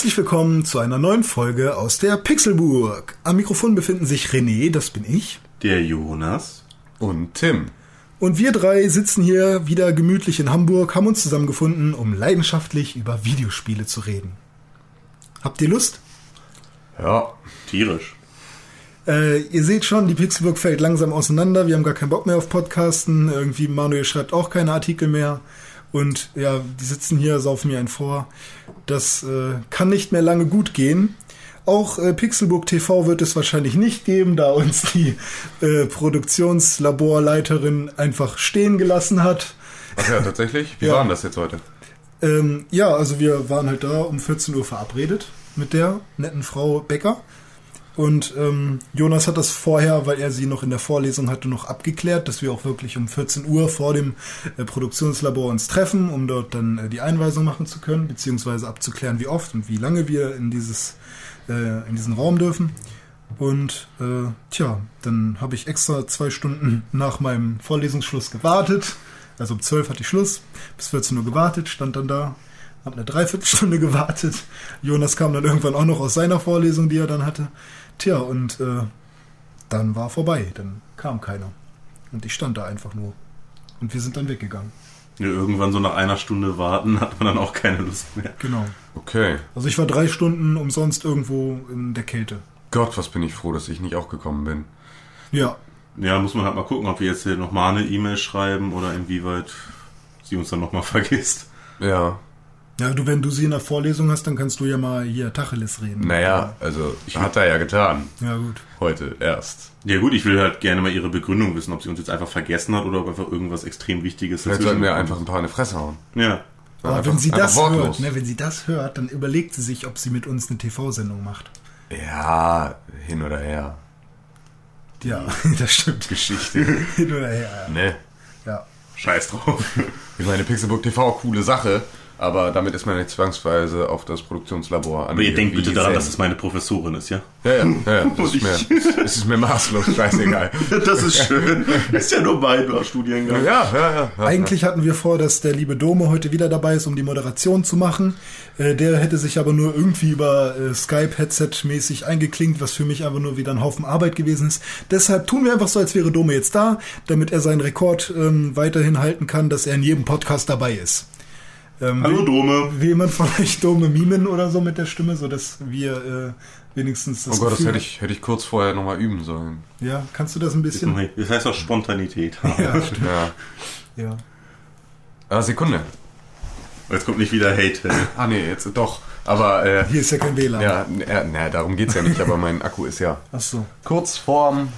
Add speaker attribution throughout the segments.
Speaker 1: Herzlich willkommen zu einer neuen Folge aus der Pixelburg. Am Mikrofon befinden sich René, das bin ich.
Speaker 2: Der Jonas.
Speaker 3: Und Tim.
Speaker 1: Und wir drei sitzen hier wieder gemütlich in Hamburg, haben uns zusammengefunden, um leidenschaftlich über Videospiele zu reden. Habt ihr Lust?
Speaker 3: Ja.
Speaker 2: Tierisch.
Speaker 1: Äh, ihr seht schon, die Pixelburg fällt langsam auseinander. Wir haben gar keinen Bock mehr auf Podcasten. Irgendwie Manuel schreibt auch keine Artikel mehr. Und ja, die sitzen hier, saufen mir einen vor. Das äh, kann nicht mehr lange gut gehen. Auch äh, Pixelbook TV wird es wahrscheinlich nicht geben, da uns die äh, Produktionslaborleiterin einfach stehen gelassen hat.
Speaker 3: Ach ja, tatsächlich? Wie
Speaker 1: Ja.
Speaker 3: war denn das jetzt heute?
Speaker 1: Ähm, ja, also wir waren halt da um 14 Uhr verabredet mit der netten Frau Becker. Und ähm, Jonas hat das vorher, weil er sie noch in der Vorlesung hatte, noch abgeklärt, dass wir auch wirklich um 14 Uhr vor dem äh, Produktionslabor uns treffen, um dort dann äh, die Einweisung machen zu können, beziehungsweise abzuklären, wie oft und wie lange wir in dieses äh, in diesen Raum dürfen. Und äh, tja, dann habe ich extra zwei Stunden nach meinem Vorlesungsschluss gewartet. Also um 12 hatte ich Schluss, bis 14 Uhr gewartet, stand dann da, habe eine Dreiviertelstunde gewartet. Jonas kam dann irgendwann auch noch aus seiner Vorlesung, die er dann hatte. Tja, und äh, dann war vorbei, dann kam keiner. Und ich stand da einfach nur. Und wir sind dann weggegangen.
Speaker 2: Ja, irgendwann so nach einer Stunde warten hat man dann auch keine Lust mehr.
Speaker 1: Genau.
Speaker 3: Okay.
Speaker 1: Also ich war drei Stunden umsonst irgendwo in der Kälte.
Speaker 3: Gott, was bin ich froh, dass ich nicht auch gekommen bin.
Speaker 1: Ja,
Speaker 2: Ja, muss man halt mal gucken, ob wir jetzt hier nochmal eine E-Mail schreiben oder inwieweit sie uns dann nochmal vergisst.
Speaker 3: Ja.
Speaker 1: Ja, du, wenn du sie in der Vorlesung hast, dann kannst du ja mal hier Tacheles reden.
Speaker 3: Naja, also, hat er ja getan.
Speaker 1: Ja, gut.
Speaker 3: Heute erst.
Speaker 2: Ja gut, ich will halt gerne mal ihre Begründung wissen, ob sie uns jetzt einfach vergessen hat oder ob einfach irgendwas extrem Wichtiges
Speaker 3: Vielleicht sollten wir einfach ein paar in die Fresse hauen.
Speaker 2: Ja.
Speaker 1: Aber
Speaker 3: Einfach-
Speaker 1: wenn sie das
Speaker 3: wortlos.
Speaker 1: hört, ne, wenn sie das hört, dann überlegt sie sich, ob sie mit uns eine TV-Sendung macht.
Speaker 3: Ja, hin oder her.
Speaker 1: Ja, das stimmt.
Speaker 3: Geschichte.
Speaker 1: Hin oder her,
Speaker 3: ne?
Speaker 1: ja. ja.
Speaker 2: Scheiß drauf.
Speaker 3: Ich meine, Pixelbook TV, coole Sache. Aber damit ist man nicht zwangsweise auf das Produktionslabor
Speaker 2: Aber ihr denkt bitte daran, dass
Speaker 3: es
Speaker 2: meine Professorin ist, ja?
Speaker 3: Ja, ja, ja, ja. Das ist, mir, das ist mir maßlos scheißegal.
Speaker 2: Das ist schön. ist ja nur mein Studiengang.
Speaker 3: Ja, ja, ja. ja.
Speaker 1: Eigentlich hatten wir vor, dass der liebe Dome heute wieder dabei ist, um die Moderation zu machen. Äh, der hätte sich aber nur irgendwie über äh, Skype-Headset-mäßig eingeklinkt, was für mich einfach nur wieder ein Haufen Arbeit gewesen ist. Deshalb tun wir einfach so, als wäre Dome jetzt da, damit er seinen Rekord ähm, weiterhin halten kann, dass er in jedem Podcast dabei ist. Ähm,
Speaker 2: Hallo
Speaker 1: will-
Speaker 2: Dome.
Speaker 1: Will jemand von euch Dome mimen oder so mit der Stimme, so dass wir äh, wenigstens das
Speaker 3: Oh Gott, das
Speaker 1: Gefühl-
Speaker 3: hätte ich, hätte ich kurz vorher nochmal üben sollen.
Speaker 1: Ja, kannst du das ein bisschen?
Speaker 2: Das heißt auch Spontanität.
Speaker 1: Ja, stimmt.
Speaker 3: Ja.
Speaker 1: Ja.
Speaker 3: Ah, Sekunde.
Speaker 2: Jetzt kommt nicht wieder Hate.
Speaker 3: Ah, nee, jetzt doch. Aber, äh,
Speaker 1: Hier ist ja kein WLAN.
Speaker 3: ja, na, darum geht's ja nicht, aber mein Akku ist ja
Speaker 1: Ach so.
Speaker 3: kurz vorm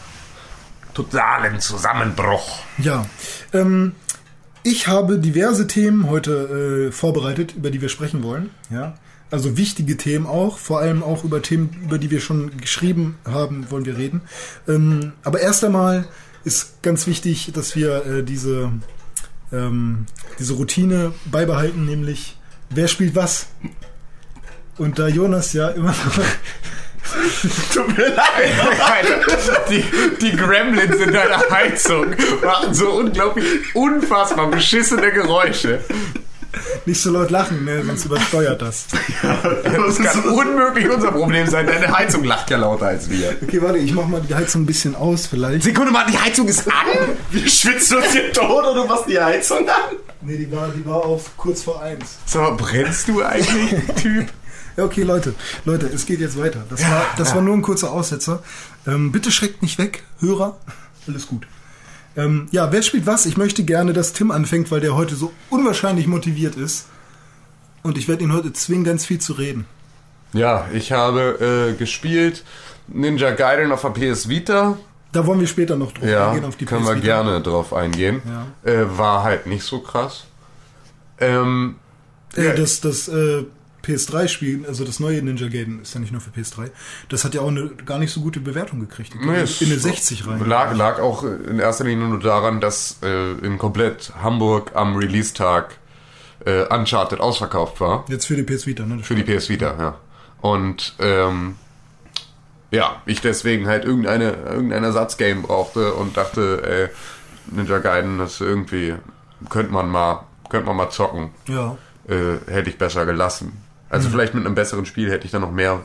Speaker 3: totalen Zusammenbruch.
Speaker 1: Ja, ähm, ich habe diverse Themen heute äh, vorbereitet, über die wir sprechen wollen. Ja, also wichtige Themen auch, vor allem auch über Themen, über die wir schon geschrieben haben, wollen wir reden. Ähm, aber erst einmal ist ganz wichtig, dass wir äh, diese ähm, diese Routine beibehalten, nämlich wer spielt was. Und da Jonas ja immer noch
Speaker 2: Tut mir leid.
Speaker 3: Alter, die, die Gremlins in deiner Heizung machen so unglaublich unfassbar beschissene Geräusche.
Speaker 1: nicht so laut lachen, ne, sonst übersteuert das.
Speaker 3: Das kann unmöglich unser Problem sein. Deine Heizung lacht ja lauter als wir.
Speaker 1: Okay, warte, ich mach mal die Heizung ein bisschen aus vielleicht.
Speaker 3: Sekunde mal, die Heizung ist an.
Speaker 2: Wir schwitzen uns hier tot oder du machst die Heizung an?
Speaker 1: Nee, die war, die war auf kurz vor eins.
Speaker 3: So, brennst du eigentlich, Typ?
Speaker 1: Ja, okay, Leute, Leute, es geht jetzt weiter. Das, war, das war nur ein kurzer Aussetzer. Ähm, bitte schreckt nicht weg, Hörer. Alles gut. Ähm, ja, wer spielt was? Ich möchte gerne, dass Tim anfängt, weil der heute so unwahrscheinlich motiviert ist. Und ich werde ihn heute zwingen, ganz viel zu reden.
Speaker 3: Ja, ich habe äh, gespielt Ninja Gaiden auf der PS Vita.
Speaker 1: Da wollen wir später noch drauf
Speaker 3: Ja,
Speaker 1: eingehen, auf die
Speaker 3: können wir
Speaker 1: PS Vita.
Speaker 3: gerne drauf eingehen.
Speaker 1: Ja.
Speaker 3: Äh, war halt nicht so krass. Ähm,
Speaker 1: Äh, das, das, äh, PS3-Spiel, also das neue Ninja Gaiden, ist ja nicht nur für PS3, das hat ja auch eine gar nicht so gute Bewertung gekriegt.
Speaker 3: Nee,
Speaker 1: in eine 60 rein.
Speaker 3: Lag, lag auch in erster Linie nur daran, dass äh, in komplett Hamburg am Release-Tag äh, Uncharted ausverkauft war.
Speaker 1: Jetzt für die PS Vita, ne?
Speaker 3: Für die PS Vita, ja. Und ähm, ja, ich deswegen halt irgendeine, irgendein Ersatzgame brauchte und dachte, ey, Ninja Gaiden, das irgendwie könnte man mal, könnte man mal zocken.
Speaker 1: Ja.
Speaker 3: Äh, hätte ich besser gelassen. Also
Speaker 1: Mhm.
Speaker 3: vielleicht mit einem besseren Spiel hätte ich dann noch mehr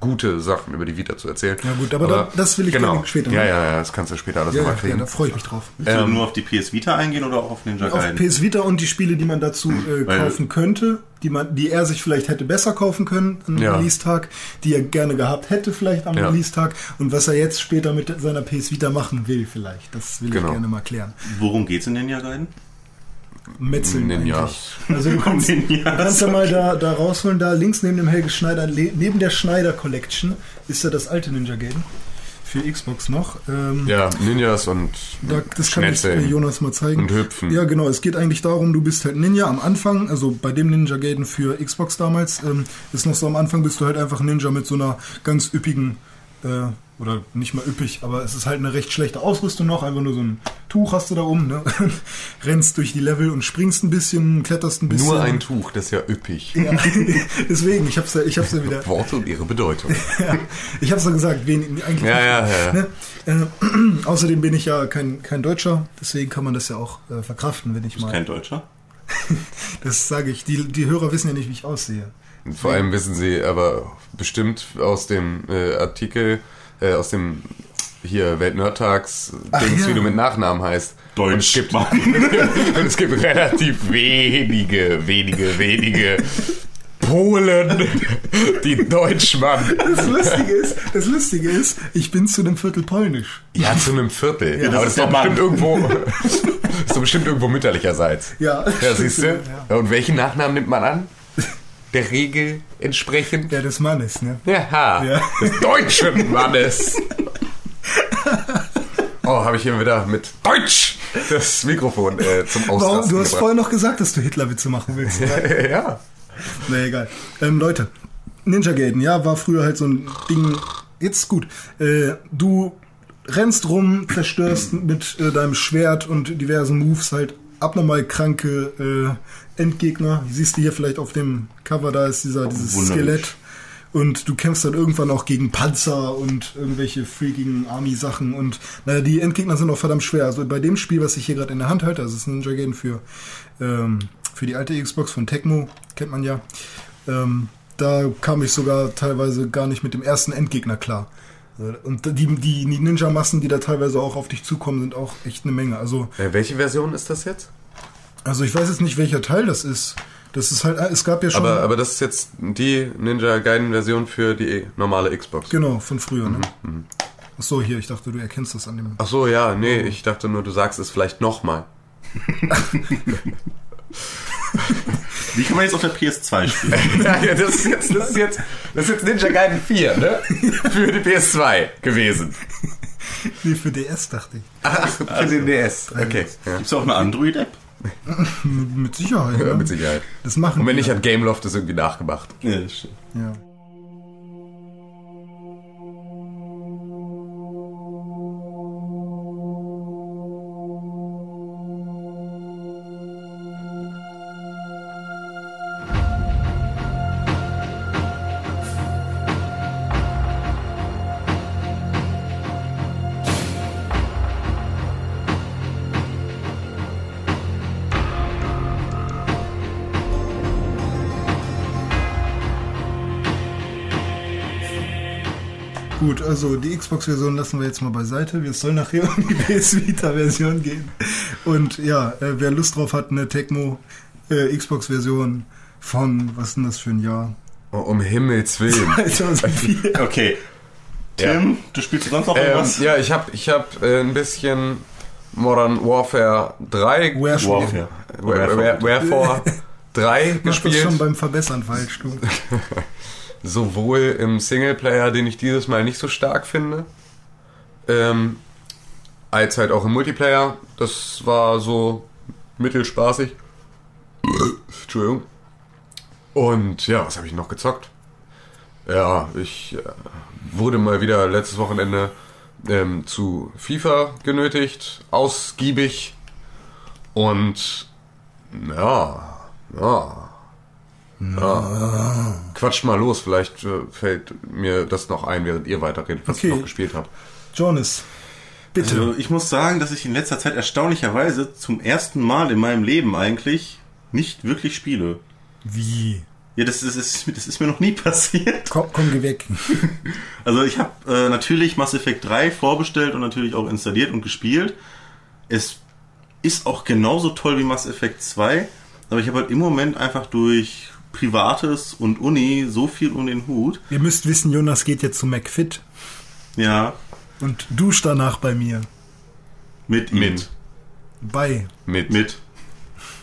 Speaker 3: gute Sachen über die Vita zu erzählen.
Speaker 1: Ja gut, aber da- das will ich
Speaker 3: genau.
Speaker 1: gerne später
Speaker 3: Ja,
Speaker 1: machen.
Speaker 3: ja, ja, das kannst du später alles
Speaker 1: Ja,
Speaker 3: nochmal
Speaker 1: ja,
Speaker 3: kriegen.
Speaker 1: da freue ich mich drauf.
Speaker 2: Willst du
Speaker 3: Ähm,
Speaker 2: nur auf die PS Vita eingehen oder auch auf Ninja
Speaker 1: Auf
Speaker 2: Gaiden?
Speaker 1: PS Vita und die Spiele, die man dazu äh, kaufen könnte, die man, die er sich vielleicht hätte besser kaufen können am
Speaker 3: Ja.
Speaker 1: Release-Tag, die er gerne gehabt hätte vielleicht am
Speaker 3: Ja.
Speaker 1: Release-Tag und was er jetzt später mit seiner PS Vita machen will vielleicht. Das will
Speaker 3: Genau.
Speaker 1: ich gerne mal klären.
Speaker 2: Worum geht's in Ninja Gaiden?
Speaker 1: Metzeln
Speaker 3: Ninjas.
Speaker 1: eigentlich. Also du kannst,
Speaker 2: Ninjas,
Speaker 1: du kannst ja mal da, da rausholen, da links neben dem Helge Schneider, neben der Schneider Collection ist ja das alte Ninja Gaiden für Xbox noch. Ähm,
Speaker 3: Ja, Ninjas und
Speaker 1: Da, das kann ich äh, Jonas mal zeigen.
Speaker 3: und Hüpfen.
Speaker 1: Ja, genau. Es geht eigentlich darum, du bist halt Ninja am Anfang, also bei dem Ninja Gaiden für Xbox damals, ähm, ist noch so am Anfang bist du halt einfach ein Ninja mit so einer ganz üppigen, äh, oder nicht mal üppig, aber es ist halt eine recht schlechte Ausrüstung noch, einfach nur so ein Tuch hast du da um, ne? Rennst durch die Level und springst ein bisschen, kletterst ein bisschen.
Speaker 3: Nur ein Tuch, das ist ja üppig.
Speaker 1: Ja, deswegen, ich hab's ja, ich hab's ja wieder,
Speaker 3: Worte und ihre Bedeutung.
Speaker 1: ja, ich hab's ja gesagt, wen, eigentlich
Speaker 3: Ja, ja, ja.
Speaker 1: Ne? Äh, außerdem bin ich ja kein, kein Deutscher, deswegen kann man das ja auch äh, verkraften, wenn ich
Speaker 2: Ist
Speaker 1: mal.
Speaker 2: kein Deutscher?
Speaker 1: Das sage ich. Die, die Hörer wissen ja nicht, wie ich aussehe.
Speaker 3: Vor allem wissen sie aber bestimmt aus dem äh, Artikel, äh, aus dem hier Weltnerdtags
Speaker 1: Ach
Speaker 3: Dings,
Speaker 1: ja.
Speaker 3: wie du mit Nachnamen heißt. Und es
Speaker 2: Deutsch.
Speaker 3: gibt, und es gibt relativ wenige, wenige, wenige Polen, die Deutsch waren.
Speaker 1: Das Lustige ist, das Lustige ist, ich bin zu einem Viertel polnisch.
Speaker 3: Ja, zu einem Viertel.
Speaker 1: Ja, das
Speaker 3: aber
Speaker 1: ist
Speaker 3: das ist doch bestimmt irgendwo, ist doch bestimmt irgendwo mütterlicherseits.
Speaker 1: Ja,
Speaker 3: Ja, siehst du?
Speaker 1: Ja.
Speaker 3: Und welchen Nachnamen nimmt man an? Der Regel entsprechend?
Speaker 1: Der des Mannes, ne?
Speaker 3: Ja,
Speaker 1: Ja.
Speaker 3: des deutschen Mannes. Oh, habe ich hier wieder mit Deutsch das Mikrofon äh, zum
Speaker 1: Warum?
Speaker 3: Ausrasten
Speaker 1: Du hast
Speaker 3: gebracht.
Speaker 1: vorher noch gesagt, dass du Hitlerwitze machen willst.
Speaker 3: Ja.
Speaker 1: Na egal. Ähm, Leute, Ninja Gaiden, ja, war früher halt so ein Ding. Jetzt gut. Äh, du rennst rum, zerstörst mit äh, deinem Schwert und diversen Moves halt abnormal kranke äh, Endgegner. Siehst du hier vielleicht auf dem Cover, da ist dieser dieses
Speaker 2: Wunderlich.
Speaker 1: Skelett. Und du kämpfst dann irgendwann auch gegen Panzer und irgendwelche freakigen Army-Sachen. Und naja, die Endgegner sind auch verdammt schwer. Also bei dem Spiel, was ich hier gerade in der Hand halte, es ist Ninja Gaiden für, ähm, für die alte Xbox von Tecmo, kennt man ja. Ähm, da kam ich sogar teilweise gar nicht mit dem ersten Endgegner klar. Und die, die Ninja-Massen, die da teilweise auch auf dich zukommen, sind auch echt eine Menge. Also,
Speaker 3: Äh, welche Version ist das jetzt?
Speaker 1: Also ich weiß jetzt nicht, welcher Teil das ist. Das ist halt, es gab ja schon.
Speaker 3: Aber, aber das ist jetzt die Ninja Gaiden Version für die normale Xbox.
Speaker 1: genau, von früher, ne?
Speaker 3: Mhm,
Speaker 1: Ach so, hier, ich dachte, du erkennst das an dem.
Speaker 3: Ach so, ja, nee, ich dachte nur, du sagst es vielleicht nochmal.
Speaker 2: Wie kann man jetzt auf der PS2 spielen?
Speaker 3: ja, ja, das ist jetzt, das ist jetzt, das ist jetzt Ninja Gaiden 4, ne? Für die PS2 gewesen.
Speaker 1: Nee, für DS dachte ich.
Speaker 3: Ach, für den DS. Okay. Ja.
Speaker 2: Gibt's auch eine Android-App?
Speaker 1: Mit, mit Sicherheit.
Speaker 3: Ja,
Speaker 1: ne?
Speaker 3: mit Sicherheit.
Speaker 1: Das machen
Speaker 3: Und wenn nicht,
Speaker 1: ja.
Speaker 3: hat Gameloft das irgendwie nachgemacht.
Speaker 2: Ja, das stimmt.
Speaker 1: Ja. Also die Xbox-Version lassen wir jetzt mal beiseite. Wir sollen nachher um die PS Vita-Version gehen. Und ja, äh, wer Lust drauf hat, eine Tecmo äh, Xbox-Version von, was ist denn das für ein Jahr?
Speaker 3: Oh, um Himmels Willen.
Speaker 1: 2004.
Speaker 2: Okay. Tim, du spielst sonst noch
Speaker 3: ähm,
Speaker 2: irgendwas?
Speaker 3: ja, ich habe ich hab, äh, ein bisschen Modern Warfare 3
Speaker 1: Wherefore.
Speaker 2: Warfare.
Speaker 3: Where- Where- Wherefore 3
Speaker 1: Mach das
Speaker 3: gespielt.
Speaker 1: schon beim Verbessern falsch, du.
Speaker 3: Sowohl im Singleplayer, den ich dieses Mal nicht so stark finde, ähm, als halt auch im Multiplayer. Das war so mittelspaßig. Entschuldigung. Und ja, was habe ich noch gezockt? Ja, ich äh, wurde mal wieder letztes Wochenende ähm, zu FIFA genötigt, ausgiebig. Und ja, ja. Ja. Quatscht mal los, vielleicht äh, fällt mir das noch ein, während ihr weiterredet, was
Speaker 1: Okay.
Speaker 3: ich noch gespielt habt.
Speaker 1: Jonas, bitte.
Speaker 2: Also ich muss sagen, dass ich in letzter Zeit erstaunlicherweise zum ersten Mal in meinem Leben eigentlich nicht wirklich spiele.
Speaker 1: Wie?
Speaker 2: Ja, das ist, das ist, das ist mir noch nie passiert.
Speaker 1: Komm, komm, geh weg.
Speaker 2: Also ich habe äh, natürlich Mass Effect 3 vorbestellt und natürlich auch installiert und gespielt. Es ist auch genauso toll wie Mass Effect 2, aber ich habe halt im Moment einfach durch Privates und Uni so viel um den Hut.
Speaker 1: Ihr müsst wissen, Jonas geht jetzt zu McFit
Speaker 2: Ja,
Speaker 1: und duscht danach bei mir.
Speaker 2: mit ihm.
Speaker 3: Mit.
Speaker 1: Bei.
Speaker 3: Mit.
Speaker 2: Mit.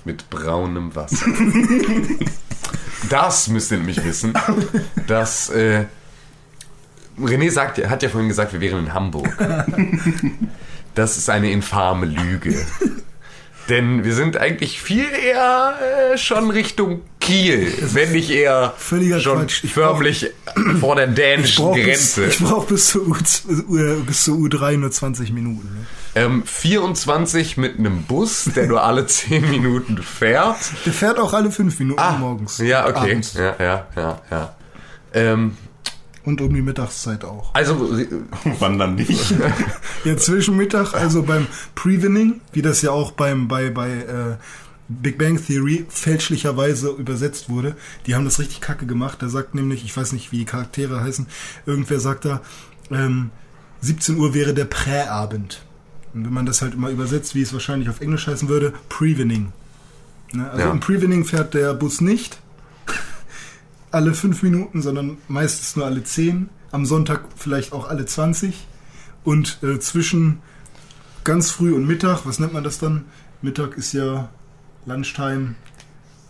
Speaker 3: mit braunem Wasser. das müsst ihr nämlich wissen, dass äh, René sagt, hat ja vorhin gesagt, wir wären in Hamburg. Das ist eine infame Lüge. Denn wir sind eigentlich viel eher äh, schon Richtung Kiel, wenn nicht eher
Speaker 1: völliger
Speaker 3: schon
Speaker 1: Quatsch. Ich
Speaker 3: förmlich vor der
Speaker 1: Ich
Speaker 3: dänischen
Speaker 1: brauche bis,
Speaker 3: Grenze.
Speaker 1: ich brauch bis, zur U, U- bis zur U3 nur 20 Minuten. Ne?
Speaker 3: Ähm, 24 mit einem Bus, der nur alle 10 Minuten fährt.
Speaker 1: Der fährt auch alle 5 Minuten morgens.
Speaker 3: Ah, Ja,
Speaker 1: und
Speaker 3: okay.
Speaker 1: abends.
Speaker 3: Ja, ja, ja, ja. Ähm,
Speaker 1: Und um die Mittagszeit auch.
Speaker 3: also,
Speaker 2: Wann dann nicht?
Speaker 1: Ja, zwischen Mittag, also beim Prevening, wie das ja auch beim, bei, bei äh, Big Bang Theory fälschlicherweise übersetzt wurde, die haben das richtig kacke gemacht. Der sagt nämlich, ich weiß nicht, wie die Charaktere heißen, irgendwer sagt da, ähm, 17 Uhr wäre der Präabend. Und wenn man das halt immer übersetzt, wie es wahrscheinlich auf Englisch heißen würde, Prevening. Ne? Also
Speaker 3: Ja.
Speaker 1: im Prevening fährt der Bus nicht alle fünf Minuten, sondern meistens nur alle zehn. Am Sonntag vielleicht auch alle 20. Und äh, zwischen ganz früh und Mittag, was nennt man das dann? Mittag ist ja Lunchtime,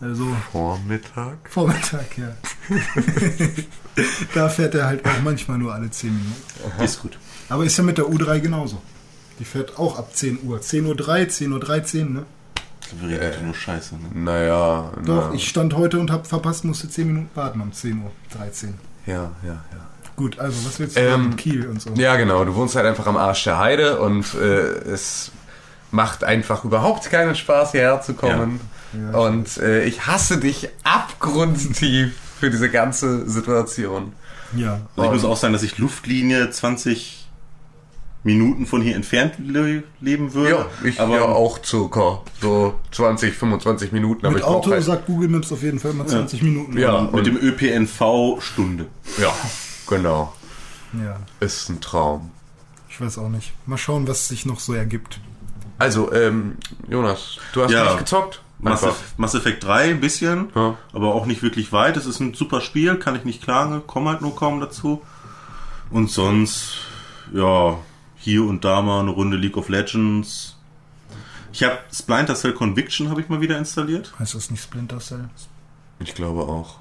Speaker 1: also
Speaker 3: Vormittag?
Speaker 1: Vormittag, ja. da fährt er halt auch manchmal nur alle 10 Minuten.
Speaker 2: Ist gut.
Speaker 1: Aber ist ja mit der U3 genauso. Die fährt auch ab 10 Uhr. 10.03 Uhr, 10.13 Uhr, 13, ne?
Speaker 2: Wir reden heute nur Scheiße, ne?
Speaker 3: Naja,
Speaker 1: Doch,
Speaker 3: na,
Speaker 1: ich stand heute und hab verpasst, musste 10 Minuten warten um 10.13 Uhr. 13.
Speaker 3: Ja, ja, ja.
Speaker 1: Gut, also was willst du
Speaker 3: Ähm,
Speaker 1: sagen? Kiel und so?
Speaker 3: Ja, genau. Du wohnst halt einfach am Arsch der Heide und äh, es macht einfach überhaupt keinen Spaß, hierher zu kommen.
Speaker 1: Ja.
Speaker 3: Und äh, ich hasse dich abgrundtief für diese ganze Situation.
Speaker 1: Ja.
Speaker 2: Also ich muss auch sagen, dass ich Luftlinie 20 Minuten von hier entfernt le leben würde.
Speaker 3: Ja, ich
Speaker 2: aber
Speaker 3: ja auch circa so 20, 25 Minuten.
Speaker 1: Mit Auto
Speaker 3: halt,
Speaker 1: sagt Google Maps auf jeden Fall immer 20 Minuten.
Speaker 3: Ja.
Speaker 2: mit
Speaker 3: und-
Speaker 2: dem ÖPNV Stunde.
Speaker 3: Ja, genau.
Speaker 1: ja.
Speaker 3: Ist ein Traum.
Speaker 1: Ich weiß auch nicht. Mal schauen, was sich noch so ergibt.
Speaker 3: Also, ähm, Jonas, du hast
Speaker 2: Ja.
Speaker 3: nicht gezockt?
Speaker 2: Mass, Mass Effect 3 ein bisschen,
Speaker 3: Ja.
Speaker 2: aber auch nicht wirklich weit. Es ist ein super Spiel, kann ich nicht klagen, komme halt nur kaum dazu. Und sonst, ja, hier und da mal eine Runde League of Legends. Ich habe Splinter Cell Conviction habe ich mal wieder installiert.
Speaker 1: Heißt das nicht Splinter Cell?
Speaker 3: Ich glaube auch.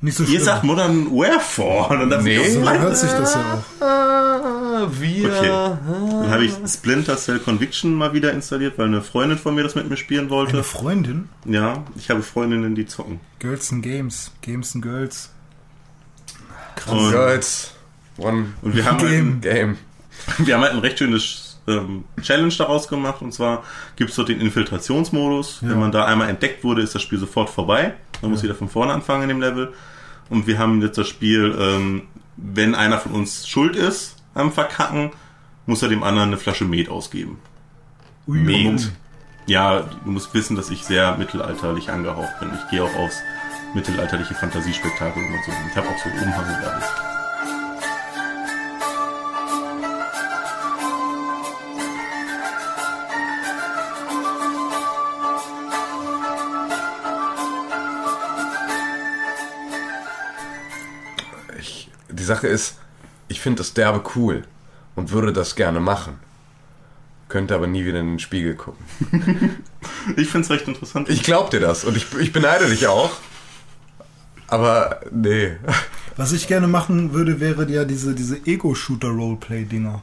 Speaker 1: Nicht so
Speaker 2: Ihr
Speaker 1: schlimm.
Speaker 2: sagt Modern Warfare. Dann darf
Speaker 3: Nee.
Speaker 2: ich
Speaker 1: so
Speaker 2: Splinter-
Speaker 1: hört sich das ja auch.
Speaker 3: Ah, wir.
Speaker 2: Okay. Dann habe ich Splinter Cell Conviction mal wieder installiert, weil eine Freundin von mir das mit mir spielen wollte.
Speaker 1: Eine Freundin?
Speaker 2: Ja, ich habe Freundinnen, die zocken.
Speaker 1: Girls and Games. Games and Girls.
Speaker 2: Und,
Speaker 3: Girls. One
Speaker 2: und wir haben halt
Speaker 1: Game.
Speaker 3: Game.
Speaker 2: Wir haben halt ein recht schönes ähm, Challenge daraus gemacht und zwar gibt es dort den Infiltrationsmodus.
Speaker 1: Ja.
Speaker 2: Wenn man da einmal entdeckt wurde, ist das Spiel sofort vorbei. Man muss wieder von vorne anfangen in dem Level. Und wir haben jetzt das Spiel, ähm, wenn einer von uns schuld ist am Verkacken, muss er dem anderen eine Flasche Met ausgeben.
Speaker 1: Ui,
Speaker 2: Met. Ja, du musst wissen, dass ich sehr mittelalterlich angehaucht bin. Ich gehe auch aufs mittelalterliche Fantasiespektakel und so. Ich habe auch so Umhang und alles.
Speaker 3: Sache ist, ich finde das derbe cool und würde das gerne machen. Könnte aber nie wieder in den Spiegel gucken.
Speaker 2: Ich finde es recht interessant.
Speaker 3: Ich glaub dir das und ich, ich beneide dich auch. Aber nee.
Speaker 1: Was ich gerne machen würde, wäre ja diese, diese Ego-Shooter-Roleplay-Dinger.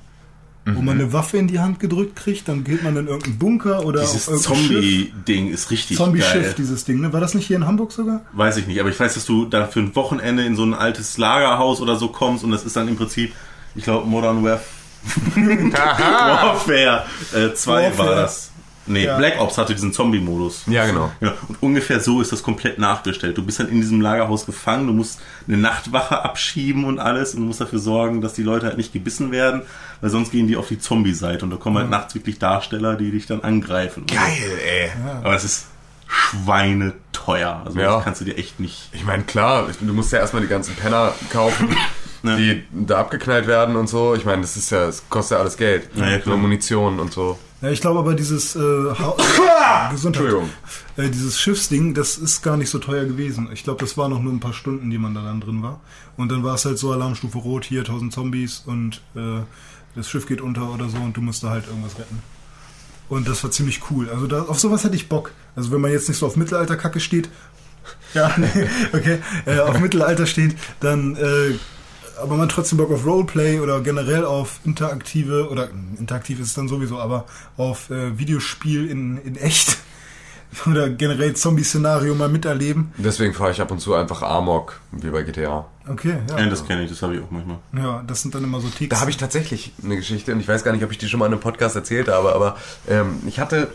Speaker 1: Wo man eine Waffe in die Hand gedrückt kriegt, dann geht man in irgendeinen Bunker oder
Speaker 2: Dieses. Zombie-Ding ist richtig
Speaker 1: Zombie-Schiff,
Speaker 2: geil.
Speaker 1: dieses Ding, ne? War das nicht hier in Hamburg sogar?
Speaker 2: Weiß ich nicht, aber ich weiß, dass du da für ein Wochenende in so ein altes Lagerhaus oder so kommst und das ist dann im Prinzip, ich glaube, Modern Warf Warfare 2 war
Speaker 1: Warfare.
Speaker 2: das. Nee,
Speaker 1: Ja.
Speaker 2: Black Ops hatte diesen Zombie-Modus.
Speaker 3: Ja, genau.
Speaker 2: Ja, und ungefähr so ist das komplett nachgestellt. Du bist dann in diesem Lagerhaus gefangen, du musst eine Nachtwache abschieben und alles und du musst dafür sorgen, dass die Leute halt nicht gebissen werden, weil sonst gehen die auf die Zombie-Seite und da kommen halt nachts wirklich Darsteller, die dich dann angreifen.
Speaker 3: Geil, ey.
Speaker 2: Aber das ist schweineteuer. Also
Speaker 3: Ja.
Speaker 2: das kannst du dir echt nicht.
Speaker 3: Ich meine, klar, du musst ja erstmal die ganzen Penner kaufen,
Speaker 2: Ja.
Speaker 3: die da abgeknallt werden und so. Ich meine, das ist ja, das kostet ja alles Geld.
Speaker 2: Ja,
Speaker 3: so Munition und so.
Speaker 1: Ja, ich glaube aber dieses äh, ha Gesundheit,
Speaker 3: Entschuldigung.
Speaker 1: äh, dieses Schiffsding, das ist gar nicht so teuer gewesen. Ich glaube, das war noch nur ein paar Stunden, die man da dann drin war. Und dann war es halt so Alarmstufe Rot, hier 1000 Zombies und äh, das Schiff geht unter oder so und du musst da halt irgendwas retten. Und das war ziemlich cool. Also da, auf sowas hätte ich Bock. Also wenn man jetzt nicht so auf Mittelalterkacke steht, ja, nee, okay, äh, auf Mittelalter steht, dann äh, aber man trotzdem Bock auf Roleplay oder generell auf interaktive oder äh, interaktiv ist es dann sowieso, aber auf äh, Videospiel in, in echt oder generell Zombie-Szenario mal miterleben.
Speaker 3: Deswegen fahre ich ab und zu einfach Amok, wie bei GTA.
Speaker 1: Okay, ja.
Speaker 2: Ja, das kenne ich, das habe ich auch manchmal.
Speaker 1: ja, das sind dann immer so Ticks.
Speaker 3: Da habe ich tatsächlich eine Geschichte und ich weiß gar nicht, ob ich die schon mal in einem Podcast erzählt habe, aber ähm, ich hatte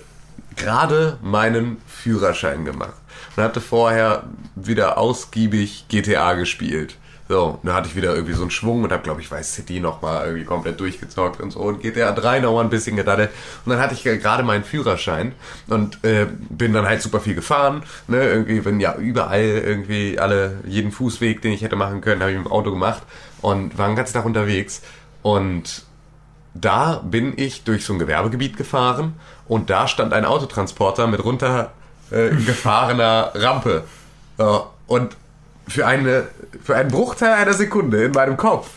Speaker 3: gerade meinen Führerschein gemacht und hatte vorher wieder ausgiebig GTA gespielt. So, da hatte ich wieder irgendwie so einen Schwung und habe, glaube ich, Vice City nochmal irgendwie komplett durchgezockt und so und GTA 3 nochmal ein bisschen gedaddelt. Und dann hatte ich gerade meinen Führerschein und äh, bin dann halt super viel gefahren. Ne? Irgendwie bin ja überall irgendwie alle, jeden Fußweg, den ich hätte machen können, habe ich mit dem Auto gemacht und war den ganzen Tag unterwegs. Und da bin ich durch so ein Gewerbegebiet gefahren und da stand ein Autotransporter mit runtergefahrener äh, Rampe. Und für, eine, für einen Bruchteil einer Sekunde in meinem Kopf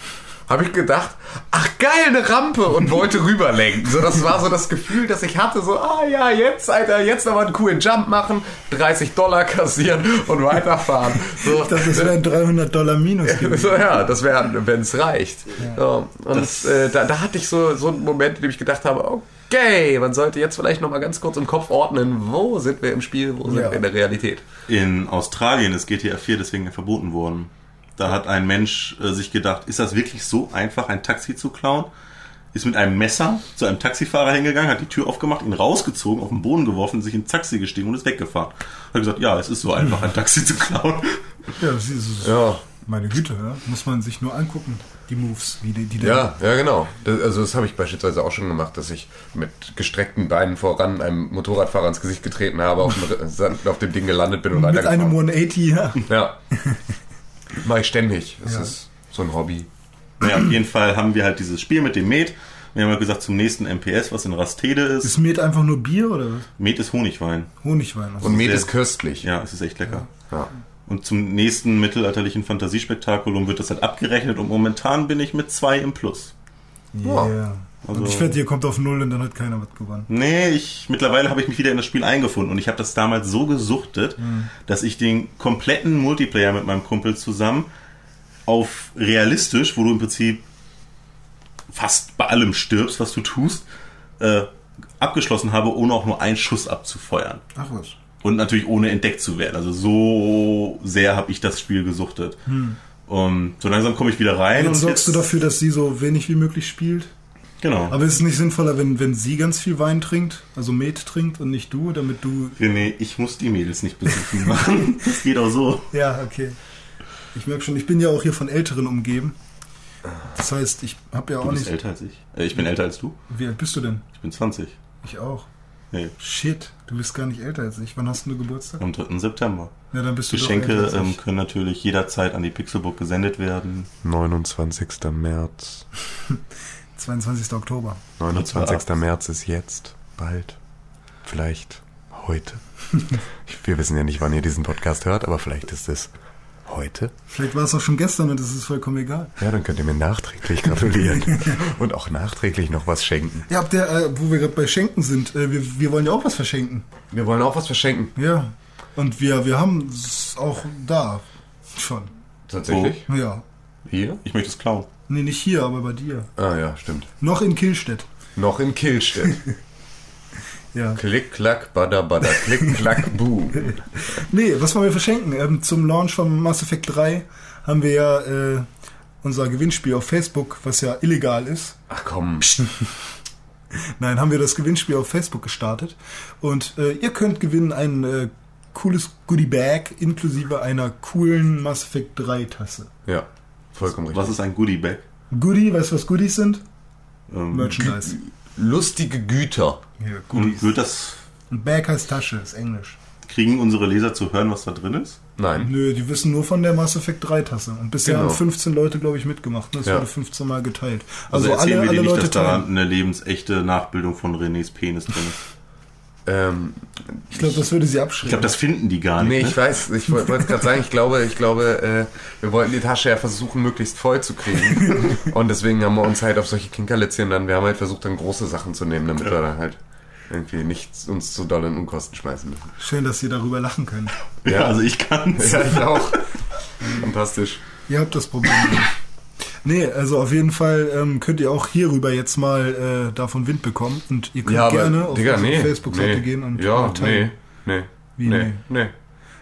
Speaker 3: habe ich gedacht, ach geil, eine Rampe und wollte rüberlenken. So, das war so das Gefühl, das ich hatte, so, ah ja, jetzt, Alter, jetzt nochmal einen coolen Jump machen, 30 Dollar kassieren und weiterfahren. So,
Speaker 1: das wären 300 Dollar minus
Speaker 3: so, ja, das wäre, wenn es reicht. So, und äh, da, da hatte ich so, so einen Moment, in dem ich gedacht habe, okay, man sollte jetzt vielleicht nochmal ganz kurz im Kopf ordnen, wo sind wir im Spiel, wo sind
Speaker 1: Ja.
Speaker 3: wir in der Realität.
Speaker 2: In Australien ist GTA 4 deswegen verboten worden. Da hat ein Mensch äh, sich gedacht, ist das wirklich so einfach, ein Taxi zu klauen? Ist mit einem Messer zu einem Taxifahrer hingegangen, hat die Tür aufgemacht, ihn rausgezogen, auf den Boden geworfen, sich ins Taxi gestiegen und ist weggefahren. Hat gesagt, ja, es ist so einfach, ein Taxi zu klauen.
Speaker 1: Ja, das ist,
Speaker 3: Ja.
Speaker 1: meine Güte, ja. muss man sich nur angucken, die Moves, wie die, die da-
Speaker 3: Ja, ja, genau. Das, also das habe ich beispielsweise auch schon gemacht, dass ich mit gestreckten Beinen voran einem Motorradfahrer ins Gesicht getreten habe, auf dem, auf dem Ding gelandet bin und
Speaker 1: mit einem 180, ja.
Speaker 3: Ja. Mache ich ständig. Das
Speaker 1: Ja.
Speaker 3: ist so ein Hobby.
Speaker 2: Naja, auf jeden Fall haben wir halt dieses Spiel mit dem Met. Wir haben ja gesagt, zum nächsten MPS, was in Rastede ist.
Speaker 1: Ist Met einfach nur Bier oder was?
Speaker 2: Met ist Honigwein.
Speaker 1: Honigwein. Also
Speaker 3: Und Met ist köstlich.
Speaker 2: Ja, es ist echt lecker.
Speaker 3: Ja.
Speaker 2: Und zum nächsten mittelalterlichen Fantasiespektakulum wird das halt abgerechnet und momentan bin ich mit zwei im Plus.
Speaker 1: yeah.
Speaker 2: Also-
Speaker 1: und ich wette, ihr kommt auf Null und dann hat keiner was gewonnen.
Speaker 2: Nee, ich mittlerweile habe ich mich wieder in das Spiel eingefunden und ich habe das damals so gesuchtet, dass ich den kompletten Multiplayer mit meinem Kumpel zusammen auf realistisch, wo du im Prinzip fast bei allem stirbst, was du tust, äh, abgeschlossen habe, ohne auch nur einen Schuss abzufeuern.
Speaker 1: Ach was.
Speaker 2: Und natürlich ohne entdeckt zu werden. Also so sehr habe ich das Spiel gesuchtet. Und so langsam komme ich wieder rein.
Speaker 1: Jetzt
Speaker 2: und
Speaker 1: sorgst du dafür, dass sie so wenig wie möglich spielt.
Speaker 2: Genau.
Speaker 1: Aber ist es nicht sinnvoller, wenn, wenn sie ganz viel Wein trinkt, also Met trinkt und nicht du, damit du.
Speaker 2: René, ich muss die Mädels nicht besuchen machen. Das geht auch so.
Speaker 1: Ja, okay. Ich merke schon, ich bin ja auch hier von Älteren umgeben. Das heißt, ich habe ja
Speaker 2: Du
Speaker 1: auch
Speaker 2: bist
Speaker 1: nicht.
Speaker 2: älter als ich. Äh, ich bin älter als du.
Speaker 1: Wie alt bist du denn?
Speaker 2: Ich bin 20.
Speaker 1: Ich auch.
Speaker 2: Nee,
Speaker 1: Shit, du bist gar nicht älter als ich. Wann hast du Geburtstag?
Speaker 2: am 3. September.
Speaker 1: Ja, dann bist du doch
Speaker 2: Geschenke
Speaker 1: älter als
Speaker 2: ähm,
Speaker 1: ich.
Speaker 2: können natürlich jederzeit an die Pixelbook gesendet werden.
Speaker 3: 29. März.
Speaker 1: 22. Oktober.
Speaker 3: 29. März ist jetzt. Bald. Vielleicht heute. Wir wissen ja nicht, wann ihr diesen Podcast hört, aber vielleicht ist es heute.
Speaker 1: Vielleicht war es auch schon gestern und es ist vollkommen egal.
Speaker 3: Ja, dann könnt ihr mir nachträglich gratulieren. Und auch nachträglich noch was schenken.
Speaker 1: Ja, ab der, äh, wo wir gerade bei Schenken sind, äh, wir, wir wollen ja auch was verschenken.
Speaker 3: Wir wollen auch was verschenken.
Speaker 1: Ja. Und wir, wir haben es auch da. Schon.
Speaker 3: Tatsächlich?
Speaker 1: Ja.
Speaker 3: Hier?
Speaker 2: Ich möchte es klauen.
Speaker 1: Nee, nicht hier, aber bei dir.
Speaker 3: Ah ja, stimmt.
Speaker 1: Noch in Killstedt.
Speaker 3: Noch in Killstedt.
Speaker 1: Ja.
Speaker 3: klick, klack, bada, bada, klick, klack, boom.
Speaker 1: Nee, was wollen wir verschenken? Ähm, zum Launch von Mass Effect 3 haben wir ja äh, unser Gewinnspiel auf Facebook, was ja illegal ist.
Speaker 3: Ach komm.
Speaker 1: Nein, haben wir das Gewinnspiel auf Facebook gestartet. Und äh, ihr könnt gewinnen ein äh, cooles Goodie Bag inklusive einer coolen Mass Effect 3 Tasse.
Speaker 3: Ja, vollkommen richtig.
Speaker 2: Was ist ein Goodie Bag?
Speaker 1: Goodie, weißt du, was Goodies sind?
Speaker 2: Ähm,
Speaker 1: Merchandise.
Speaker 3: Lustige Güter.
Speaker 1: Ja,
Speaker 2: und wird das,
Speaker 1: Ein Bag heißt Tasche, ist Englisch.
Speaker 2: kriegen unsere Leser zu hören, was da drin ist?
Speaker 3: Nein.
Speaker 1: Nö, die wissen nur von der Mass Effect 3 Tasse. Und bisher
Speaker 3: Genau.
Speaker 1: haben 15 Leute, glaube ich, mitgemacht. Das
Speaker 3: Ja.
Speaker 1: wurde 15 Mal geteilt.
Speaker 2: Also,
Speaker 1: Also,
Speaker 2: erzählen
Speaker 1: alle,
Speaker 2: wir
Speaker 1: alle
Speaker 2: nicht,
Speaker 1: Leute
Speaker 2: dass da
Speaker 1: teilen.
Speaker 2: eine lebensechte Nachbildung von Renés Penis drin ist.
Speaker 3: Ähm,
Speaker 1: Ich glaube, das würde sie
Speaker 2: Ich
Speaker 1: abschrecken.
Speaker 2: glaube, das finden die gar nicht.
Speaker 3: nee,
Speaker 2: ne?
Speaker 3: ich weiß, ich wollte es gerade sagen, ich glaube, ich glaube, äh, wir wollten die Tasche ja versuchen, möglichst voll zu kriegen. Und deswegen haben wir uns halt auf solche Kinkerlitzchen dann, wir haben halt versucht, dann große Sachen zu nehmen, damit wir dann halt irgendwie nicht uns zu doll in Unkosten schmeißen müssen.
Speaker 1: Schön, dass Sie darüber lachen können.
Speaker 2: Ja,
Speaker 3: Ja.
Speaker 2: also ich kann's.
Speaker 3: Ja, ich auch. Fantastisch.
Speaker 1: Ihr habt das Problem nicht. Nee, also auf jeden Fall ähm, könnt ihr auch hierüber jetzt mal äh, davon Wind bekommen. Und ihr könnt
Speaker 3: Ja, aber,
Speaker 1: gerne auf
Speaker 3: Digga,
Speaker 1: unsere
Speaker 3: nee.
Speaker 1: Facebook-Seite
Speaker 3: nee.
Speaker 1: gehen und
Speaker 3: Ja,
Speaker 1: teilen.
Speaker 3: nee, nee.
Speaker 1: Wie,
Speaker 3: nee,
Speaker 1: nee?
Speaker 3: nee.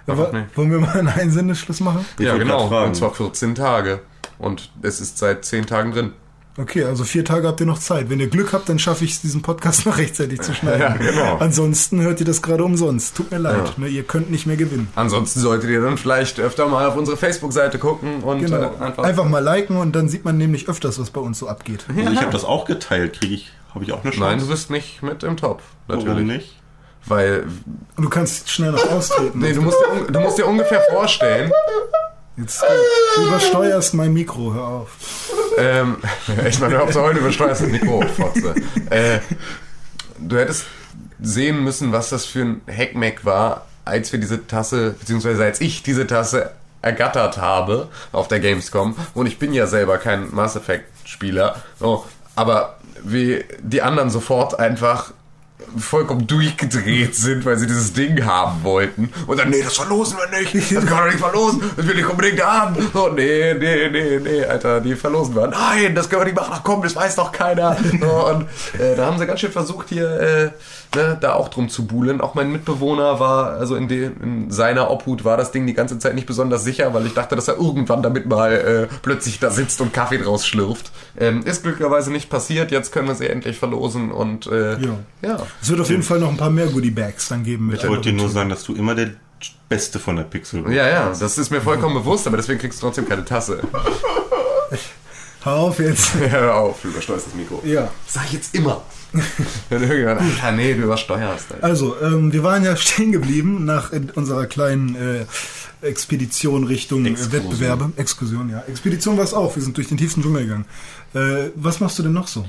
Speaker 1: Aber,
Speaker 3: Einfach nee.
Speaker 1: Wollen wir mal einen Einsendeschluss machen?
Speaker 2: Ich
Speaker 3: Ja, genau. Und zwar 14 Tage. Und es ist seit 10 Tagen drin.
Speaker 1: Okay, also vier Tage habt ihr noch Zeit. Wenn ihr Glück habt, dann schaffe ich es, diesen Podcast noch rechtzeitig zu schneiden.
Speaker 3: Ja, genau.
Speaker 1: Ansonsten hört ihr das gerade umsonst. Tut mir leid.
Speaker 3: Ja.
Speaker 1: Ne, ihr könnt nicht mehr gewinnen.
Speaker 3: Ansonsten solltet ihr dann vielleicht öfter mal auf unsere Facebook-Seite gucken und
Speaker 1: Genau.
Speaker 3: äh,
Speaker 1: Einfach.
Speaker 3: einfach.
Speaker 1: mal liken und dann sieht man nämlich öfters, was bei uns so abgeht.
Speaker 2: Also ich habe das auch geteilt. Kriege ich, habe ich auch eine Chance?
Speaker 3: Nein, du bist nicht mit im Top. Natürlich.
Speaker 2: Warum nicht?
Speaker 3: Weil,
Speaker 1: Und du kannst schnell noch austreten.
Speaker 3: nee, du musst, dir, du musst dir ungefähr vorstellen,
Speaker 1: Jetzt, du übersteuerst mein Mikro, hör auf.
Speaker 3: ähm, ich meine, ob du heute übersteuerst das Mikro, Fotze. Äh, du hättest sehen müssen, was das für ein Hackmack war, als wir diese Tasse, beziehungsweise als ich diese Tasse ergattert habe auf der Gamescom. Und ich bin ja selber kein Mass Effect Spieler. So, aber wie die anderen sofort einfach vollkommen durchgedreht sind, weil sie dieses Ding haben wollten. Und dann, nee, das verlosen wir nicht. Das können wir doch nicht verlosen. Das will ich unbedingt haben. So, nee, nee, nee, nee, Alter, die verlosen wir. Nein, das können wir nicht machen. Ach komm, das weiß doch keiner. So, und äh, da haben sie ganz schön versucht, hier äh, ne, da auch drum zu buhlen. Auch mein Mitbewohner war, also in, de, in seiner Obhut war das Ding die ganze Zeit nicht besonders sicher, weil ich dachte, dass er irgendwann damit mal äh, plötzlich da sitzt und Kaffee draus schlürft. Ähm, ist glücklicherweise nicht passiert. Jetzt können wir sie endlich verlosen und äh,
Speaker 1: Ja.
Speaker 3: ja.
Speaker 1: Es wird auf jeden Fall noch ein paar mehr Goodie-Bags dann geben. Mit
Speaker 2: Ich wollte dir nur sagen, dass du immer der Beste von der Pixel
Speaker 3: Ja, ja, das ist mir vollkommen bewusst, aber deswegen kriegst du trotzdem keine Tasse.
Speaker 1: Hör auf jetzt.
Speaker 3: Hör auf, du übersteuerst das Mikro.
Speaker 1: Ja.
Speaker 3: Das sag ich jetzt immer. Wenn irgendjemand, Alter, nee, du übersteuerst. Alter.
Speaker 1: Also, ähm, wir waren ja stehen geblieben nach in unserer kleinen äh, Expedition Richtung äh,
Speaker 2: Exkursion.
Speaker 1: Wettbewerbe. Exkursion, ja. Expedition war es auch. Wir sind durch den tiefsten Dschungel gegangen. Äh, was machst du denn noch so?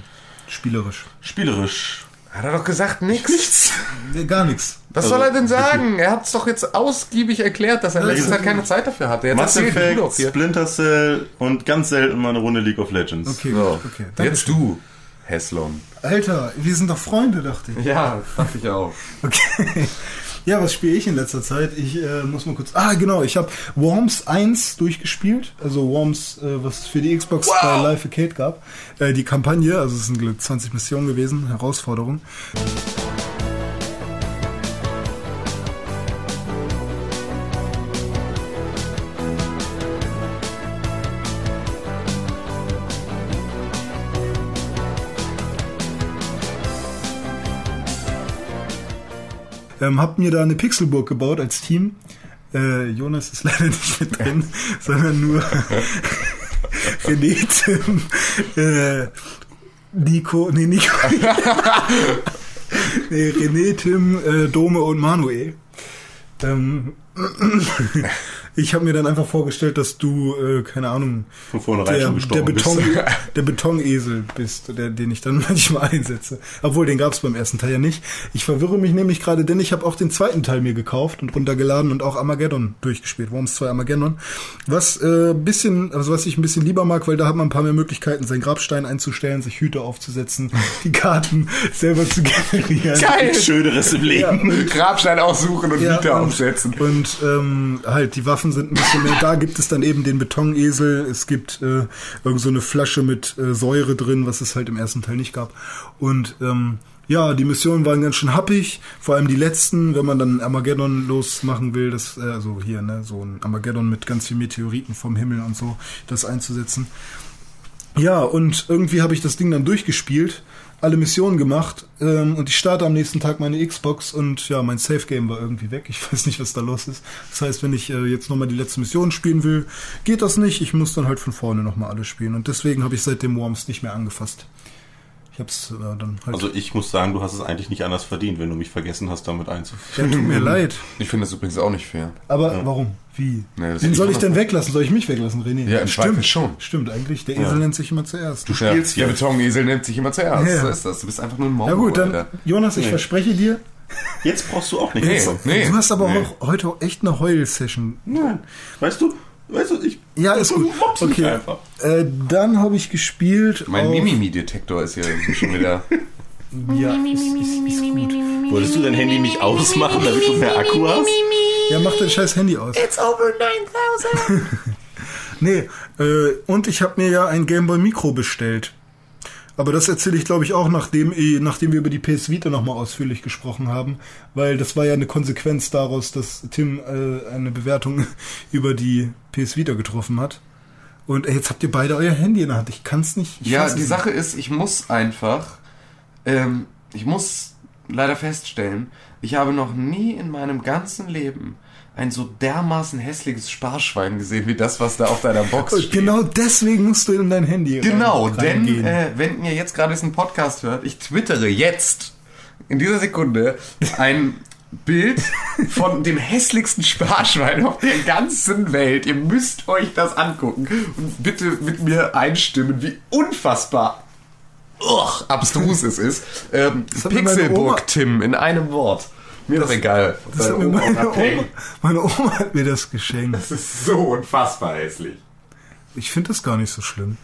Speaker 1: Spielerisch.
Speaker 2: Spielerisch.
Speaker 3: Hat er doch gesagt, nix.
Speaker 1: Äh, Gar nichts.
Speaker 3: Was
Speaker 2: Also,
Speaker 3: soll er denn sagen? Er hat es doch jetzt ausgiebig erklärt, dass er in
Speaker 1: Ja,
Speaker 3: letzter
Speaker 1: das
Speaker 3: Zeit
Speaker 1: ist-
Speaker 3: keine Zeit dafür hatte. Jetzt
Speaker 2: Mass
Speaker 3: du
Speaker 2: Effect,
Speaker 3: doch hier.
Speaker 2: Splinter Cell und ganz selten mal eine Runde League of Legends.
Speaker 1: Okay,
Speaker 3: So,
Speaker 1: gut, okay. Danke.
Speaker 3: jetzt du, Heslon.
Speaker 1: Alter, wir sind doch Freunde, dachte ich.
Speaker 3: Ja, dachte ich auch.
Speaker 1: Okay. Ja, was spiele ich in letzter Zeit? Ich äh, muss mal kurz. Ah, genau, ich habe Worms 1 durchgespielt. Also Worms, äh, was es für die Xbox bei Live Arcade gab. Äh, die Kampagne, also es sind glaub ich, 20 Missionen gewesen, Herausforderung. Ähm, hab mir da eine Pixelburg gebaut als Team. Äh, Jonas ist leider nicht mit drin, sondern nur René, Tim, äh, Nico, nee, Nico. nee, René, Tim, äh, Dome und Manuel. Ähm, ich habe mir dann einfach vorgestellt, dass du, äh, keine Ahnung,
Speaker 2: Von vornherein
Speaker 1: der,
Speaker 2: schon
Speaker 1: der,
Speaker 2: gestorben
Speaker 1: Beton,
Speaker 2: bist.
Speaker 1: der Betonesel bist, der, den ich dann manchmal einsetze. Obwohl, den gab es beim ersten Teil ja nicht. Ich verwirre mich nämlich gerade, denn ich habe auch den zweiten Teil mir gekauft und runtergeladen und auch Armageddon durchgespielt. Worms 2 Armageddon. Was äh, bisschen, also was ich ein bisschen lieber mag, weil da hat man ein paar mehr Möglichkeiten, seinen Grabstein einzustellen, sich Hüte aufzusetzen, die Karten selber zu generieren.
Speaker 3: Geil!
Speaker 2: Schöneres im Leben.
Speaker 3: Grabstein aussuchen und
Speaker 1: Ja, und,
Speaker 3: aufsetzen.
Speaker 1: Und ähm, halt die Waffen Waffen sind ein bisschen mehr. Da gibt es dann eben den Betonesel. Es gibt äh, irgend so eine Flasche mit äh, Säure drin, was es halt im ersten Teil nicht gab. Und ähm, ja, die Missionen waren ganz schön happig. Vor allem die letzten, wenn man dann Armageddon losmachen will, das, äh, also hier, ne, so ein Armageddon mit ganz viel Meteoriten vom Himmel und so, das einzusetzen. Ja, und irgendwie habe ich das Ding dann durchgespielt, alle Missionen gemacht ähm, und ich starte am nächsten Tag meine Xbox und ja, mein Safe Game war irgendwie weg. Ich weiß nicht, was da los ist. Das heißt, wenn ich äh, jetzt nochmal die letzte Mission spielen will, geht das nicht. Ich muss dann halt von vorne nochmal alles spielen und deswegen habe ich seitdem Worms nicht mehr angefasst. Ich hab's äh, dann halt.
Speaker 2: Also ich muss sagen, du hast es eigentlich nicht anders verdient, wenn du mich vergessen hast, damit einzuführen.
Speaker 1: ja, tut mir leid.
Speaker 3: Ich finde das übrigens auch nicht fair.
Speaker 1: Aber warum? Wie?
Speaker 3: Nee,
Speaker 1: Wen soll ich denn weglassen? Soll ich mich weglassen, René?
Speaker 3: Ja, im Zweifel schon.
Speaker 1: Stimmt, eigentlich. Der Esel nennt sich immer zuerst.
Speaker 2: Du spielst
Speaker 3: ja,
Speaker 2: hier.
Speaker 3: der Betonesel nimmt sich immer zuerst.
Speaker 1: Ja.
Speaker 3: So ist das. Du bist einfach nur ein Maul.
Speaker 1: Ja gut, dann,
Speaker 3: Alter.
Speaker 1: Jonas, ich
Speaker 2: Nee.
Speaker 1: verspreche dir,
Speaker 2: Jetzt brauchst du auch nicht
Speaker 3: Nee,
Speaker 2: mehr.
Speaker 3: nee.
Speaker 1: du hast aber
Speaker 3: nee.
Speaker 1: auch heute auch echt eine Heul-Session.
Speaker 2: Nein. Weißt du, weißt du, ich.
Speaker 1: Ja, ist gut. Okay.
Speaker 2: einfach.
Speaker 1: Äh, dann habe ich gespielt.
Speaker 3: Mein Mimimi-Detektor ist hier irgendwie schon wieder.
Speaker 1: Ja, ist, ist, ist gut.
Speaker 2: Wolltest du dein Handy nicht ausmachen, damit du mehr Akku hast?
Speaker 1: Ja, mach dein scheiß Handy aus.
Speaker 4: It's over 9000.
Speaker 1: Nee, äh, und ich habe mir ja ein Gameboy Micro bestellt. Aber das erzähle ich, glaube ich, auch, nachdem, eh- nachdem wir über die PS Vita nochmal ausführlich gesprochen haben. Weil das war ja eine Konsequenz daraus, dass Tim äh, eine Bewertung über die PS Vita getroffen hat. Und äh, jetzt habt ihr beide euer Handy in der Hand. Ich kann's nicht. Ich
Speaker 3: Ja, die
Speaker 1: es
Speaker 3: Sache ist, ich muss einfach, ähm, ich muss leider feststellen, ich habe noch nie in meinem ganzen Leben ein so dermaßen hässliches Sparschwein gesehen, wie das, was da auf deiner Box steht.
Speaker 1: Genau deswegen musst du in dein Handy
Speaker 3: Genau,
Speaker 1: rein-
Speaker 3: denn äh, wenn ihr jetzt gerade diesen Podcast hört, ich twittere jetzt in dieser Sekunde ein Bild von dem hässlichsten Sparschwein auf der ganzen Welt. Ihr müsst euch das angucken und bitte mit mir einstimmen, wie unfassbar uch, abstrus es ist. Ähm, Pixelburg Tim in einem Wort. Mir doch egal. ob
Speaker 1: das hat mir meine. Oma, meine Oma hat mir das geschenkt.
Speaker 3: Das ist so unfassbar hässlich.
Speaker 1: Ich finde das gar nicht so schlimm.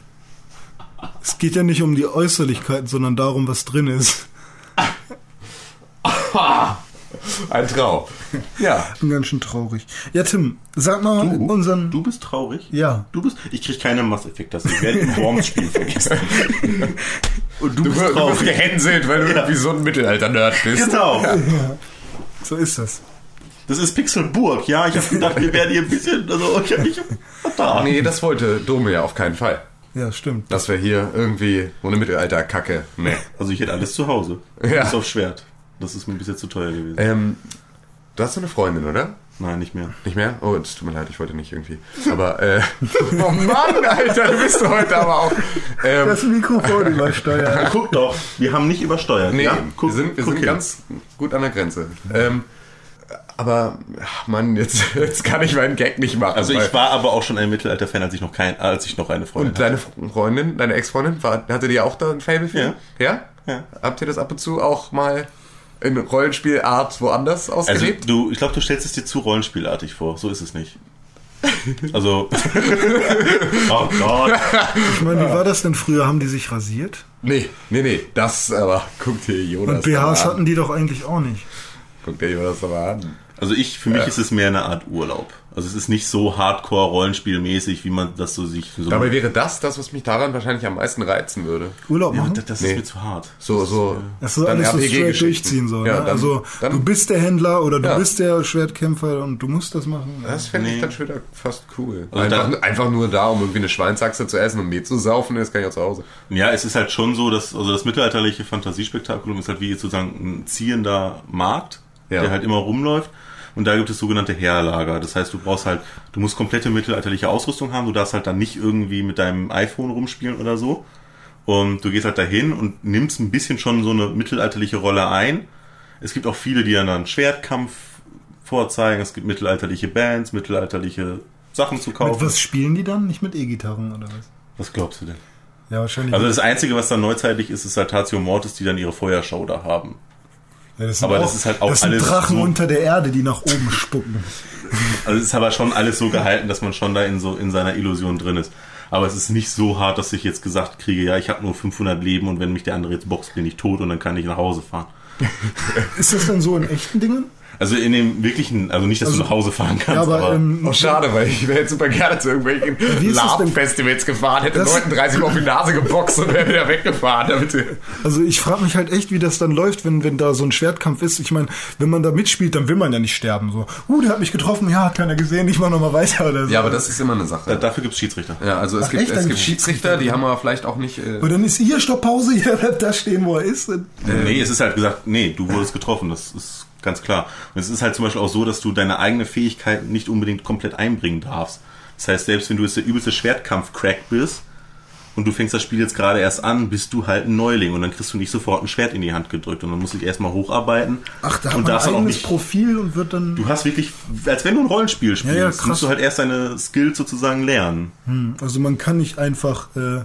Speaker 1: Es geht ja nicht um die Äußerlichkeiten, sondern darum, was drin ist.
Speaker 3: Ein Traum. Ja.
Speaker 1: bin ganz schön traurig. Ja, Tim, sag mal unseren.
Speaker 2: Du bist traurig?
Speaker 1: Ja.
Speaker 2: Du bist. Ich krieg keine Mass Effect, das ich werde im Worms-Spiel vergessen. Und du,
Speaker 3: Du,
Speaker 2: bist
Speaker 3: wirst- du
Speaker 2: traurig.
Speaker 3: gehänselt, weil du irgendwie so ein Mittelalter-Nerd bist.
Speaker 2: Genau.
Speaker 1: So ist das.
Speaker 2: Das ist Pixelburg, ja. Ich habe gedacht, wir werden hier ein bisschen. Also, ich hab mich vertan.
Speaker 3: Nee, das wollte Dome ja auf keinen Fall.
Speaker 1: Ja, stimmt.
Speaker 3: Dass wir hier irgendwie so eine Mittelalter-Kacke. Nee.
Speaker 2: Also, ich hätte alles zu Hause.
Speaker 3: Ja.
Speaker 2: Bis auf Schwert. Das ist mir bis jetzt zu teuer gewesen.
Speaker 3: Ähm, du hast so eine Freundin, oder?
Speaker 2: Nein, nicht mehr.
Speaker 3: Nicht mehr? Oh, es tut mir leid, ich wollte nicht irgendwie. Aber, äh. oh Mann, Alter, du bist heute aber auch. Ähm,
Speaker 1: Das Mikrofon übersteuert.
Speaker 2: Guck doch, wir haben nicht übersteuert.
Speaker 3: nee,
Speaker 2: ja? Guck,
Speaker 3: wir sind, wir sind
Speaker 2: hin.
Speaker 3: ganz gut an der Grenze. Ähm, aber, ach Mann, jetzt, jetzt kann ich meinen Gag nicht machen.
Speaker 2: Also ich war aber auch schon ein Mittelalter-Fan, als ich noch kein, als ich noch eine Freundin
Speaker 3: Und deine Freundin, deine Ex-Freundin, war- hatte die auch da ein Fable für?
Speaker 2: Ja.
Speaker 3: Ja?
Speaker 2: Ja.
Speaker 3: Habt ihr das ab und zu auch mal in Rollenspielart woanders
Speaker 2: Also
Speaker 3: ausgelebt?
Speaker 2: du, ich glaube, du stellst es dir zu rollenspielartig vor. So ist es nicht. Also. oh Gott.
Speaker 1: Ich meine, wie war das denn früher? Haben die sich rasiert?
Speaker 3: nee, nee, nee, das aber, guck dir Jonas
Speaker 1: Und BHs hatten die doch eigentlich auch nicht.
Speaker 3: Guck dir Jonas aber an.
Speaker 2: Also ich, für mich ist es mehr eine Art Urlaub. Also es ist nicht so hardcore-rollenspielmäßig, wie man das so sich so.
Speaker 3: Dabei wäre das das, was mich daran wahrscheinlich am meisten reizen würde.
Speaker 1: Urlaub
Speaker 2: ja,
Speaker 1: machen?
Speaker 2: das, das
Speaker 3: Nee.
Speaker 2: ist mir zu hart.
Speaker 3: So, so.
Speaker 1: Das soll
Speaker 3: dann
Speaker 1: alles so straight
Speaker 3: RPG-Geschichten.
Speaker 1: durchziehen so.
Speaker 3: Ja,
Speaker 1: ne?
Speaker 3: dann,
Speaker 1: also
Speaker 3: dann,
Speaker 1: du bist der Händler oder du
Speaker 3: Ja.
Speaker 1: bist der Schwertkämpfer und du musst das machen.
Speaker 3: Das fände ich
Speaker 2: Nee.
Speaker 3: dann schon wieder fast cool.
Speaker 2: Also
Speaker 3: einfach,
Speaker 2: dann-
Speaker 3: einfach nur da, um irgendwie eine Schweinsachse zu essen und Met zu saufen, das kann ich auch zu Hause.
Speaker 2: Ja, es ist halt schon so, dass also das mittelalterliche Fantasiespektakulum ist halt wie sozusagen ein ziehender Markt,
Speaker 3: Ja.
Speaker 2: der halt immer rumläuft. Und da gibt es sogenannte Heerlager. Das heißt, du brauchst halt, du musst komplette mittelalterliche Ausrüstung haben. Du darfst halt dann nicht irgendwie mit deinem iPhone rumspielen oder so. Und du gehst halt dahin und nimmst ein bisschen schon so eine mittelalterliche Rolle ein. Es gibt auch viele, die dann einen Schwertkampf vorzeigen. Es gibt mittelalterliche Bands, mittelalterliche Sachen zu
Speaker 1: Mit
Speaker 2: kaufen.
Speaker 1: was spielen die dann? Nicht mit E-Gitarren oder was?
Speaker 2: was glaubst du denn?
Speaker 1: Ja, wahrscheinlich.
Speaker 2: Also das Einzige, was dann neuzeitlich ist, ist halt Tatio Mortis, die dann ihre Feuershow da haben.
Speaker 1: Ja, das sind
Speaker 2: aber das ist halt auch
Speaker 1: das sind
Speaker 2: alles
Speaker 1: Drachen
Speaker 2: so-
Speaker 1: unter der Erde, die nach oben spucken.
Speaker 2: Also es ist aber schon alles so gehalten, dass man schon da in so in seiner Illusion drin ist. Aber es ist nicht so hart, dass ich jetzt gesagt kriege, ja, ich habe nur 500 Leben und wenn mich der andere jetzt boxt, bin ich tot und dann kann ich nach Hause fahren.
Speaker 1: Ist das dann so in echten Dingen?
Speaker 2: Also in dem wirklichen, also nicht, dass
Speaker 1: Also-
Speaker 2: du nach Hause fahren kannst,
Speaker 1: Ja, aber,
Speaker 2: aber,
Speaker 1: ähm,
Speaker 3: Oh, schade, weil ich wäre jetzt super gerne zu irgendwelchen
Speaker 1: Wie ist das denn-
Speaker 3: LARP-Festivals gefahren, hätte
Speaker 1: Das-
Speaker 3: Leuten 30 Mal auf die Nase geboxt und wäre wieder weggefahren. Damit
Speaker 1: Also ich frage mich halt echt, wie das dann läuft, wenn, wenn da so ein Schwertkampf ist. Ich meine, wenn man da mitspielt, dann will man ja nicht sterben. So, uh, der hat mich getroffen, ja, hat keiner gesehen, ich mach nochmal weiter oder so.
Speaker 3: ja, aber das ist immer eine
Speaker 2: da,
Speaker 3: Sache.
Speaker 2: dafür gibt's Schiedsrichter.
Speaker 3: Ja, also es
Speaker 1: Ach,
Speaker 3: gibt,
Speaker 1: echt?
Speaker 3: es gibt Schiedsrichter, die haben aber vielleicht auch nicht... Äh,
Speaker 1: Und dann ist hier Stopppause, jeder bleibt da stehen, wo er ist.
Speaker 2: Nee, es ist halt gesagt, nee, du wurdest getroffen, das ist ganz klar. Und es ist halt zum Beispiel auch so, dass du deine eigene Fähigkeit nicht unbedingt komplett einbringen darfst. Das heißt, selbst wenn du jetzt der übelste Schwertkampf-Crack bist und du fängst das Spiel jetzt gerade erst an, bist du halt ein Neuling und dann kriegst du nicht sofort ein Schwert in die Hand gedrückt und dann musst du dich erstmal hocharbeiten.
Speaker 1: Ach, da hat
Speaker 2: und
Speaker 1: man ein
Speaker 2: dann auch
Speaker 1: eigenes
Speaker 2: nicht,
Speaker 1: Profil und wird dann...
Speaker 2: Du hast wirklich, als wenn du ein Rollenspiel spielst,
Speaker 1: Ja, ja,
Speaker 2: musst du halt erst deine Skills sozusagen lernen.
Speaker 1: Hm, Also man kann nicht einfach äh,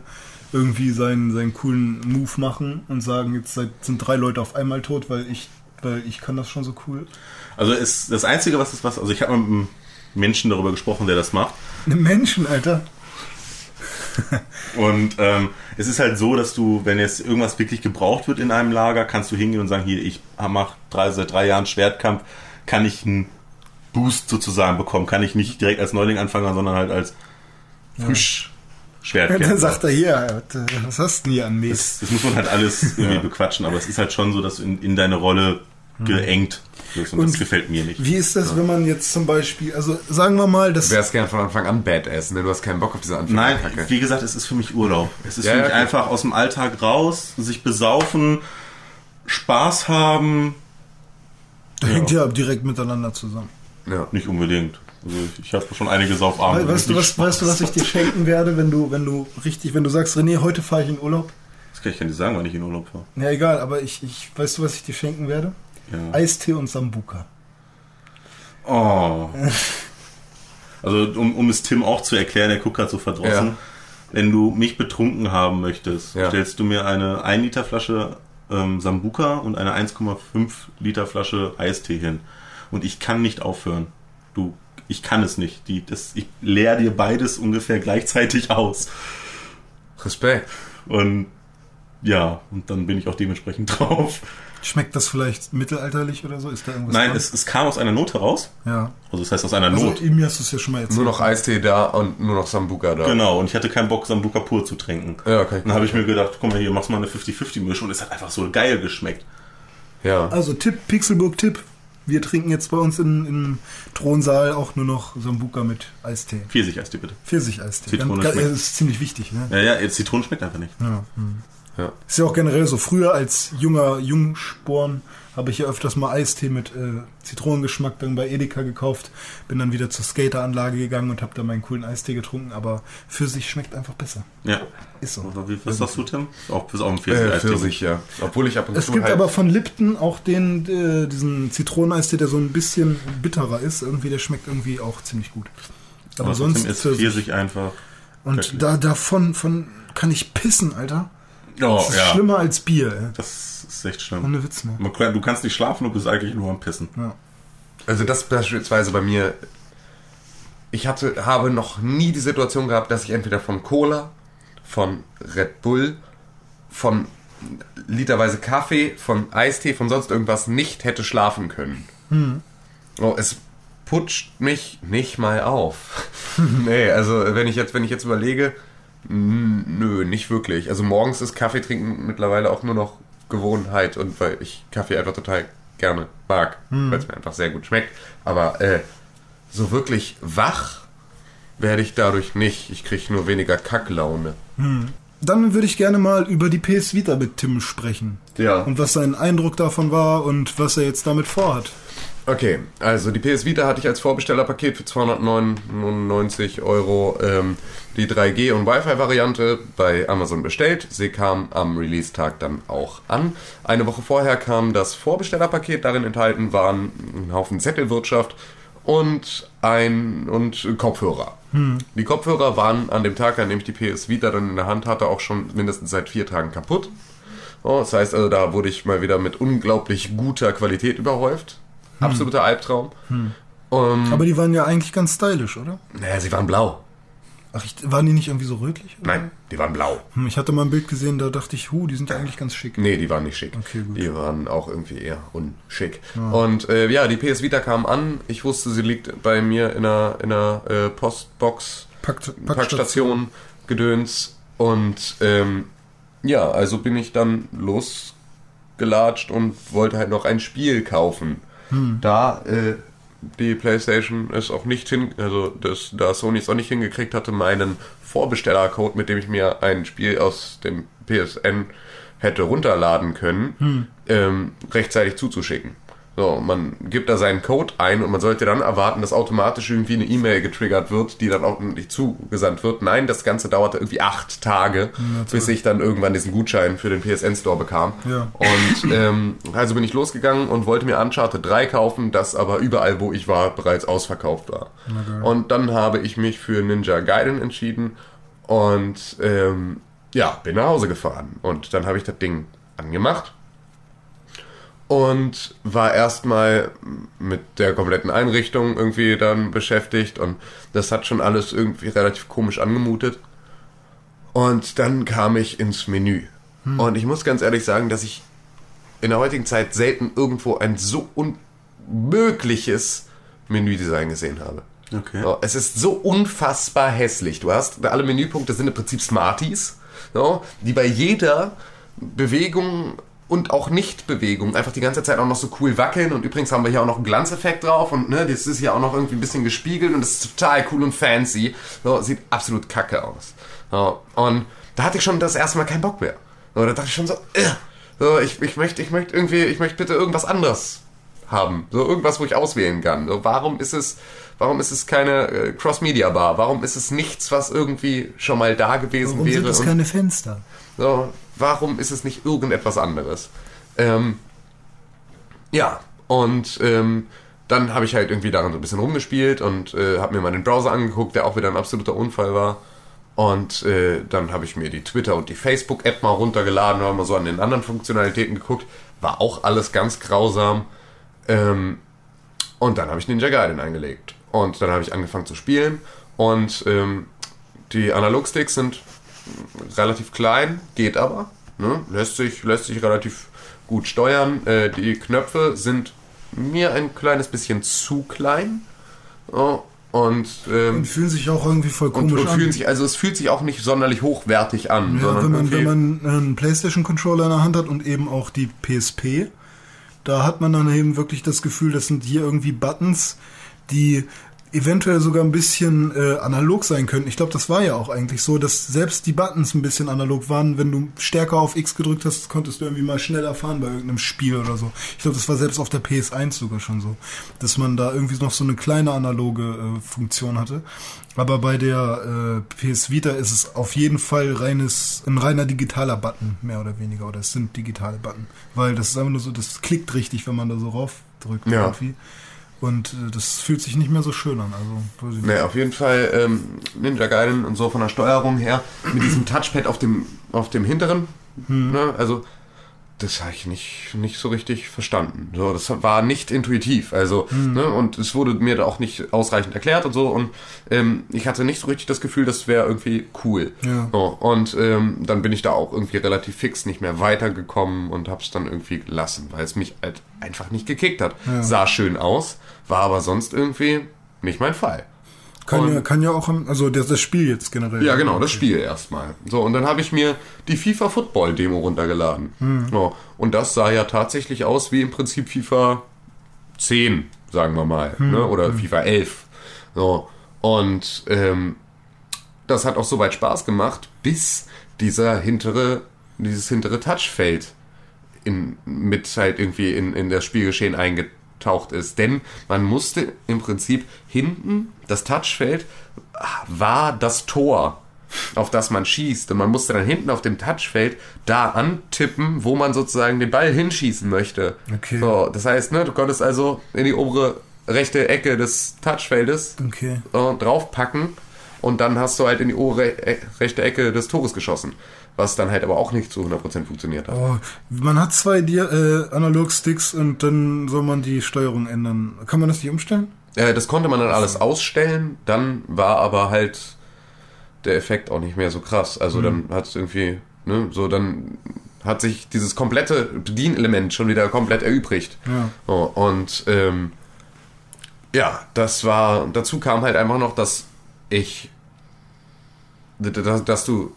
Speaker 1: irgendwie seinen, seinen coolen Move machen und sagen, jetzt sind drei Leute auf einmal tot, weil ich, weil ich kann das schon so cool.
Speaker 2: Also ist das Einzige, was ist was, also ich habe mit einem Menschen darüber gesprochen, der das macht.
Speaker 1: Eine Menschen, Alter.
Speaker 2: Und ähm, es ist halt so, dass du, wenn jetzt irgendwas wirklich gebraucht wird in einem Lager, kannst du hingehen und sagen, hier, ich mache drei, seit drei Jahren Schwertkampf, kann ich einen Boost sozusagen bekommen, kann ich nicht direkt als Neuling anfangen, sondern halt als frisch
Speaker 1: Und
Speaker 2: Schwertkämpfer.
Speaker 1: dann sagt er hier, was hast du denn hier an Mäß?
Speaker 2: das, das muss man halt alles irgendwie bequatschen, aber es ist halt schon so, dass du in, in deine Rolle geengt wirst und, das
Speaker 1: Und
Speaker 2: gefällt mir nicht.
Speaker 1: Wie ist das, wenn man jetzt zum Beispiel, also sagen wir mal, das
Speaker 3: Du wärst gern von Anfang an Badass, ne? Du hast keinen Bock auf diese
Speaker 2: Nein,
Speaker 3: Anfängerkacke.
Speaker 2: wie gesagt, es ist für mich Urlaub. Es ist
Speaker 3: Ja,
Speaker 2: für
Speaker 3: ja,
Speaker 2: mich
Speaker 3: klar.
Speaker 2: einfach aus dem Alltag raus, sich besaufen, Spaß haben,
Speaker 1: da hängt ja direkt miteinander zusammen.
Speaker 3: Ja.
Speaker 2: nicht unbedingt. Also ich, ich habe schon einige Saufabende.
Speaker 1: weißt, du, was, weißt du, was ich dir schenken werde, wenn du, wenn du richtig, wenn du sagst, René, heute fahre ich in Urlaub?
Speaker 2: Das kann ich dir nicht sagen, wann ich in Urlaub war.
Speaker 1: Ja, egal, aber ich, ich, weißt du, was ich dir schenken werde?
Speaker 2: Ja.
Speaker 1: Eistee und Sambuka.
Speaker 2: Oh. Also um, um es Tim auch zu erklären, der guckt gerade so verdrossen.
Speaker 3: Ja.
Speaker 2: Wenn du mich betrunken haben möchtest,
Speaker 3: Ja.
Speaker 2: stellst du mir eine 1 Liter Flasche ähm, Sambuka und eine 1,5 Liter Flasche Eistee hin. Und ich kann nicht aufhören. Du, ich kann es nicht. Die, das, ich leer dir beides ungefähr gleichzeitig aus.
Speaker 3: Respekt.
Speaker 2: Und ja, und dann bin ich auch dementsprechend drauf.
Speaker 1: Schmeckt das vielleicht mittelalterlich oder so? Ist da irgendwas
Speaker 2: Nein, es, es kam aus einer Not heraus.
Speaker 1: Ja.
Speaker 2: Also das heißt aus einer
Speaker 1: Also,
Speaker 2: Not.
Speaker 1: mir hast du es ja schon mal erzählt.
Speaker 3: Nur noch Eistee da und nur noch Sambuka da.
Speaker 2: Genau, und ich hatte keinen Bock, Sambuka pur zu trinken.
Speaker 3: Ja, okay.
Speaker 2: Dann habe ich mir gedacht, komm mal hier, machst mal eine 50-50-Mischung und es hat einfach so geil geschmeckt.
Speaker 3: Ja.
Speaker 1: Also Tipp, Pixelburg-Tipp. Wir trinken jetzt bei uns in, im Thronsaal auch nur noch Sambuka mit Eistee.
Speaker 2: Pfirsich-Eistee bitte.
Speaker 1: Pfirsich-Eistee.
Speaker 2: Zitrone schmeckt.
Speaker 1: Das ist ziemlich wichtig, ne?
Speaker 2: Ja, ja, jetzt Zitronen schmeckt einfach nicht.
Speaker 1: Ja. hm.
Speaker 3: Ja.
Speaker 1: Ist ja auch generell so. Früher als junger Jungsporn habe ich ja öfters mal Eistee mit äh, Zitronengeschmack dann bei Edeka gekauft. Bin dann wieder zur Skateranlage gegangen und habe da meinen coolen Eistee getrunken. Aber für sich schmeckt einfach besser.
Speaker 2: Ja.
Speaker 1: Ist so.
Speaker 2: Wie- Was sagst du, Tim? Auch, bist auch ein
Speaker 3: Äh,
Speaker 2: Pfirsich-Eistee.
Speaker 3: Pfirsich, ja. Obwohl ich ab und
Speaker 1: Es
Speaker 3: zu
Speaker 1: gibt
Speaker 3: halt,
Speaker 1: aber von Lipton auch den, äh, diesen Zitroneneistee, der so ein bisschen bitterer ist. Irgendwie, der schmeckt irgendwie auch ziemlich gut. Aber,
Speaker 2: Aber
Speaker 1: sonst
Speaker 2: ist
Speaker 1: Pfirsich.
Speaker 2: Pfirsich einfach.
Speaker 1: Und da, davon von kann ich pissen, Alter.
Speaker 2: Oh,
Speaker 1: Das ist schlimmer als Bier, ey.
Speaker 2: Das ist echt schlimm.
Speaker 1: Ohne Witz, ne?
Speaker 2: Du kannst nicht schlafen, du bist eigentlich nur am Pissen.
Speaker 1: Ja.
Speaker 3: Also das beispielsweise bei mir, ich hatte, habe noch nie die Situation gehabt, dass ich entweder von Cola, von Red Bull, von literweise Kaffee, von Eistee, von sonst irgendwas nicht hätte schlafen können. Oh, es putscht mich nicht mal auf. nee, also wenn ich jetzt, wenn ich jetzt überlege, nö, nicht wirklich. Also morgens ist Kaffee trinken mittlerweile auch nur noch Gewohnheit und weil ich Kaffee einfach total gerne mag, weil es mir einfach sehr gut schmeckt. Aber äh, so wirklich wach werde ich dadurch nicht. Ich kriege nur weniger Kacklaune.
Speaker 1: Dann würde ich gerne mal über die PS Vita mit Tim sprechen.
Speaker 3: Ja.
Speaker 1: Und was sein Eindruck davon war und was er jetzt damit vorhat.
Speaker 3: Okay, also die PS Vita hatte ich als Vorbestellerpaket für 299 Euro ähm, die 3G und Wi-Fi-Variante bei Amazon bestellt. Sie kam am Release-Tag dann auch an. Eine Woche vorher kam das Vorbestellerpaket. Darin enthalten waren ein Haufen Zettelwirtschaft und ein und Kopfhörer. Die Kopfhörer waren an dem Tag, an dem ich die PS Vita dann in der Hand hatte, auch schon mindestens seit vier Tagen kaputt. Oh, das heißt also, da wurde ich mal wieder mit unglaublich guter Qualität überhäuft. Absoluter Albtraum. Ähm,
Speaker 1: Aber die waren ja eigentlich ganz stylisch, oder?
Speaker 3: naja, sie waren blau.
Speaker 1: Ach, ich, waren die nicht irgendwie so rötlich? oder?
Speaker 3: Nein, die waren blau.
Speaker 1: Hm, Ich hatte mal ein Bild gesehen, da dachte ich, hu, die sind ja eigentlich ganz schick.
Speaker 3: Nee, die waren nicht schick.
Speaker 1: Okay, gut.
Speaker 3: Die waren auch irgendwie eher unschick. Und äh, ja, die PS Vita kam an. Ich wusste, sie liegt bei mir in einer, in einer äh, Postbox,
Speaker 1: Packt,
Speaker 3: Packstation, Gedöns. Und ähm, ja, also bin ich dann losgelatscht und wollte halt noch ein Spiel kaufen. Da äh, die PlayStation es auch nicht hin, also das, da Sony es auch nicht hingekriegt hatte, meinen Vorbestellercode, mit dem ich mir ein Spiel aus dem PSN hätte runterladen können, ähm, rechtzeitig zuzuschicken. So, man gibt da seinen Code ein und man sollte dann erwarten, dass automatisch irgendwie eine E-Mail getriggert wird, die dann auch nicht zugesandt wird. Nein, das Ganze dauerte irgendwie acht Tage, bis ich dann irgendwann diesen Gutschein für den PSN Store bekam.
Speaker 1: Ja.
Speaker 3: Und ähm, also bin ich losgegangen und wollte mir Uncharted 3 kaufen, das aber überall, wo ich war, bereits ausverkauft war. Und dann habe ich mich für Ninja Gaiden entschieden und ähm, ja, bin nach Hause gefahren. Und dann habe ich das Ding angemacht und war erstmal mit der kompletten Einrichtung irgendwie dann beschäftigt und das hat schon alles irgendwie relativ komisch angemutet. Und dann kam ich ins Menü. Und ich muss ganz ehrlich sagen, dass ich in der heutigen Zeit selten irgendwo ein so unmögliches Menüdesign gesehen habe.
Speaker 2: Okay.
Speaker 3: Es ist so unfassbar hässlich. Du hast, alle Menüpunkte sind im Prinzip Smarties, die bei jeder Bewegung und auch Nicht-Bewegung einfach die ganze Zeit auch noch so cool wackeln. Und übrigens haben wir hier auch noch einen Glanzeffekt drauf und ne, das ist ja auch noch irgendwie ein bisschen gespiegelt und das ist total cool und fancy. So, sieht absolut kacke aus. So, und da hatte ich schon das erste Mal keinen Bock mehr. So, da dachte ich schon so, äh, so ich, ich möchte, ich möchte irgendwie, ich möchte bitte irgendwas anderes haben. So irgendwas, wo ich auswählen kann. So, warum ist es, warum ist es keine äh, Cross-Media-Bar? Warum ist es nichts, was irgendwie schon mal da gewesen
Speaker 1: Warum
Speaker 3: wäre?
Speaker 1: sind das
Speaker 3: und-
Speaker 1: keine Fenster?
Speaker 3: so, warum ist es nicht irgendetwas anderes? Ähm, ja, und ähm, dann habe ich halt irgendwie daran so ein bisschen rumgespielt und äh, habe mir mal den Browser angeguckt, der auch wieder ein absoluter Unfall war. Und äh, dann habe ich mir die Twitter- und die Facebook-App mal runtergeladen, habe mal so an den anderen Funktionalitäten geguckt. War auch alles ganz grausam. Ähm, und dann habe ich Ninja Gaiden eingelegt. Und dann habe ich angefangen zu spielen. Und ähm, die Analogsticks sind relativ klein, geht aber. Ne? Lässt, sich, lässt sich relativ gut steuern. Äh, die Knöpfe sind mir ein kleines bisschen zu klein. Oh, und, ähm,
Speaker 1: Und fühlen sich auch irgendwie voll
Speaker 3: und,
Speaker 1: komisch
Speaker 3: und
Speaker 1: an.
Speaker 3: fühlen sich, also es fühlt sich auch nicht sonderlich hochwertig an.
Speaker 1: ja, wenn man, wenn man einen PlayStation-Controller in der Hand hat und eben auch die PSP, da hat man dann eben wirklich das Gefühl, das sind hier irgendwie Buttons, die eventuell sogar ein bisschen äh, analog sein könnten. Ich glaube, das war ja auch eigentlich so, dass selbst die Buttons ein bisschen analog waren. Wenn du stärker auf X gedrückt hast, konntest du irgendwie mal schneller fahren bei irgendeinem Spiel oder so. Ich glaube, das war selbst auf der PS1 sogar schon so, dass man da irgendwie noch so eine kleine analoge äh, Funktion hatte. Aber bei der äh, PS Vita ist es auf jeden Fall reines, ein reiner digitaler Button, mehr oder weniger. Oder es sind digitale Button. Weil das ist einfach nur so, das klickt richtig, wenn man da so raufdrückt
Speaker 3: Ja.
Speaker 1: irgendwie. Und äh, das fühlt sich nicht mehr so schön an. Also.
Speaker 3: Nee, auf jeden Fall ähm, Ninja Gaiden und so von der Steuerung her mit diesem Touchpad auf dem, auf dem hinteren. Ne, also, das habe ich nicht, nicht so richtig verstanden. So, das war nicht intuitiv. Also, ne, und es wurde mir da auch nicht ausreichend erklärt und so. Und ähm, ich hatte nicht so richtig das Gefühl, das wäre irgendwie cool.
Speaker 1: Ja.
Speaker 3: So, und ähm, dann bin ich da auch irgendwie relativ fix nicht mehr weitergekommen und habe es dann irgendwie gelassen, weil es mich halt einfach nicht gekickt hat. Sah schön aus, war aber sonst irgendwie nicht mein Fall.
Speaker 1: Kann
Speaker 3: Und-
Speaker 1: ja, kann ja auch, also das, das Spiel jetzt generell.
Speaker 3: Ja, genau, das Spiel erstmal. So, und dann habe ich mir die FIFA Football Demo runtergeladen. So, und das sah ja tatsächlich aus wie im Prinzip FIFA 10, sagen wir mal, ne? oder FIFA 11. So, und ähm, das hat auch soweit Spaß gemacht, bis dieser hintere, dieses hintere Touchfeld in, mit halt irgendwie in, in das Spielgeschehen eingetaucht ist. Denn man musste im Prinzip hinten, das Touchfeld war das Tor, auf das man schießt. Und man musste dann hinten auf dem Touchfeld da antippen, wo man sozusagen den Ball hinschießen möchte.
Speaker 1: Okay.
Speaker 3: So, das heißt, ne, du konntest also in die obere rechte Ecke des Touchfeldes
Speaker 1: Okay.
Speaker 3: äh, draufpacken und dann hast du halt in die obere e rechte Ecke des Tores geschossen. Was dann halt aber auch nicht zu 100% funktioniert hat.
Speaker 1: Oh, man hat zwei äh, Analog-Sticks und dann soll man die Steuerung ändern. Kann man das nicht umstellen?
Speaker 3: Äh, das konnte man dann alles ausstellen, dann war aber halt der Effekt auch nicht mehr so krass. Also dann hat es irgendwie, ne, so dann hat sich dieses komplette Bedienelement schon wieder komplett erübrigt.
Speaker 1: Ja.
Speaker 3: So, und ähm, ja, das war, dazu kam halt einfach noch, dass ich, dass, dass du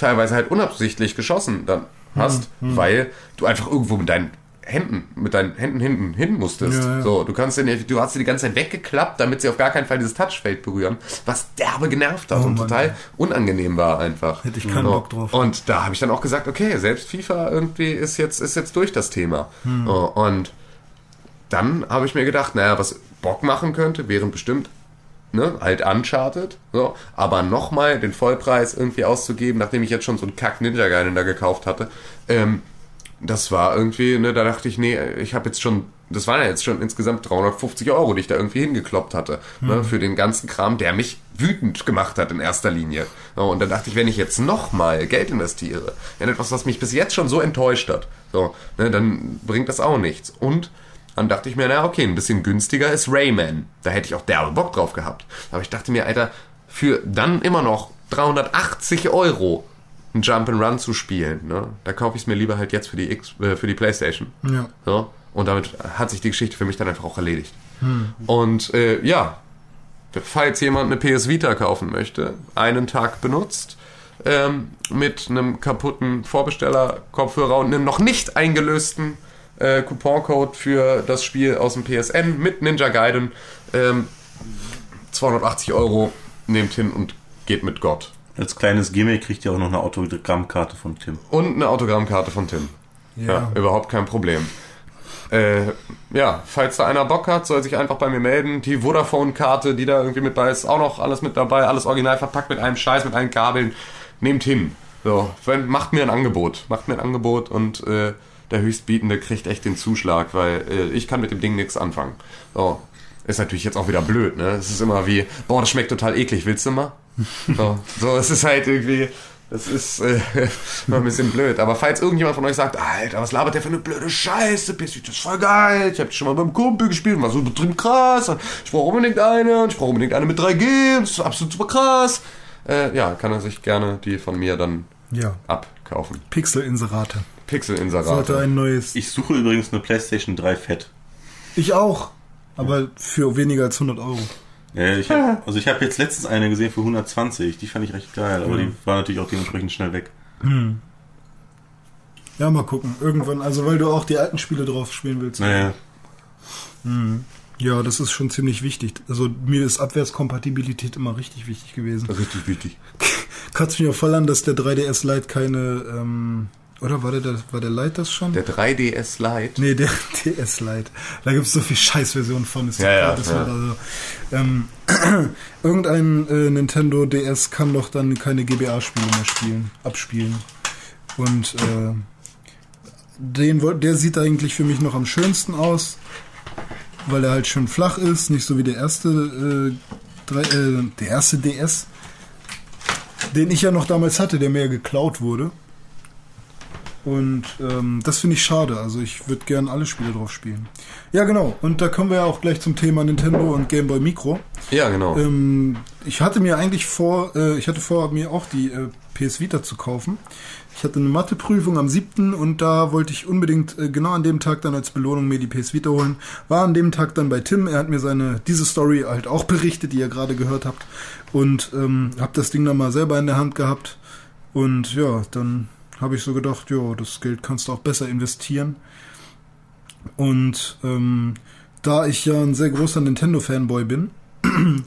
Speaker 3: teilweise halt unabsichtlich geschossen dann hast, weil du einfach irgendwo mit deinen Händen, mit deinen Händen hinten hin musstest.
Speaker 1: Ja, ja.
Speaker 3: So, du kannst den, du hast sie die ganze Zeit weggeklappt, damit sie auf gar keinen Fall dieses Touchfeld berühren, was derbe genervt hat
Speaker 1: Oh
Speaker 3: und
Speaker 1: Mann,
Speaker 3: total
Speaker 1: ey.
Speaker 3: unangenehm war einfach.
Speaker 1: Hätte ich keinen
Speaker 3: So.
Speaker 1: Bock drauf.
Speaker 3: Und da habe ich dann auch gesagt, okay, selbst FIFA irgendwie ist jetzt, ist jetzt durch das Thema.
Speaker 1: Hm.
Speaker 3: So, und dann habe ich mir gedacht, naja, was Bock machen könnte, wären bestimmt ne, halt Uncharted, so, aber nochmal den Vollpreis irgendwie auszugeben, nachdem ich jetzt schon so einen Kack Ninja Gaiden da gekauft hatte, ähm, das war irgendwie, ne, da dachte ich, nee, ich habe jetzt schon, das waren ja jetzt schon insgesamt 350 Euro, die ich da irgendwie hingekloppt hatte, ne, für den ganzen Kram, der mich wütend gemacht hat in erster Linie. So, und dann dachte ich, wenn ich jetzt nochmal Geld investiere in etwas, was mich bis jetzt schon so enttäuscht hat, so, ne, dann bringt das auch nichts. Und dann dachte ich mir, na okay, ein bisschen günstiger ist Rayman. Da hätte ich auch derbe Bock drauf gehabt. Aber ich dachte mir, Alter, für dann immer noch 380 Euro ein Jump'n'Run zu spielen, ne? da kaufe ich es mir lieber halt jetzt für die, X, äh, für die Playstation.
Speaker 1: Ja.
Speaker 3: So, und damit hat sich die Geschichte für mich dann einfach auch erledigt. Und äh, ja, falls jemand eine PS Vita kaufen möchte, einen Tag benutzt, ähm, mit einem kaputten Vorbesteller-Kopfhörer und einem noch nicht eingelösten äh, Couponcode für das Spiel aus dem PSN mit Ninja Gaiden, ähm, 280 Euro, nehmt hin und geht mit Gott.
Speaker 2: Als kleines Gimmick kriegt ihr auch noch eine Autogrammkarte von Tim.
Speaker 3: Und eine Autogrammkarte von Tim. Ja,
Speaker 1: Ja.
Speaker 3: überhaupt kein Problem. Äh, ja, falls da einer Bock hat, soll sich einfach bei mir melden. Die Vodafone-Karte, die da irgendwie mit bei ist, auch noch alles mit dabei. Alles original verpackt mit einem Scheiß, mit allen Kabeln. Nehmt hin. So, macht mir ein Angebot. Macht mir ein Angebot und äh, der Höchstbietende kriegt echt den Zuschlag, weil äh, ich kann mit dem Ding nichts anfangen. So. Ist natürlich jetzt auch wieder blöd, ne? Es ist immer wie, boah, das schmeckt total eklig, willst du mal? So, so es ist halt irgendwie, das ist äh, ein bisschen blöd. Aber falls irgendjemand von euch sagt, Alter, was labert der für eine blöde Scheiße, du das ist voll geil, ich hab die schon mal beim Kumpel gespielt, und war so übertrieben krass, ich brauche unbedingt eine, und ich brauche unbedingt eine mit 3G, und das ist absolut super krass. Äh, ja, kann er sich gerne die von mir dann
Speaker 1: Ja.
Speaker 3: abkaufen.
Speaker 1: Pixel-Inserate. Sollte
Speaker 3: Pixel-Inserate.
Speaker 1: ein neues.
Speaker 2: Ich suche übrigens eine PlayStation 3 Fett.
Speaker 1: Ich auch. Aber für weniger als 100 Euro.
Speaker 2: Ja, ich hab, also ich habe jetzt letztens eine gesehen für 120. Die fand ich recht geil, aber
Speaker 1: Ja.
Speaker 2: die war natürlich auch dementsprechend schnell weg.
Speaker 1: Ja, mal gucken. Irgendwann, also weil du auch die alten Spiele drauf spielen willst.
Speaker 2: Naja,
Speaker 1: Ja, das ist schon ziemlich wichtig. Also mir ist Abwärtskompatibilität immer richtig wichtig gewesen.
Speaker 3: Richtig wichtig.
Speaker 1: Kotzt mich auch voll an, dass der 3DS Lite keine, ähm, oder war der, war der Lite das schon?
Speaker 3: Der 3DS Lite.
Speaker 1: Nee, der DS Lite. Da gibt es so viel Scheißversionen von. Ist
Speaker 3: Ja, ja,
Speaker 1: klar,
Speaker 3: ja.
Speaker 1: also, ähm, irgendein äh, Nintendo DS kann doch dann keine GBA-Spiele mehr spielen, abspielen. Und äh, den, der sieht eigentlich für mich noch am schönsten aus, weil er halt schön flach ist, nicht so wie der erste, äh, drei, äh, der erste DS, den ich ja noch damals hatte, der mir ja geklaut wurde. Und ähm, das finde ich schade. Also ich würde gern alle Spiele drauf spielen. Ja, genau. Und da kommen wir ja auch gleich zum Thema Nintendo und Game Boy Micro.
Speaker 3: Ja, genau.
Speaker 1: Ähm, ich hatte mir eigentlich vor, äh, ich hatte vor, mir auch die äh, PS Vita zu kaufen. Ich hatte eine Matheprüfung am 7. und da wollte ich unbedingt äh, genau an dem Tag dann als Belohnung mir die PS Vita holen. War an dem Tag dann bei Tim. Er hat mir seine diese Story halt auch berichtet, die ihr gerade gehört habt. Und ähm, habe das Ding dann mal selber in der Hand gehabt. Und ja, dann habe ich so gedacht, ja, das Geld kannst du auch besser investieren. Und ähm, da ich ja ein sehr großer Nintendo-Fanboy bin,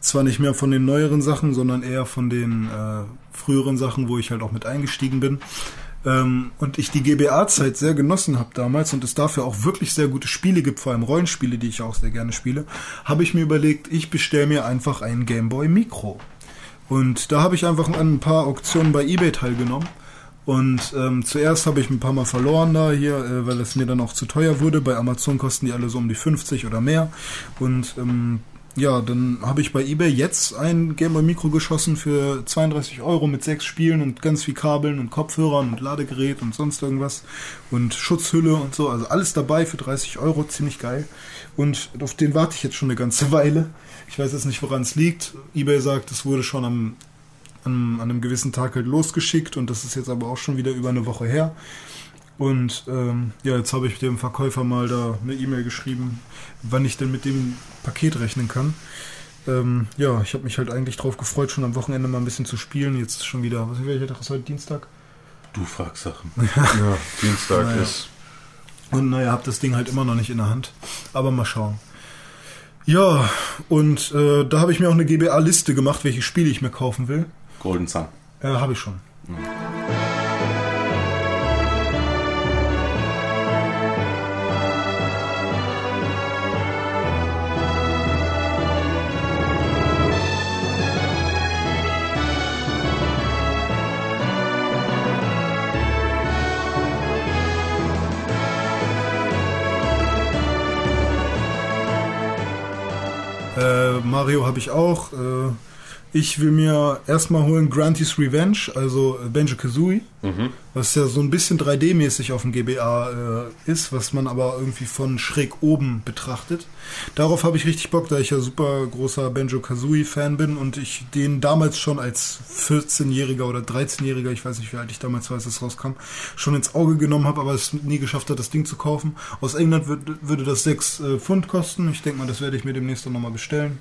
Speaker 1: zwar nicht mehr von den neueren Sachen, sondern eher von den äh, früheren Sachen, wo ich halt auch mit eingestiegen bin. Ähm, und ich die GBA-Zeit sehr genossen habe damals und es dafür auch wirklich sehr gute Spiele gibt, vor allem Rollenspiele, die ich auch sehr gerne spiele, habe ich mir überlegt, ich bestelle mir einfach einen Game Boy Micro. Und da habe ich einfach an ein paar Auktionen bei eBay teilgenommen. Und ähm, zuerst habe ich ein paar Mal verloren da hier, äh, weil es mir dann auch zu teuer wurde. Bei Amazon kosten die alle so um die 50 oder mehr. Und ähm, ja, dann habe ich bei eBay jetzt ein Game Boy Micro geschossen für 32 Euro mit sechs Spielen und ganz viel Kabeln und Kopfhörern und Ladegerät und sonst irgendwas und Schutzhülle und so. Also alles dabei für 30 Euro, ziemlich geil. Und auf den warte ich jetzt schon eine ganze Weile. Ich weiß jetzt nicht, woran es liegt. eBay sagt, es wurde schon am an, an einem gewissen Tag halt losgeschickt und das ist jetzt aber auch schon wieder über eine Woche her. Und ähm, ja, jetzt habe ich dem Verkäufer mal da eine E-Mail geschrieben, wann ich denn mit dem Paket rechnen kann. Ähm, ja, ich habe mich halt eigentlich drauf gefreut, schon am Wochenende mal ein bisschen zu spielen. Jetzt ist schon wieder, was welcher Tag ist heute Dienstag?
Speaker 2: Du fragst Sachen.
Speaker 3: Ja, Dienstag
Speaker 1: Naja.
Speaker 3: ist.
Speaker 1: Und naja, hab das Ding halt immer noch nicht in der Hand. Aber mal schauen. Ja, und äh, da habe ich mir auch eine GBA-Liste gemacht, welche Spiele ich mir kaufen will.
Speaker 2: Golden Sun.
Speaker 1: Äh, habe ich schon. Äh, Mario habe ich auch. Äh, ich will mir erstmal holen Granty's Revenge, also Banjo Kazooie, was ja so ein bisschen 3D-mäßig auf dem GBA äh, ist, was man aber irgendwie von schräg oben betrachtet. Darauf habe ich richtig Bock, da ich ja super großer Banjo Kazooie-Fan bin und ich den damals schon als 14-Jähriger oder 13-Jähriger, ich weiß nicht, wie alt ich damals war, als es rauskam, schon ins Auge genommen habe, aber es nie geschafft hat, das Ding zu kaufen. Aus England würd, würde das 6 äh, Pfund kosten. Ich denke mal, das werde ich mir demnächst dann nochmal bestellen.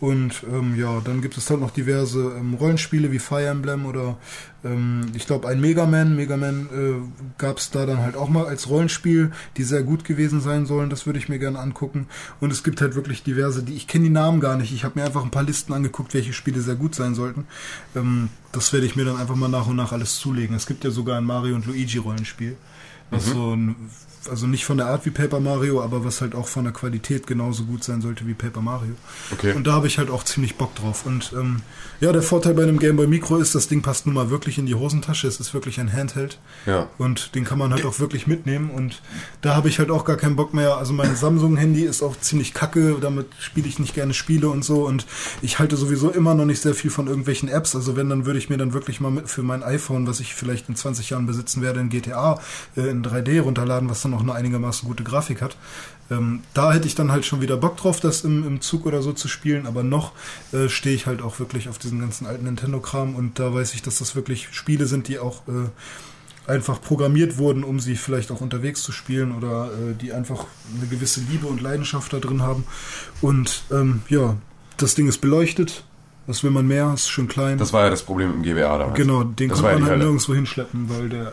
Speaker 1: Und ähm, ja, dann gibt es halt noch diverse ähm, Rollenspiele wie Fire Emblem oder ähm, ich glaube ein Mega Man. Mega Man äh, gab es da dann halt auch mal als Rollenspiel, die sehr gut gewesen sein sollen. Das würde ich mir gerne angucken. Und es gibt halt wirklich diverse, die ich kenne die Namen gar nicht. Ich habe mir einfach ein paar Listen angeguckt, welche Spiele sehr gut sein sollten. Ähm, das werde ich mir dann einfach mal nach und nach alles zulegen. Es gibt ja sogar ein Mario und Luigi Rollenspiel. Was so ein, also nicht von der Art wie Paper Mario, aber was halt auch von der Qualität genauso gut sein sollte wie Paper Mario.
Speaker 3: Okay.
Speaker 1: Und da habe ich halt auch ziemlich Bock drauf. Und ähm, ja, der Vorteil bei einem Game Boy Micro ist, das Ding passt nun mal wirklich in die Hosentasche. Es ist wirklich ein Handheld.
Speaker 3: Ja.
Speaker 1: Und den kann man halt auch wirklich mitnehmen. Und da habe ich halt auch gar keinen Bock mehr. Also mein Samsung-Handy ist auch ziemlich kacke. Damit spiele ich nicht gerne Spiele und so. Und ich halte sowieso immer noch nicht sehr viel von irgendwelchen Apps. Also wenn, dann würde ich mir dann wirklich mal für mein iPhone, was ich vielleicht in 20 Jahren besitzen werde, in GTA äh, in 3D runterladen, was dann auch eine einigermaßen gute Grafik hat. Ähm, da hätte ich dann halt schon wieder Bock drauf, das im, im Zug oder so zu spielen, aber noch äh, stehe ich halt auch wirklich auf diesen ganzen alten Nintendo-Kram und da weiß ich, dass das wirklich Spiele sind, die auch äh, einfach programmiert wurden, um sie vielleicht auch unterwegs zu spielen oder äh, die einfach eine gewisse Liebe und Leidenschaft da drin haben. Und ähm, ja, das Ding ist beleuchtet. Was will man mehr? Ist schön klein.
Speaker 3: Das war ja das Problem im GBA damals.
Speaker 1: Genau, den
Speaker 3: das
Speaker 1: konnte man halt
Speaker 3: Hölle.
Speaker 1: nirgendwo hinschleppen, weil der.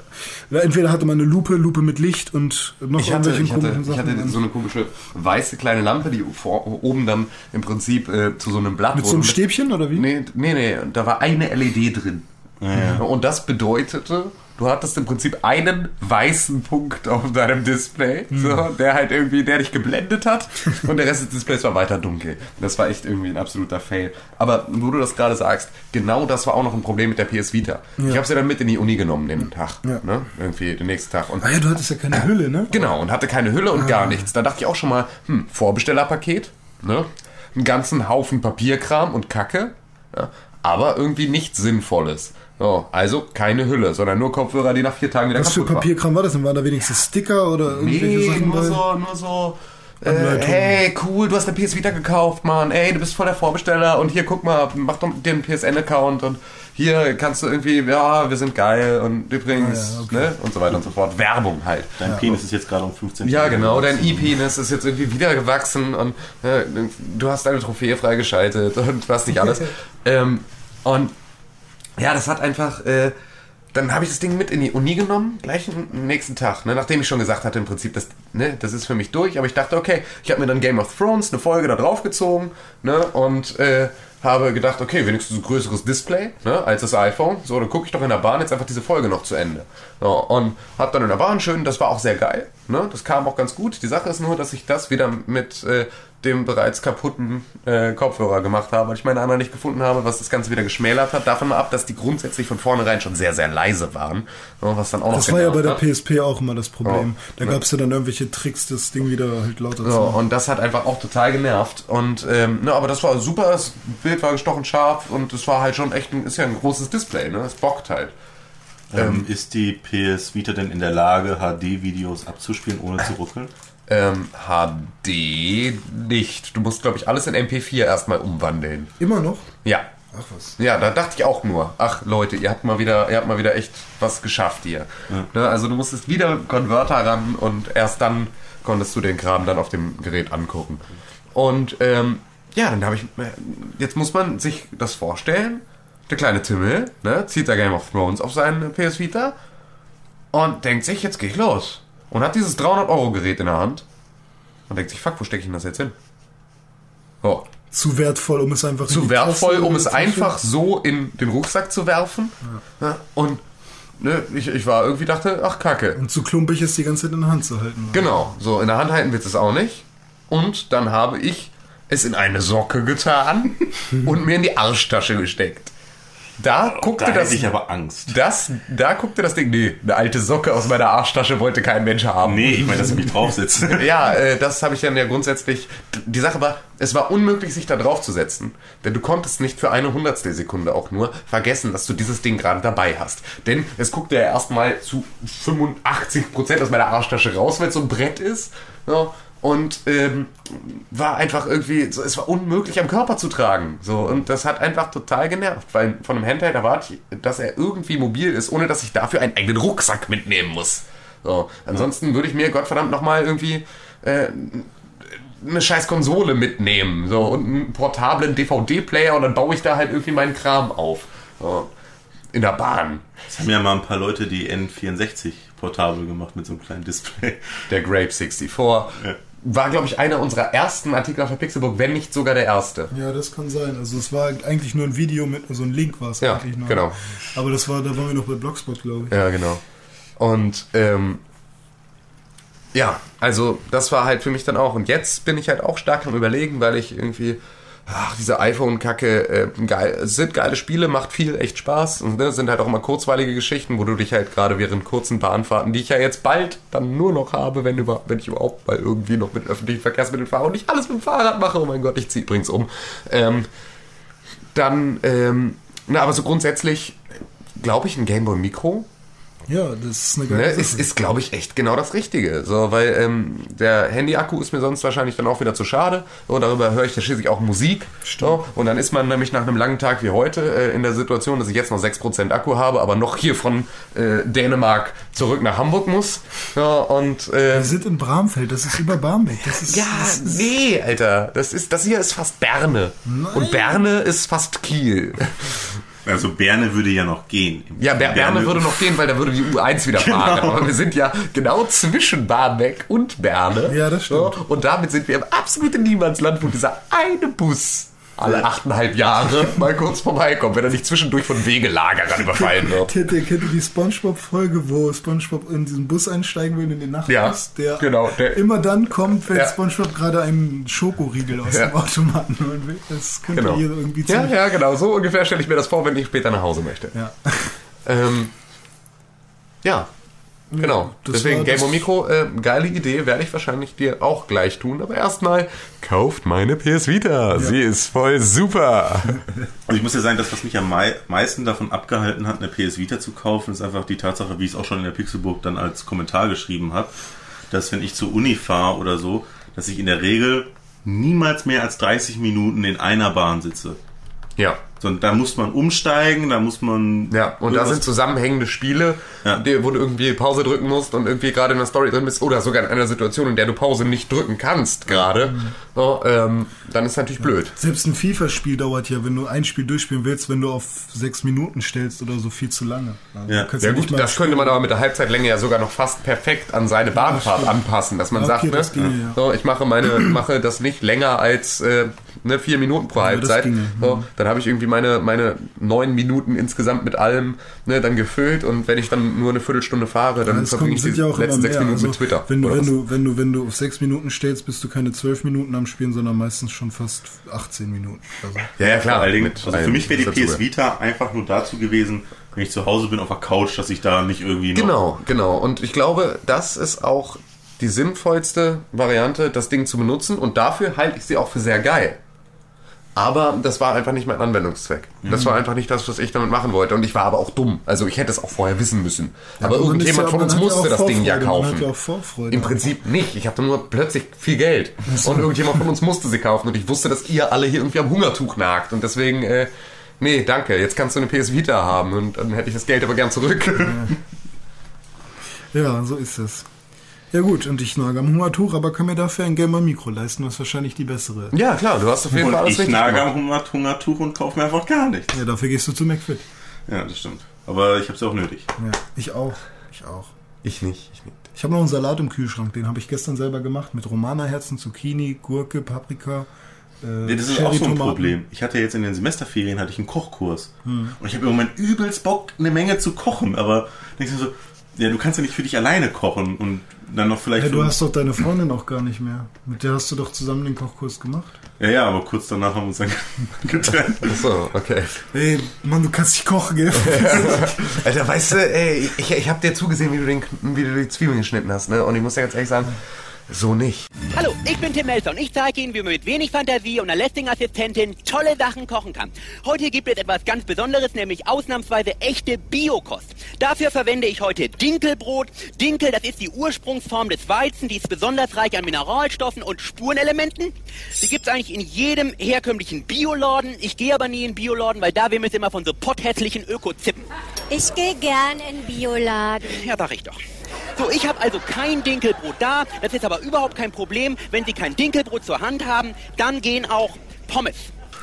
Speaker 1: Entweder hatte man eine Lupe, Lupe mit Licht und noch
Speaker 3: Ich hatte, ich, hatte,
Speaker 1: komischen
Speaker 3: ich hatte
Speaker 1: Sachen.
Speaker 3: so eine komische weiße kleine Lampe, die vor, oben dann im Prinzip äh, zu so einem Blatt
Speaker 1: mit so
Speaker 3: wurde.
Speaker 1: einem Stäbchen oder wie?
Speaker 3: Nee, nee, nee, da war eine LED drin.
Speaker 2: ja.
Speaker 3: Und das bedeutete, du hattest im Prinzip einen weißen Punkt auf deinem Display,
Speaker 1: Hm.
Speaker 3: so, der halt irgendwie, der dich geblendet hat und der Rest des Displays war weiter dunkel. Das war echt irgendwie ein absoluter Fail. Aber wo du das gerade sagst, genau das war auch noch ein Problem mit der PS Vita. Ich habe sie dann mit in die Uni genommen den Tag,
Speaker 1: Ja.
Speaker 3: ne? irgendwie den nächsten Tag. Und
Speaker 1: Ah ja, du hattest ja keine Hülle, ne?
Speaker 3: Genau, und hatte keine Hülle und gar nichts. Da dachte ich auch schon mal, hm, Vorbestellerpaket, ne? Einen ganzen Haufen Papierkram und Kacke, ja? aber irgendwie nichts Sinnvolles. So, also keine Hülle, sondern nur Kopfhörer, die nach vier Tagen wieder
Speaker 1: Was für
Speaker 3: kaputt waren.
Speaker 1: Papierkram war das denn? Waren da wenigstens Sticker oder irgendwelche
Speaker 3: Nee,
Speaker 1: Sachen
Speaker 3: nur
Speaker 1: bei?
Speaker 3: so, nur so. Äh, hey, cool, du hast eine PS Vita gekauft, Mann. Ey, du bist voll der Vorbesteller und hier, guck mal, mach doch den PSN-Account und hier kannst du irgendwie, ja, wir sind geil und übrigens,
Speaker 1: Ah, ja, okay.
Speaker 3: ne, und so weiter und so fort. Werbung halt.
Speaker 2: Dein Penis ist jetzt gerade um 15
Speaker 3: Ja, genau, dein E-Penis ist jetzt irgendwie wieder gewachsen und äh, du hast deine Trophäe freigeschaltet und was nicht alles. ähm, und ja, das hat einfach. Äh, dann habe ich das Ding mit in die Uni genommen, gleich am nächsten Tag, ne, nachdem ich schon gesagt hatte, im Prinzip, das, ne, das ist für mich durch. Aber ich dachte, okay, ich habe mir dann Game of Thrones, eine Folge da drauf gezogen ne, und äh, habe gedacht, okay, wenigstens ein größeres Display ne, als das iPhone. So, dann gucke ich doch in der Bahn jetzt einfach diese Folge noch zu Ende. So, und habe dann in der Bahn schön, das war auch sehr geil. Ne, das kam auch ganz gut. Die Sache ist nur, dass ich das wieder mit äh, dem bereits kaputten äh, Kopfhörer gemacht habe, weil ich meine anderen nicht gefunden habe, was das Ganze wieder geschmälert hat. Davon mal ab, dass die grundsätzlich von vornherein schon sehr, sehr leise waren. ne, Was dann auch
Speaker 1: Das
Speaker 3: noch
Speaker 1: war ja bei der
Speaker 3: hat.
Speaker 1: PSP auch immer das Problem.
Speaker 3: Ja.
Speaker 1: Da gab es ja dann irgendwelche Tricks, das Ding wieder halt lauter zu
Speaker 3: So,
Speaker 1: machen.
Speaker 3: und das hat einfach auch total genervt. Und ähm, ne, aber das war super, das Bild war gestochen scharf und es war halt schon echt ein, ist ja ein großes Display, ne? Es bockt halt.
Speaker 2: Ähm, ist die PS Vita denn in der Lage, HD-Videos abzuspielen, ohne zu ruckeln?
Speaker 3: Ähm, HD nicht. Du musst, glaube ich, alles in MP4 erstmal umwandeln.
Speaker 1: Immer noch?
Speaker 3: Ja.
Speaker 1: Ach was.
Speaker 3: Ja, da dachte ich auch nur, ach Leute, ihr habt mal wieder, ihr habt mal wieder echt was geschafft hier. Ne, also du musstest wieder Konverter ran und erst dann konntest du den Kram dann auf dem Gerät angucken. Und ähm, ja, dann habe ich, äh, jetzt muss man sich das vorstellen, der kleine Timmel ne, zieht da Game of Thrones auf seinen PS Vita und denkt sich, jetzt gehe ich los. Und hat dieses 300 Euro Gerät in der Hand und denkt sich, fuck, wo stecke ich denn das jetzt hin? So,
Speaker 1: Zu wertvoll, um es einfach in
Speaker 3: zu wertvoll, um es einfach so in den Rucksack zu werfen. Ja. Und ne, ich, ich war irgendwie dachte, ach kacke.
Speaker 1: Und zu klumpig ist die ganze Zeit in der Hand zu halten.
Speaker 3: Genau, so in der Hand halten wird es auch nicht. Und dann habe ich es in eine Socke getan und mir in die Arschtasche gesteckt. Da guckte
Speaker 2: Da
Speaker 3: das,
Speaker 2: ich aber Angst.
Speaker 3: das, da guckte das Ding, nee, eine alte Socke aus meiner Arschtasche wollte kein Mensch haben.
Speaker 2: Nee, ich meine, dass ich mich draufsetze.
Speaker 3: Ja, äh, das habe ich dann ja grundsätzlich. Die Sache war, es war unmöglich, sich da drauf zu setzen. Denn du konntest nicht für eine Hundertstel Sekunde auch nur vergessen, dass du dieses Ding gerade dabei hast. Denn es guckte ja erstmal zu 85% aus meiner Arschtasche raus, weil es so ein Brett ist. Ja, und ähm, war einfach irgendwie, so, es war unmöglich am Körper zu tragen. So, und das hat einfach total genervt, weil von einem Handheld erwarte ich, dass er irgendwie mobil ist, ohne dass ich dafür einen eigenen Rucksack mitnehmen muss. So, ansonsten würde ich mir Gottverdammt nochmal irgendwie äh, eine scheiß Konsole mitnehmen so, und einen portablen DVD-Player und dann baue ich da halt irgendwie meinen Kram auf. So, in der Bahn.
Speaker 2: Es haben ja mal ein paar Leute die N64 portabel gemacht mit so einem kleinen Display.
Speaker 3: Der Grape 64. War, glaube ich, einer unserer ersten Artikel auf der Pixelbook, wenn nicht sogar der erste.
Speaker 1: Ja, das kann sein. Also es war eigentlich nur ein Video mit so ein Link war es
Speaker 3: Ja,
Speaker 1: eigentlich noch.
Speaker 3: genau.
Speaker 1: Aber das war, da waren wir noch bei Blogspot, glaube ich.
Speaker 3: Ja, genau. Und ähm, ja, also das war halt für mich dann auch. Und jetzt bin ich halt auch stark am Überlegen, weil ich irgendwie, ach, diese iPhone-Kacke, äh, geil, sind geile Spiele, macht viel echt Spaß. Und ne, sind halt auch immer kurzweilige Geschichten, wo du dich halt gerade während kurzen Bahnfahrten, die ich ja jetzt bald dann nur noch habe, wenn, über, wenn ich überhaupt mal irgendwie noch mit öffentlichen Verkehrsmitteln fahre und nicht alles mit dem Fahrrad mache, oh mein Gott, ich ziehe übrigens um. Ähm, dann, ähm, na, aber so grundsätzlich glaube ich, ein Gameboy Micro
Speaker 1: Ja, das ist eine
Speaker 3: Ne,
Speaker 1: geile
Speaker 3: ist,
Speaker 1: Sache.
Speaker 3: ist glaube ich, echt genau das Richtige. So, weil ähm, der Handy-Akku ist mir sonst wahrscheinlich dann auch wieder zu schade. So, darüber höre ich ja schließlich auch Musik. So, und dann ist man nämlich nach einem langen Tag wie heute äh, in der Situation, dass ich jetzt noch 6% Akku habe, aber noch hier von äh, Dänemark zurück nach Hamburg muss. Ja, und äh,
Speaker 1: Wir sind in Bramfeld, das ist über Barmbek. Das ist,
Speaker 3: ja,
Speaker 1: das ist,
Speaker 3: nee, Alter. Das, ist, das hier ist fast Berne. Und Berne ist fast Kiel.
Speaker 2: Also Berne würde ja noch gehen.
Speaker 3: Ja, Ber Berne würde noch gehen, weil da würde die U1 wieder fahren.
Speaker 2: Genau.
Speaker 3: Aber wir sind ja genau zwischen Barmbek und Berne.
Speaker 1: Ja, das stimmt.
Speaker 3: Und damit sind wir im absoluten Niemandsland, wo dieser eine Bus alle achteinhalb Jahre mal kurz vorbeikommt, wenn er nicht zwischendurch von Wegelagerern überfallen wird.
Speaker 1: Kennt ihr, kennt ihr die Spongebob-Folge, wo Spongebob in diesen Bus einsteigen will, in den Nachtbus?
Speaker 3: Ja,
Speaker 1: der
Speaker 3: genau, der-
Speaker 1: immer dann kommt, wenn
Speaker 3: Ja.
Speaker 1: Spongebob gerade einen Schokoriegel aus
Speaker 3: Ja.
Speaker 1: dem Automaten holen will. Das könnte
Speaker 3: Genau.
Speaker 1: hier irgendwie
Speaker 3: Ja, ja, genau. So ungefähr stelle ich mir das vor, wenn ich später nach Hause möchte.
Speaker 1: Ja.
Speaker 3: Ähm, ja, genau.
Speaker 1: das
Speaker 3: Deswegen Game on Micro, äh, geile Idee, werde ich wahrscheinlich dir auch gleich tun. Aber erstmal kauft meine PS Vita. Sie ist voll super.
Speaker 2: Also ich muss ja sagen, das, was mich am mei meisten davon abgehalten hat, eine PS Vita zu kaufen, ist einfach die Tatsache, wie ich es auch schon in der Pixelburg dann als Kommentar geschrieben habe, dass wenn ich zur Uni fahre oder so, dass ich in der Regel niemals mehr als 30 Minuten in einer Bahn sitze.
Speaker 3: Ja.
Speaker 2: Sondern da muss man umsteigen, da muss man.
Speaker 3: Ja, und da sind zusammenhängende Spiele,
Speaker 2: Ja.
Speaker 3: die, wo du irgendwie Pause drücken musst und irgendwie gerade in der Story drin bist oder sogar in einer Situation, in der du Pause nicht drücken kannst gerade. So, ähm, dann ist natürlich blöd.
Speaker 1: Selbst ein FIFA-Spiel dauert ja, wenn du ein Spiel durchspielen willst, wenn du auf sechs Minuten stellst oder so viel zu lange. Also
Speaker 2: Ja.
Speaker 3: Ja gut, das könnte man aber mit der Halbzeitlänge ja sogar noch fast perfekt an seine Bahnfahrt
Speaker 1: stimmt.
Speaker 3: anpassen, dass man
Speaker 1: Ja,
Speaker 3: sagt,
Speaker 1: okay,
Speaker 3: ne,
Speaker 1: das ginge, ja.
Speaker 3: so, ich mache meine, mache das nicht länger als äh, ne, vier Minuten pro
Speaker 1: das
Speaker 3: Halbzeit.
Speaker 1: ginge,
Speaker 3: so, dann habe ich irgendwie meine, meine neun Minuten insgesamt mit allem ne, dann gefüllt und wenn ich dann nur eine Viertelstunde fahre, dann
Speaker 1: Es
Speaker 3: verbringe ich
Speaker 1: sind
Speaker 3: die
Speaker 1: ja
Speaker 3: letzten sechs. Minuten
Speaker 1: Also,
Speaker 3: mit Twitter.
Speaker 1: Wenn du, wenn,
Speaker 3: was.
Speaker 1: du, wenn, du, wenn du auf sechs Minuten stellst, bist du keine zwölf Minuten am Spielen, sondern meistens schon fast 18 Minuten. Also,
Speaker 3: ja, ja, klar. Mit
Speaker 2: also für mich wäre die PS. Vita einfach nur dazu gewesen, wenn ich zu Hause bin auf der Couch, dass ich da nicht irgendwie noch.
Speaker 3: Genau, genau. Und ich glaube, das ist auch die sinnvollste Variante, das Ding zu benutzen. Und dafür halte ich sie auch für sehr geil. Aber das war einfach nicht mein Anwendungszweck. Das war einfach nicht das, was ich damit machen wollte. Und ich war aber auch dumm. Also ich hätte es auch vorher wissen müssen. aber
Speaker 1: ist
Speaker 3: irgendjemand
Speaker 1: ja-
Speaker 3: von uns
Speaker 1: ja
Speaker 3: musste das Ding ja kaufen.
Speaker 1: ja auch Vorfreude.
Speaker 3: Im Prinzip nicht. Ich hatte nur plötzlich viel Geld. Und irgendjemand von uns musste sie kaufen. Und ich wusste, dass ihr alle hier irgendwie am Hungertuch nagt. Und deswegen, äh, nee, danke, jetzt kannst du eine PS Vita haben und dann hätte ich das Geld aber gern zurück.
Speaker 1: Ja, so ist es. Ja gut, und ich nage am Hungertuch, aber kann mir dafür ein Gamer Mikro leisten, was wahrscheinlich die bessere.
Speaker 3: ja, klar, du hast auf jeden Fall alles
Speaker 2: ich
Speaker 3: richtig
Speaker 2: nage
Speaker 3: gemacht.
Speaker 2: am Hunger- Hungertuch und kaufe mir einfach gar nichts.
Speaker 1: Ja, dafür gehst du zu McFit.
Speaker 2: Ja, das stimmt. Aber ich habe es auch nötig.
Speaker 1: Ja, ich auch. Ich auch.
Speaker 3: Ich nicht, ich nicht.
Speaker 1: Ich habe noch einen Salat im Kühlschrank, den habe ich gestern selber gemacht mit Romana-Herzen, Zucchini, Gurke, Paprika. Äh,
Speaker 2: Ja, das ist auch so ein. Problem. Ich hatte jetzt in den Semesterferien hatte ich einen Kochkurs.
Speaker 1: Hm.
Speaker 2: Und ich habe im Moment übelst Bock, eine Menge zu kochen. Aber denkst du so, ja, du kannst ja nicht für dich alleine kochen und dann noch vielleicht.
Speaker 1: Ja, du hast doch deine Freundin auch gar nicht mehr. Mit der hast du doch zusammen den Kochkurs gemacht.
Speaker 2: ja, ja, aber kurz danach haben wir uns dann getrennt.
Speaker 3: Achso, okay.
Speaker 1: Ey, Mann, du kannst nicht kochen, gell?
Speaker 3: Alter, weißt du, ey, ich, ich hab dir zugesehen, wie du, den, wie du die Zwiebeln geschnitten hast, ne? Und ich muss dir ganz ehrlich sagen, so nicht.
Speaker 4: Hallo, ich bin Tim Melzer und ich zeige Ihnen, wie man mit wenig Fantasie und einer lästigen Assistentin tolle Sachen kochen kann. Heute gibt es etwas ganz Besonderes, nämlich ausnahmsweise echte Biokost. Dafür verwende ich heute Dinkelbrot. Dinkel, das ist die Ursprungsform des Weizen, die ist besonders reich an Mineralstoffen und Spurenelementen. Die gibt's eigentlich in jedem herkömmlichen Bioladen. Ich gehe aber nie in Bioladen, weil da man es immer von so potthässlichen Ökozippen.
Speaker 5: Ich gehe gern in Bioladen.
Speaker 4: Ja, sag ich doch. So, ich habe also kein Dinkelbrot da. Das ist aber überhaupt kein Problem. Wenn Sie kein Dinkelbrot zur Hand haben, dann gehen auch Pommes.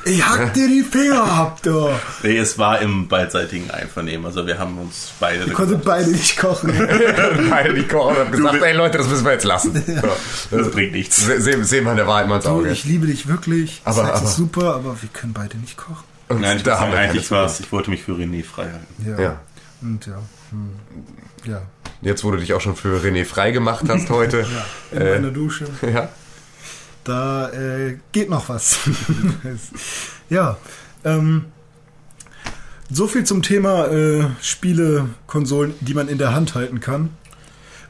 Speaker 1: Ich hack dir die Finger ab, du.
Speaker 2: Nee, es war im beidseitigen Einvernehmen. Also wir haben uns beide.
Speaker 1: Wir konnten beide nicht kochen.
Speaker 3: Beide die kochen und hab gesagt, ey Leute, das müssen wir jetzt lassen. So.
Speaker 2: das bringt nichts.
Speaker 3: Se- Sehen wir in der Wahrheit mal ins
Speaker 1: Du,
Speaker 3: Auge.
Speaker 1: ich liebe dich wirklich.
Speaker 3: Aber-
Speaker 1: Sex
Speaker 3: aber-
Speaker 1: ist super, aber wir können beide nicht kochen.
Speaker 3: Und
Speaker 2: Nein, ich
Speaker 3: da haben wir
Speaker 2: eigentlich war es, ich wollte mich für René frei halten.
Speaker 1: Ja.
Speaker 3: Ja.
Speaker 1: Und ja. Hm. Ja.
Speaker 3: Jetzt, wo du dich auch schon für René frei gemacht hast heute.
Speaker 1: In meiner Dusche.
Speaker 3: ja.
Speaker 1: Da äh, geht noch was. ja. Ähm, so viel zum Thema äh, Spiele, Konsolen, die man in der Hand halten kann.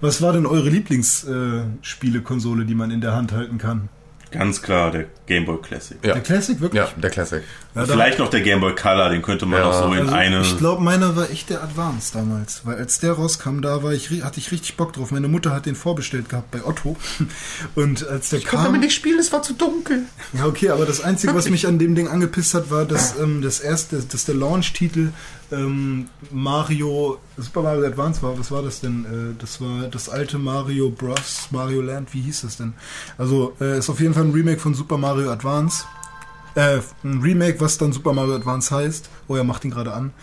Speaker 1: Was war denn eure Lieblingsspiele-Konsole, die man in der Hand halten kann?
Speaker 2: Ganz klar, der Game Boy Classic.
Speaker 3: Ja.
Speaker 1: Der Classic, wirklich?
Speaker 3: ja, der Classic.
Speaker 1: Ja,
Speaker 2: Vielleicht noch der Game Boy Color, den könnte man
Speaker 3: Ja.
Speaker 2: auch so in
Speaker 1: Also
Speaker 2: eine.
Speaker 1: ich glaube, meiner war echt der Advance damals, weil als der rauskam, da war ich, hatte ich richtig Bock drauf. Meine Mutter hat den vorbestellt gehabt bei Otto und als der kam,
Speaker 3: nicht spielen, es war zu dunkel.
Speaker 1: ja okay, aber das einzige, was mich an dem Ding angepisst hat, war, dass ähm, das erste, dass der Launch-Titel ähm, Mario Super Mario Advance war. Was war das denn? Äh, das war das alte Mario Bros. Mario Land. Wie hieß das denn? Also äh, ist auf jeden Fall ein Remake von Super Mario Advance. Äh, ein Remake, was dann Super Mario Advance heißt. Oh, er macht ihn gerade an.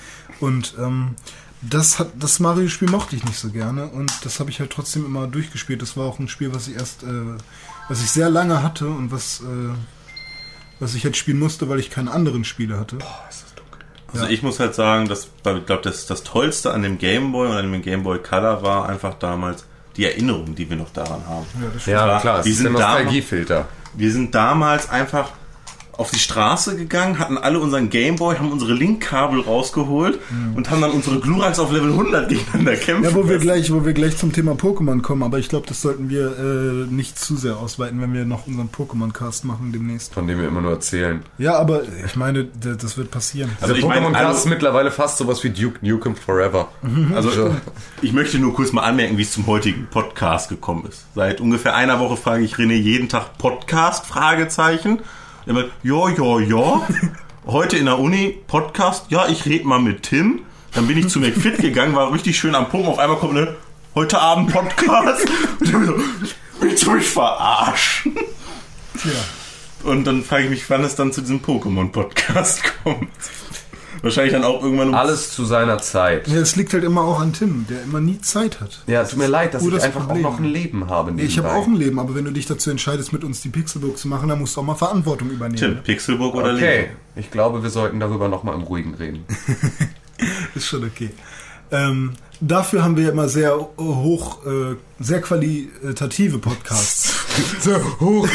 Speaker 1: Und ähm, das das Mario-Spiel mochte ich nicht so gerne und das habe ich halt trotzdem immer durchgespielt. Das war auch ein Spiel, was ich erst, äh, was ich sehr lange hatte und was, äh, was ich halt spielen musste, weil ich keine anderen Spiele hatte.
Speaker 2: Also ich muss halt sagen, dass ich glaube, das, das Tollste an dem Game Boy und an dem Game Boy Color war einfach damals die Erinnerung, die wir noch daran haben.
Speaker 1: Ja, das
Speaker 3: Ja,
Speaker 2: klar.
Speaker 3: der
Speaker 2: sind
Speaker 3: Nostalgiefilter.
Speaker 2: Wir sind damals einfach auf die Straße gegangen, hatten alle unseren Gameboy, haben unsere Linkkabel rausgeholt und haben dann unsere Gluraks auf Level 100 gegeneinander kämpfen.
Speaker 1: Ja, wo wir gleich, wo wir gleich zum Thema Pokémon kommen, aber ich glaube, das sollten wir äh, nicht zu sehr ausweiten, wenn wir noch unseren Pokémon-Cast machen demnächst.
Speaker 3: Von dem wir immer nur erzählen.
Speaker 1: Ja, aber ich meine, das wird passieren.
Speaker 2: Also meine,
Speaker 3: Pokémon-Cast
Speaker 2: alle-
Speaker 3: ist mittlerweile fast sowas wie Duke Nukem Forever.
Speaker 2: Also ich möchte nur kurz mal anmerken, wie es zum heutigen Podcast gekommen ist. Seit ungefähr einer Woche frage ich René jeden Tag Podcast? Fragezeichen. Er meint, ja, ja, ja. Heute in der Uni Podcast. Ja, ich rede mal mit Tim. Dann bin ich zu McFit gegangen, war richtig schön am Pumpen. Auf einmal kommt eine heute Abend Podcast. Und ich so, willst du mich verarschen?
Speaker 1: Tja.
Speaker 2: Und dann frage ich mich, wann es dann zu diesem Pokémon-Podcast kommt. Wahrscheinlich dann auch irgendwann um
Speaker 3: Alles zu seiner Zeit.
Speaker 1: Ja, es liegt halt immer auch an Tim, der immer nie Zeit hat.
Speaker 3: Ja, tut mir leid, dass ich einfach
Speaker 1: Problem.
Speaker 3: auch noch ein Leben habe.
Speaker 1: Ich habe auch ein Leben, aber wenn du dich dazu entscheidest, mit uns die Pixelbook zu machen, dann musst du auch mal Verantwortung übernehmen.
Speaker 2: Tim, Pixelburg oder
Speaker 3: Okay,
Speaker 2: Lego?
Speaker 3: ich glaube, wir sollten darüber nochmal im Ruhigen reden.
Speaker 1: Ist schon okay. Ähm, dafür haben wir immer sehr hoch, äh, sehr qualitative Podcasts.
Speaker 3: So hoch,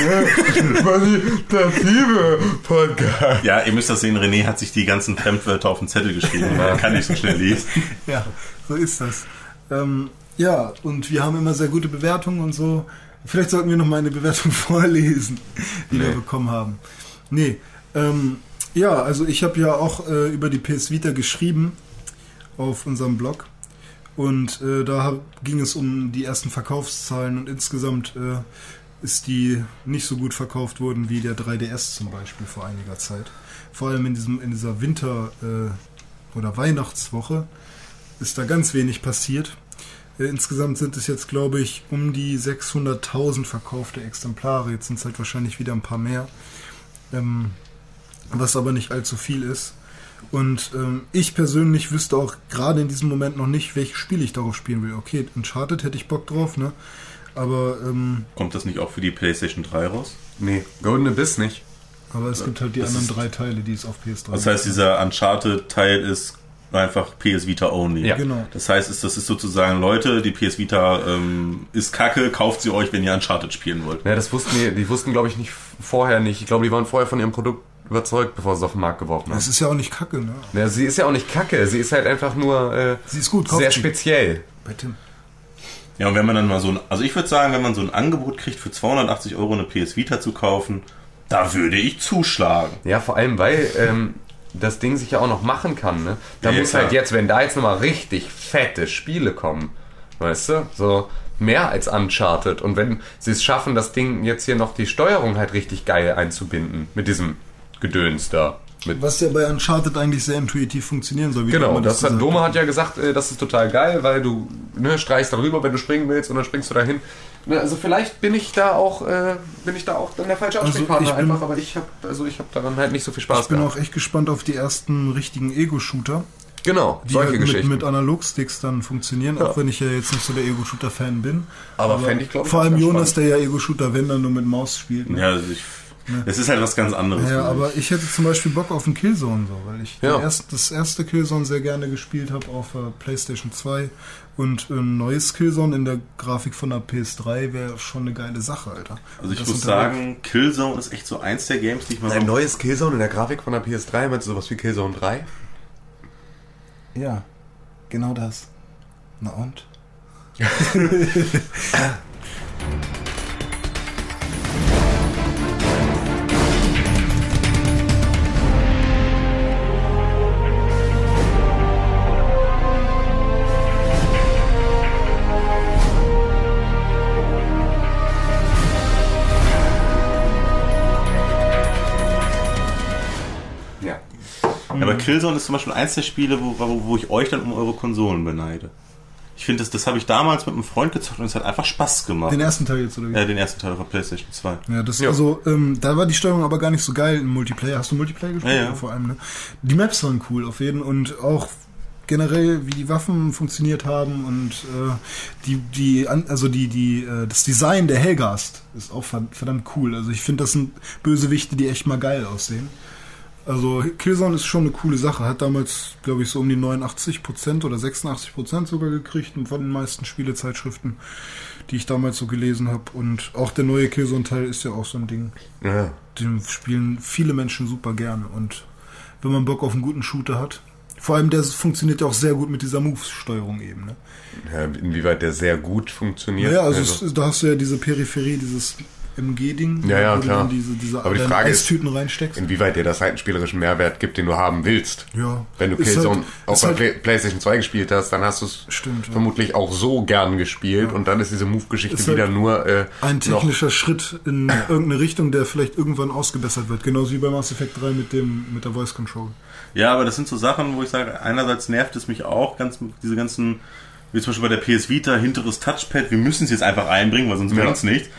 Speaker 3: qualitative Podcast.
Speaker 2: Ja, ihr müsst das sehen, René hat sich die ganzen Fremdwörter auf den Zettel geschrieben, weil er kann nicht so schnell lesen.
Speaker 1: ja, so ist das. Ähm, ja, und wir haben immer sehr gute Bewertungen und so. Vielleicht sollten wir noch mal eine Bewertung vorlesen, die wir
Speaker 3: Nee.
Speaker 1: bekommen haben. Nee, ähm, ja, also ich habe ja auch äh, über die PS Vita geschrieben auf unserem Blog. Und äh, da ging es um die ersten Verkaufszahlen und insgesamt äh, ist die nicht so gut verkauft worden wie der 3DS zum Beispiel vor einiger Zeit. Vor allem in, diesem, in dieser Winter- äh, oder Weihnachtswoche ist da ganz wenig passiert. Äh, insgesamt sind es jetzt, glaube ich, um die 600.000 verkaufte Exemplare. Jetzt sind es halt wahrscheinlich wieder ein paar mehr. Ähm, was aber nicht allzu viel ist. Und ähm, ich persönlich wüsste auch gerade in diesem Moment noch nicht, welches Spiel ich darauf spielen will. Okay, Uncharted hätte ich Bock drauf, ne? Aber, ähm,
Speaker 2: Kommt das nicht auch für die PlayStation 3 raus?
Speaker 3: Nee, Golden Abyss nicht.
Speaker 1: aber es gibt halt die
Speaker 2: Das
Speaker 1: anderen
Speaker 2: ist-
Speaker 1: drei Teile, die es auf PS3
Speaker 2: Das heißt, dieser Uncharted-Teil ist einfach PS Vita only.
Speaker 3: Ja.
Speaker 1: Genau.
Speaker 2: Das heißt, ist- das ist sozusagen, Leute, die PS Vita ähm, ist kacke, kauft sie euch, wenn ihr Uncharted spielen wollt.
Speaker 3: Ja, das wussten die, die wussten, glaube ich, nicht vorher nicht. Ich glaube, die waren vorher von ihrem Produkt überzeugt, bevor sie es auf den Markt geworfen haben.
Speaker 1: Es ist ja auch nicht kacke, ne?
Speaker 3: Ja, sie ist ja auch nicht kacke, sie ist halt einfach nur äh,
Speaker 1: Sie ist gut,
Speaker 3: sehr
Speaker 1: sie.
Speaker 3: speziell.
Speaker 1: Bei Tim.
Speaker 2: Ja, und wenn man dann mal so ein, also ich würde sagen, wenn man so ein Angebot kriegt, für 280 Euro eine PS Vita zu kaufen, da würde ich zuschlagen.
Speaker 3: Ja, vor allem, weil ähm, das Ding sich ja auch noch machen kann. Ne? Da
Speaker 2: Ja,
Speaker 3: muss
Speaker 2: klar.
Speaker 3: halt jetzt, wenn da jetzt nochmal richtig fette Spiele kommen, weißt du, so mehr als Uncharted. Und wenn sie es schaffen, das Ding jetzt hier noch die Steuerung halt richtig geil einzubinden, mit diesem Gedöns da. Mit
Speaker 1: Was ja bei Uncharted eigentlich sehr intuitiv funktionieren soll. Wie
Speaker 3: Genau,
Speaker 1: man
Speaker 3: das hat, Dome hat ja gesagt, äh, das ist total geil, weil du ne, streichst darüber, wenn du springen willst, und dann springst du dahin. Ne, Also vielleicht bin ich da auch, äh, bin ich da auch dann der falsche
Speaker 1: Also
Speaker 3: Ansprechpartner
Speaker 1: bin-
Speaker 3: einfach, aber ich habe, also ich habe daran halt nicht so viel Spaß
Speaker 1: Ich bin
Speaker 3: gehabt.
Speaker 1: auch echt gespannt auf die ersten richtigen Ego-Shooter,
Speaker 3: Genau,
Speaker 1: die
Speaker 3: solche
Speaker 1: halt mit,
Speaker 3: Geschichten.
Speaker 1: mit Analogsticks dann funktionieren,
Speaker 3: Ja.
Speaker 1: auch wenn ich ja jetzt nicht so der Ego-Shooter-Fan bin.
Speaker 3: Aber fänd ich, glaub ich,
Speaker 1: Vor allem Jonas,
Speaker 3: spannend.
Speaker 1: der ja Ego-Shooter, wenn dann nur mit Maus spielt. Ne?
Speaker 2: Ja, also ich, es ist halt was ganz anderes.
Speaker 1: Ja, aber ich hätte zum Beispiel Bock auf einen Killzone, so, weil ich
Speaker 3: Ja.
Speaker 1: erst, das erste Killzone sehr gerne gespielt habe auf der PlayStation 2 und ein neues Killzone in der Grafik von der PS3 wäre schon eine geile Sache, Alter.
Speaker 2: Also ich
Speaker 1: Das
Speaker 2: muss sagen, Killzone ist echt so eins der Games, die ich mal
Speaker 3: Ein neues Killzone in der Grafik von der PS3, meinst du sowas wie Killzone 3?
Speaker 1: Ja, genau das. Na und?
Speaker 2: aber Killzone ist zum Beispiel eins der Spiele, wo, wo, wo ich euch dann um eure Konsolen beneide. Ich finde, das, das habe ich damals mit einem Freund gezockt und es hat einfach Spaß gemacht.
Speaker 1: Den ersten Teil jetzt, oder wie?
Speaker 2: ja, den ersten Teil auf der PlayStation 2.
Speaker 1: Ja, das
Speaker 3: Ja.
Speaker 1: also, ähm, da war die Steuerung aber gar nicht so geil im Multiplayer. Hast du Multiplayer gespielt?
Speaker 2: Ja, ja.
Speaker 1: Vor allem, ne? Die Maps waren cool auf jeden und auch generell, wie die Waffen funktioniert haben und äh, die, die, also die, die, äh, das Design der Hellgast ist auch ver- verdammt cool. Also ich finde, das sind Bösewichte, die echt mal geil aussehen. Also Killzone ist schon eine coole Sache. Hat damals, glaube ich, so um die 89% oder 86% sogar gekriegt von den meisten Spielezeitschriften, die ich damals so gelesen habe. Und auch der neue Killzone-Teil ist ja auch so ein Ding.
Speaker 3: Ja.
Speaker 1: Den spielen viele Menschen super gerne. Und wenn man Bock auf einen guten Shooter hat, vor allem der funktioniert ja auch sehr gut mit dieser Moves-Steuerung eben. Ne?
Speaker 3: ja. Inwieweit der sehr gut funktioniert.
Speaker 1: Ja, also, Es, da hast du ja diese Peripherie, dieses MG-Ding,
Speaker 3: Ja, ja,
Speaker 1: wo du
Speaker 3: klar.
Speaker 1: dann diese, diese
Speaker 3: Aber die Frage ist,
Speaker 1: Eistüten reinsteckst.
Speaker 3: Inwieweit dir das halt einen spielerischen Mehrwert gibt, den du haben willst.
Speaker 1: Ja.
Speaker 3: Wenn du
Speaker 1: Ist
Speaker 3: Killzone
Speaker 1: halt-
Speaker 3: auf
Speaker 1: ist
Speaker 3: der
Speaker 1: halt-
Speaker 3: Play PlayStation 2 gespielt hast, dann hast du es
Speaker 1: Stimmt, ja.
Speaker 3: vermutlich auch so gern gespielt und dann ist diese Move-Geschichte
Speaker 1: Ist halt
Speaker 3: wieder nur äh,
Speaker 1: Ein
Speaker 3: noch
Speaker 1: technischer Schritt in irgendeine Richtung, der vielleicht irgendwann ausgebessert wird. Genauso wie bei Mass Effect 3 mit dem mit der Voice Control.
Speaker 2: Ja, aber das sind so Sachen, wo ich sage, einerseits nervt es mich auch, ganz diese ganzen, wie zum Beispiel bei der PS Vita, hinteres Touchpad, wir müssen es jetzt einfach einbringen, weil sonst
Speaker 3: Ja.
Speaker 2: bringt's nicht.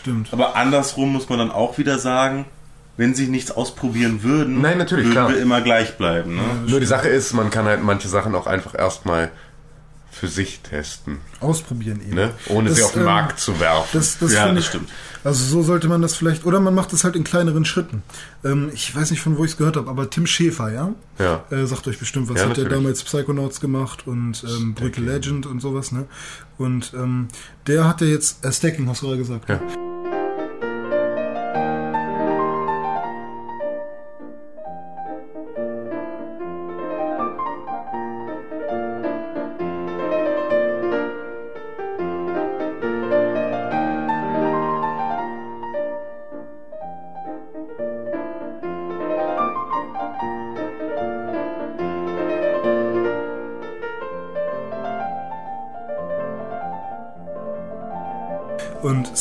Speaker 1: Stimmt.
Speaker 2: Aber andersrum muss man dann auch wieder sagen, wenn sie nichts ausprobieren würden,
Speaker 3: Nein, natürlich,
Speaker 2: würden
Speaker 3: klar.
Speaker 2: wir immer gleich bleiben. Ne?
Speaker 3: Nur die Sache ist, man kann halt manche Sachen auch einfach erstmal für sich testen,
Speaker 1: Ausprobieren eben.
Speaker 3: ne? ohne
Speaker 1: Das,
Speaker 3: sie auf den
Speaker 1: ähm,
Speaker 3: Markt zu werfen.
Speaker 1: Das, das
Speaker 2: Ja, das
Speaker 1: ich,
Speaker 2: stimmt.
Speaker 1: Also so sollte man das vielleicht, oder man macht es halt in kleineren Schritten. Ähm, ich weiß nicht, von wo ich es gehört habe, aber Tim Schäfer, ja?
Speaker 3: Ja.
Speaker 1: Äh, sagt euch bestimmt, was
Speaker 3: Ja,
Speaker 1: hat der
Speaker 3: natürlich.
Speaker 1: damals Psychonauts gemacht und ähm, Brutal Legend und sowas, ne? Und ähm, der hat ja jetzt, äh, Stacking hast du gerade gesagt.
Speaker 3: Ja.
Speaker 1: und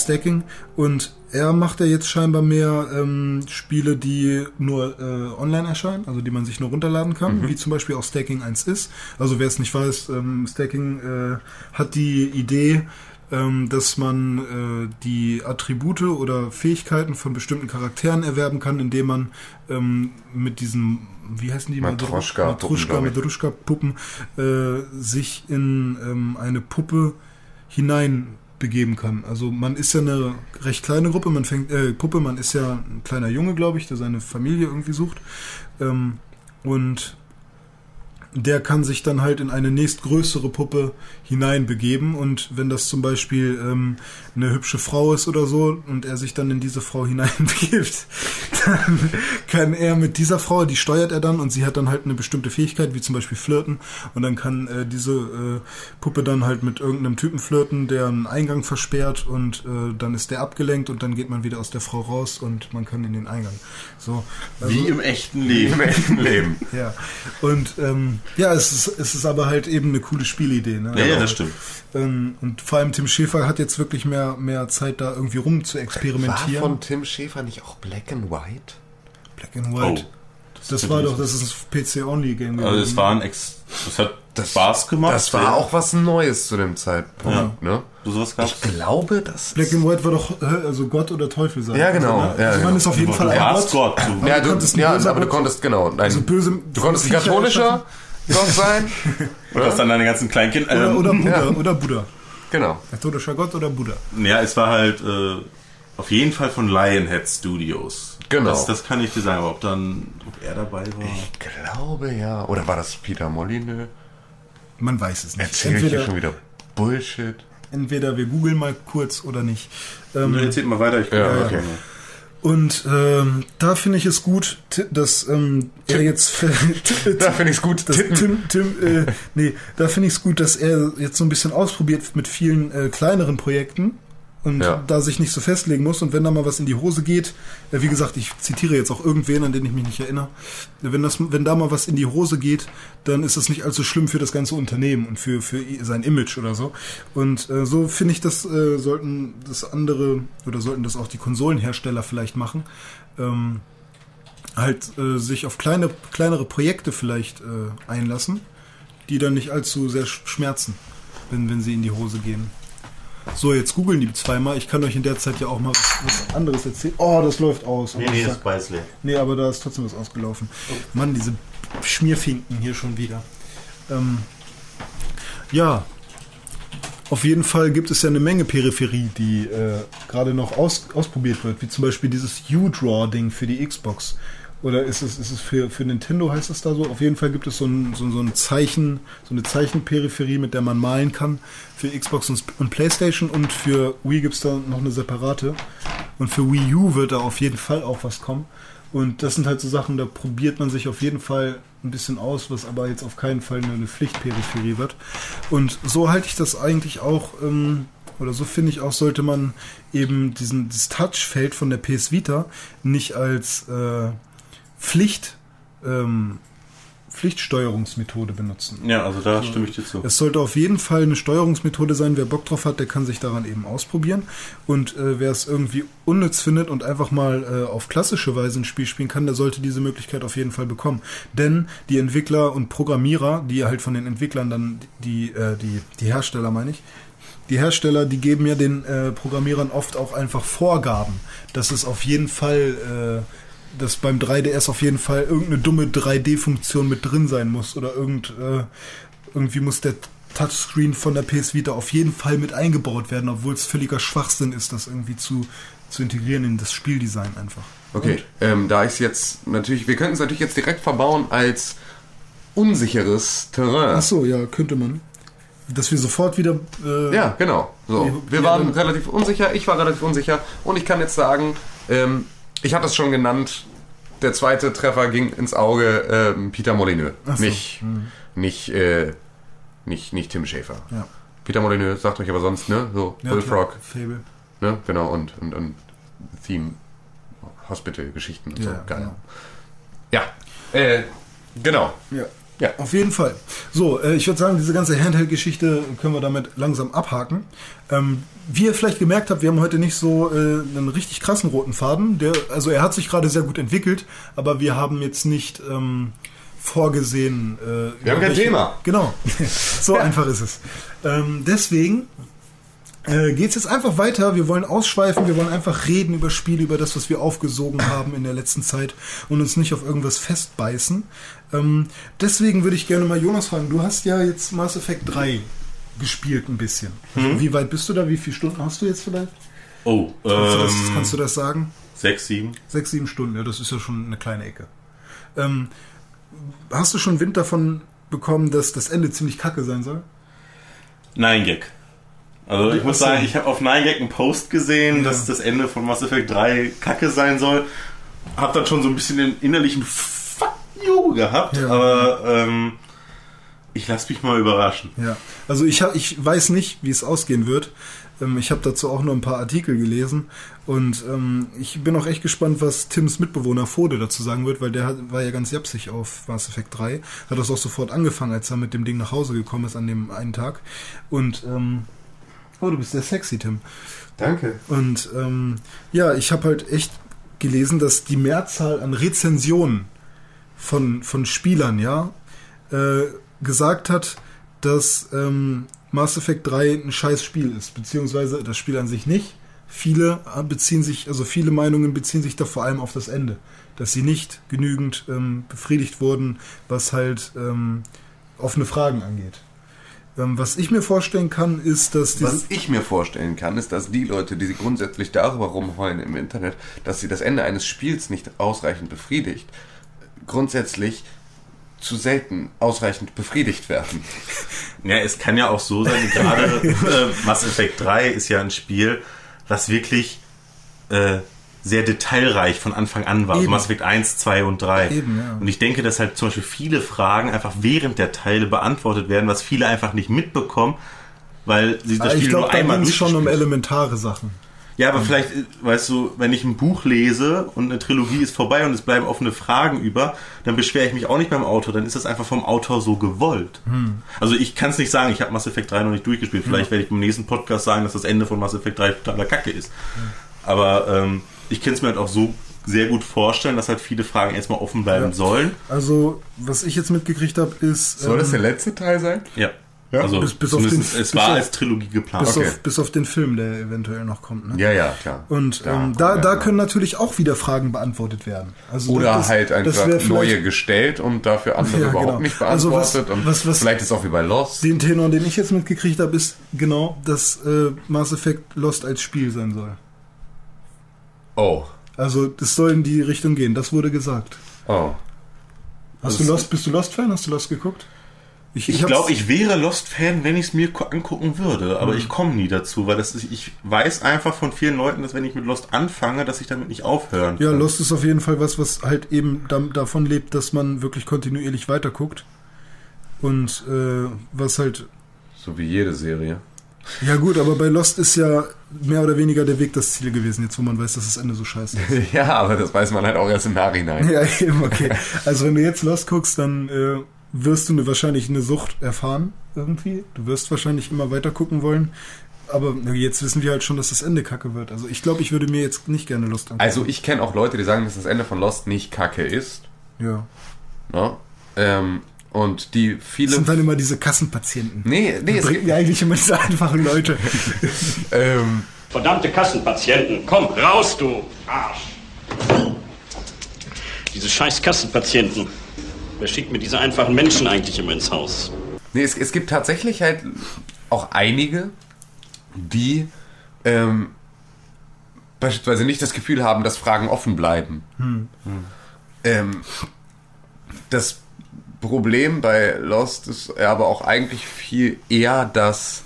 Speaker 1: Stacking. Und er macht ja jetzt scheinbar mehr ähm, Spiele, die nur äh, online erscheinen, also die man sich nur runterladen kann, wie zum Beispiel auch Stacking 1 ist. Also wer es nicht weiß, ähm, Stacking äh, hat die Idee, ähm, dass man äh, die Attribute oder Fähigkeiten von bestimmten Charakteren erwerben kann, indem man ähm, mit diesen, wie heißen die?
Speaker 3: Matroschka-Puppen,
Speaker 1: Matruschka,
Speaker 3: ich.
Speaker 1: Matruschka-Puppen äh, sich in ähm, eine Puppe hinein begeben kann. Also man ist ja eine recht kleine Gruppe, man fängt äh, Puppe, man ist ja ein kleiner Junge, glaube ich, der seine Familie irgendwie sucht ähm, und der kann sich dann halt in eine nächstgrößere Puppe hineinbegeben und wenn das zum Beispiel ähm, eine hübsche Frau ist oder so und er sich dann in diese Frau hineinbegibt, dann kann er mit dieser Frau, die steuert er dann und sie hat dann halt eine bestimmte Fähigkeit, wie zum Beispiel flirten und dann kann äh, diese äh, Puppe dann halt mit irgendeinem Typen flirten, der einen Eingang versperrt und äh, dann ist der abgelenkt und dann geht man wieder aus der Frau raus und man kann in den Eingang. So, also-
Speaker 2: Wie im echten Leben.
Speaker 3: Im echten Leben.
Speaker 1: ja, und ähm, ja, es ist, es ist aber halt eben eine coole Spielidee. Ne?
Speaker 2: Ja, ja, das stimmt.
Speaker 1: Ähm, und vor allem Tim Schäfer hat jetzt wirklich mehr, mehr Zeit, da irgendwie rum zu
Speaker 3: War
Speaker 1: experimentieren.
Speaker 3: von Tim Schäfer nicht auch Black and White?
Speaker 1: Black and White.
Speaker 2: Oh.
Speaker 1: das war doch, das ist ein PC-Only-Game.
Speaker 2: Also es war ein Ex. Das hat Spaß gemacht.
Speaker 3: Das war
Speaker 2: ja.
Speaker 3: auch was Neues zu dem Zeitpunkt, ne?
Speaker 2: So sowas gab's.
Speaker 3: Ich glaube, das
Speaker 1: Black and White war doch, also Gott oder Teufel sein.
Speaker 3: Ja, genau.
Speaker 1: Also, ne?
Speaker 3: Ja,
Speaker 1: also man
Speaker 3: genau.
Speaker 1: ist auf jeden
Speaker 2: Du
Speaker 1: Fall ein Gott.
Speaker 2: Gott. Du.
Speaker 3: Ja,
Speaker 1: du
Speaker 3: du, ja aber du
Speaker 1: Gott-
Speaker 3: konntest, genau. Nein,
Speaker 1: Also böse
Speaker 3: du konntest ein katholischer Gott sein.
Speaker 2: Du hast dann deine ganzen Kleinkinder.
Speaker 1: Oder,
Speaker 2: Ähm,
Speaker 1: oder Buddha,
Speaker 3: ja.
Speaker 1: oder Buddha.
Speaker 3: Genau.
Speaker 1: Katholischer Gott oder Buddha.
Speaker 2: Ja, es war halt äh, auf jeden Fall von Lionhead Studios.
Speaker 3: Genau.
Speaker 2: Das, das kann ich dir sagen, aber ob dann ob er dabei war.
Speaker 3: Ich glaube ja. Oder war das Peter Molyneux?
Speaker 1: Man weiß es nicht.
Speaker 3: Erzähl ich hier
Speaker 1: Entweder,
Speaker 3: schon wieder Bullshit.
Speaker 1: entweder wir googeln mal kurz oder nicht. Ähm,
Speaker 2: erzählt mal weiter. Ich
Speaker 3: Ja, okay.
Speaker 1: Und ähm, da finde ich es gut, dass ähm, er jetzt
Speaker 3: Da finde ich es gut.
Speaker 1: dass. Tim, Tim, äh, nee, da finde ich es gut, dass er jetzt so ein bisschen ausprobiert mit vielen äh, kleineren Projekten und
Speaker 3: Ja.
Speaker 1: da sich nicht so festlegen muss. Und wenn da mal was in die Hose geht, äh, wie gesagt, ich zitiere jetzt auch irgendwen, an den ich mich nicht erinnere, wenn, das, wenn da mal was in die Hose geht, dann ist das nicht allzu schlimm für das ganze Unternehmen und für, für sein Image oder so. Und äh, so finde ich, das äh, sollten das andere oder sollten das auch die Konsolenhersteller vielleicht machen. Ähm, halt äh, sich auf kleine, kleinere Projekte vielleicht äh, einlassen, die dann nicht allzu sehr sch- schmerzen, wenn, wenn sie in die Hose gehen. So, jetzt googeln die zweimal. Ich kann euch in der Zeit ja auch mal was, was anderes erzählen. Oh, das läuft aus.
Speaker 2: Nee, nee, das ist leer.
Speaker 1: Nee, aber da ist trotzdem was ausgelaufen. Mann, diese Schmierfinken hier schon wieder. Ähm, ja, auf jeden Fall gibt es ja eine Menge Peripherie, die äh, gerade noch aus, ausprobiert wird, wie zum Beispiel dieses U-Draw-Ding für die Xbox. Oder ist es, ist es für, für Nintendo, heißt es da so? Auf jeden Fall gibt es so ein, so, so ein Zeichen, so eine Zeichenperipherie, mit der man malen kann für Xbox und, und Playstation und für Wii gibt es da noch eine separate. Und für Wii U wird da auf jeden Fall auch was kommen. Und das sind halt so Sachen, da probiert man sich auf jeden Fall ein bisschen aus, was aber jetzt auf keinen Fall eine Pflichtperipherie wird. Und so halte ich das eigentlich auch, ähm, oder so finde ich auch, sollte man eben diesen, dieses Touchfeld von der PS Vita nicht als äh, Pflicht, ähm, Pflichtsteuerungsmethode benutzen.
Speaker 2: Ja, also da stimme ich dir zu.
Speaker 1: Es sollte auf jeden Fall eine Steuerungsmethode sein. Wer Bock drauf hat, der kann sich daran eben ausprobieren. Und äh, wer es irgendwie unnütz findet und einfach mal äh, auf klassische Weise ein Spiel spielen kann, der sollte diese Möglichkeit auf jeden Fall bekommen. Denn die Entwickler und Programmierer, die halt von den Entwicklern dann die, äh, die, die Hersteller meine ich, die Hersteller, die geben ja den äh, Programmierern oft auch einfach Vorgaben, dass es auf jeden Fall, äh, dass beim 3DS auf jeden Fall irgendeine dumme 3D-Funktion mit drin sein muss oder irgend, äh, irgendwie muss der Touchscreen von der PS Vita auf jeden Fall mit eingebaut werden, obwohl es völliger Schwachsinn ist, das irgendwie zu, zu integrieren in das Spieldesign einfach.
Speaker 3: Okay, ähm, da es jetzt natürlich, wir könnten es natürlich jetzt direkt verbauen als unsicheres Terrain.
Speaker 1: Ach so, ja, könnte man. Dass wir sofort wieder. Äh,
Speaker 3: Ja, genau. So, wir
Speaker 1: ja,
Speaker 3: waren relativ unsicher, ich war relativ unsicher und ich kann jetzt sagen, ähm, ich hatte es schon genannt, der zweite Treffer ging ins Auge ähm, Peter Molyneux,
Speaker 1: so,
Speaker 3: nicht, nicht, äh, nicht, nicht Tim Schäfer.
Speaker 1: Ja.
Speaker 3: Peter Molyneux sagt euch aber sonst, ne? So,
Speaker 1: Ja,
Speaker 3: Bullfrog,
Speaker 1: Fable.
Speaker 3: ne? Genau, und, und, und Theme, Hospital-Geschichten und so.
Speaker 1: Ja,
Speaker 3: Geil.
Speaker 1: genau.
Speaker 3: Ja, äh, genau.
Speaker 1: Ja.
Speaker 3: Ja.
Speaker 1: Auf jeden Fall. So, äh, ich würde sagen, diese ganze Handheld-Geschichte können wir damit langsam abhaken. Ähm, wie ihr vielleicht gemerkt habt, wir haben heute nicht so äh, einen richtig krassen roten Faden. Der, also er hat sich gerade sehr gut entwickelt, aber wir haben jetzt nicht ähm, vorgesehen. Äh,
Speaker 3: Wir haben kein
Speaker 1: welche-
Speaker 3: Thema.
Speaker 1: Genau, so einfach ist es. Ähm, deswegen äh, geht es jetzt einfach weiter. Wir wollen ausschweifen, wir wollen einfach reden über Spiele, über das, was wir aufgesogen haben in der letzten Zeit und uns nicht auf irgendwas festbeißen. Ähm, deswegen würde ich gerne mal Jonas fragen, du hast ja jetzt Mass Effect 3 gespielt ein bisschen. Also Wie weit bist du da? Wie viele Stunden hast du jetzt vielleicht?
Speaker 2: Oh,
Speaker 1: Kannst, du, das,
Speaker 2: ähm,
Speaker 1: kannst du das sagen?
Speaker 2: sechs, sieben.
Speaker 1: Sechs, sieben Stunden, ja, das ist ja schon eine kleine Ecke. Ähm, hast du schon Wind davon bekommen, dass das Ende ziemlich kacke sein soll?
Speaker 2: Nine Gag. Also ich muss sagen, ich habe auf Nine Gag einen Post gesehen,
Speaker 1: Ja.
Speaker 2: dass das Ende von Mass Effect 3 kacke sein soll. Hab dann schon so ein bisschen den innerlichen You gehabt,
Speaker 1: Ja.
Speaker 2: aber ähm, ich lasse mich mal überraschen.
Speaker 1: Ja, also ich, hab, ich weiß nicht, wie es ausgehen wird. Ähm, ich habe dazu auch nur ein paar Artikel gelesen und ähm, ich bin auch echt gespannt, was Tims Mitbewohner Fode dazu sagen wird, weil der hat, war ja ganz japsig auf Mass Effect 3. Hat das auch sofort angefangen, als er mit dem Ding nach Hause gekommen ist an dem einen Tag. Und, ähm, oh, du bist sehr sexy, Tim.
Speaker 3: Danke.
Speaker 1: Und ähm, ja, ich habe halt echt gelesen, dass die Mehrzahl an Rezensionen von, von Spielern, ja, äh, gesagt hat, dass ähm, Mass Effect 3 ein scheiß Spiel ist, beziehungsweise das Spiel an sich nicht. Viele äh, beziehen sich, also viele Meinungen beziehen sich da vor allem auf das Ende, dass sie nicht genügend ähm, befriedigt wurden, was halt ähm, offene Fragen angeht. Ähm, was ich mir vorstellen kann, ist, dass
Speaker 3: Was ich mir vorstellen kann, ist, dass die Leute, die sich grundsätzlich darüber rumheulen im Internet, dass sie das Ende eines Spiels nicht ausreichend befriedigt, grundsätzlich zu selten ausreichend befriedigt werden.
Speaker 2: Ja, es kann ja auch so sein, gerade äh, Mass Effect 3 ist ja ein Spiel, was wirklich äh, sehr detailreich von Anfang an war. Also. Mass Effect 1, 2 und 3.
Speaker 1: Eben, ja.
Speaker 2: Und ich denke, dass halt zum Beispiel viele Fragen einfach während der Teile beantwortet werden, was viele einfach nicht mitbekommen, weil sie das
Speaker 1: Ah,
Speaker 2: Spiel
Speaker 1: ich glaube,
Speaker 2: nur
Speaker 1: da
Speaker 2: einmal
Speaker 1: ging es schon um elementare Sachen.
Speaker 2: Ja, aber vielleicht, weißt du, wenn ich ein Buch lese und eine Trilogie ist vorbei und es bleiben offene Fragen über, dann beschwere ich mich auch nicht beim Autor, dann ist das einfach vom Autor so gewollt. Also ich kann es nicht sagen, ich habe Mass Effect 3 noch nicht durchgespielt. Vielleicht werde ich beim nächsten Podcast sagen, dass das Ende von Mass Effect 3 totaler Kacke ist. Aber ähm, ich kann es mir halt auch so sehr gut vorstellen, dass halt viele Fragen erstmal offen bleiben
Speaker 1: Ja.
Speaker 2: sollen.
Speaker 1: Also, was ich jetzt mitgekriegt habe, ist.
Speaker 3: Soll das
Speaker 1: ähm,
Speaker 3: der letzte Teil sein?
Speaker 2: Ja. Also
Speaker 1: Bis- bis auf den-
Speaker 2: es
Speaker 1: bis
Speaker 2: war
Speaker 1: auf-
Speaker 2: als Trilogie geplant.
Speaker 1: bis,
Speaker 3: Okay.
Speaker 1: auf, bis auf den Film, der eventuell noch kommt. Ne?
Speaker 3: Ja, ja, klar.
Speaker 1: Und
Speaker 3: Ja,
Speaker 1: ähm, da,
Speaker 3: ja,
Speaker 1: da
Speaker 3: ja.
Speaker 1: können natürlich auch wieder Fragen beantwortet werden. Also
Speaker 3: Oder
Speaker 1: das-
Speaker 3: halt einfach neue gestellt und dafür andere
Speaker 1: Ja,
Speaker 3: überhaupt
Speaker 1: genau.
Speaker 3: nicht
Speaker 1: Also was-
Speaker 3: beantwortet. und
Speaker 1: was- was-
Speaker 3: vielleicht ist auch wie bei Lost.
Speaker 1: Den Tenor, den ich jetzt mitgekriegt habe, ist genau, dass äh, Mass Effect Lost als Spiel sein soll.
Speaker 3: Oh.
Speaker 1: Also das soll in die Richtung gehen. Das wurde gesagt.
Speaker 3: Oh.
Speaker 1: Hast
Speaker 2: Das-
Speaker 1: du Lost? Bist du Lost-Fan? Hast du Lost geguckt?
Speaker 2: Ich
Speaker 1: hab's-
Speaker 2: glaube, ich wäre Lost-Fan, wenn ich es mir angucken würde, aber ich komme nie dazu, weil das ist, ich weiß einfach von vielen Leuten, dass wenn ich mit Lost anfange, dass ich damit nicht aufhören
Speaker 1: Ja,
Speaker 2: kann.
Speaker 1: Lost ist auf jeden Fall was, was halt eben dam- davon lebt, dass man wirklich kontinuierlich weiterguckt. Und äh, was halt.
Speaker 3: So wie jede Serie.
Speaker 1: Ja gut, aber bei Lost ist ja mehr oder weniger der Weg das Ziel gewesen, jetzt wo man weiß, dass das Ende so scheiße ist.
Speaker 3: ja, aber das weiß man halt auch erst im Nachhinein.
Speaker 1: ja, eben, okay. Also wenn du jetzt Lost guckst, dann äh, wirst du eine, wahrscheinlich eine Sucht erfahren, irgendwie. Du wirst wahrscheinlich immer weiter gucken wollen. Aber jetzt wissen wir halt schon, dass das Ende kacke wird. Also ich glaube, ich würde mir jetzt nicht gerne Lost angucken.
Speaker 3: Also ich kenne auch Leute, die sagen, dass das Ende von Lost nicht kacke ist.
Speaker 1: ja.
Speaker 3: Ne? Ähm, und die
Speaker 1: Das
Speaker 3: viele...
Speaker 1: sind dann immer diese Kassenpatienten.
Speaker 3: Nee, nee,
Speaker 1: Die
Speaker 3: es
Speaker 1: bringen
Speaker 3: gibt,
Speaker 1: mir eigentlich immer diese einfachen Leute.
Speaker 3: ähm,
Speaker 6: Verdammte Kassenpatienten, komm, raus, du Arsch! Diese scheiß Kassenpatienten. Wer schickt mir diese einfachen Menschen eigentlich immer ins Haus?
Speaker 3: Nee, es, es gibt tatsächlich halt auch einige, die ähm, beispielsweise nicht das Gefühl haben, dass Fragen offen bleiben. Ähm, das Problem bei Lost ist aber auch eigentlich viel eher, dass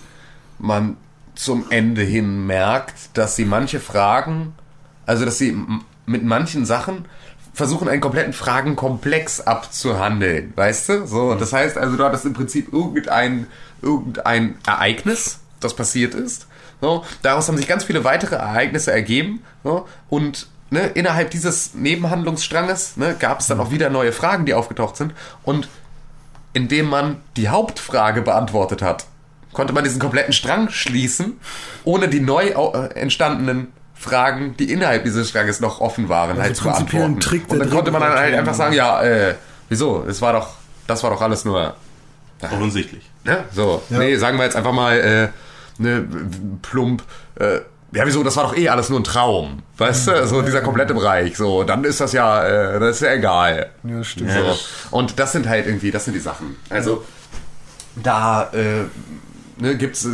Speaker 3: man zum Ende hin merkt, dass sie manche Fragen, also dass sie mit manchen Sachen versuchen, einen kompletten Fragenkomplex abzuhandeln, weißt du? So, das heißt also, du hattest im Prinzip irgendein, irgendein Ereignis, das passiert ist. So, daraus haben sich ganz viele weitere Ereignisse ergeben. So, und ne, innerhalb dieses Nebenhandlungsstranges ne, gab es dann auch wieder neue Fragen, die aufgetaucht sind. Und indem man die Hauptfrage beantwortet hat, konnte man diesen kompletten Strang schließen, ohne die neu äh, entstandenen Fragen, die innerhalb dieses Stranges noch offen waren, halt zu
Speaker 1: prinzipiell ein
Speaker 3: beantworten.
Speaker 1: Trick der
Speaker 3: Und dann konnte man dann halt einfach sagen, ja, äh, wieso? Es war doch, das war doch alles nur
Speaker 2: Offensichtlich.
Speaker 3: Ne? So, nee, sagen wir jetzt einfach mal, äh, ne, plump, äh, ja, wieso, das war doch eh alles nur ein Traum. Weißt du, so dieser komplette Bereich, so, dann ist das ja, äh, das ist ja egal.
Speaker 1: Ja, stimmt.
Speaker 3: So. Und das sind halt irgendwie, das sind die Sachen. Also, da, äh, ne, gibt's,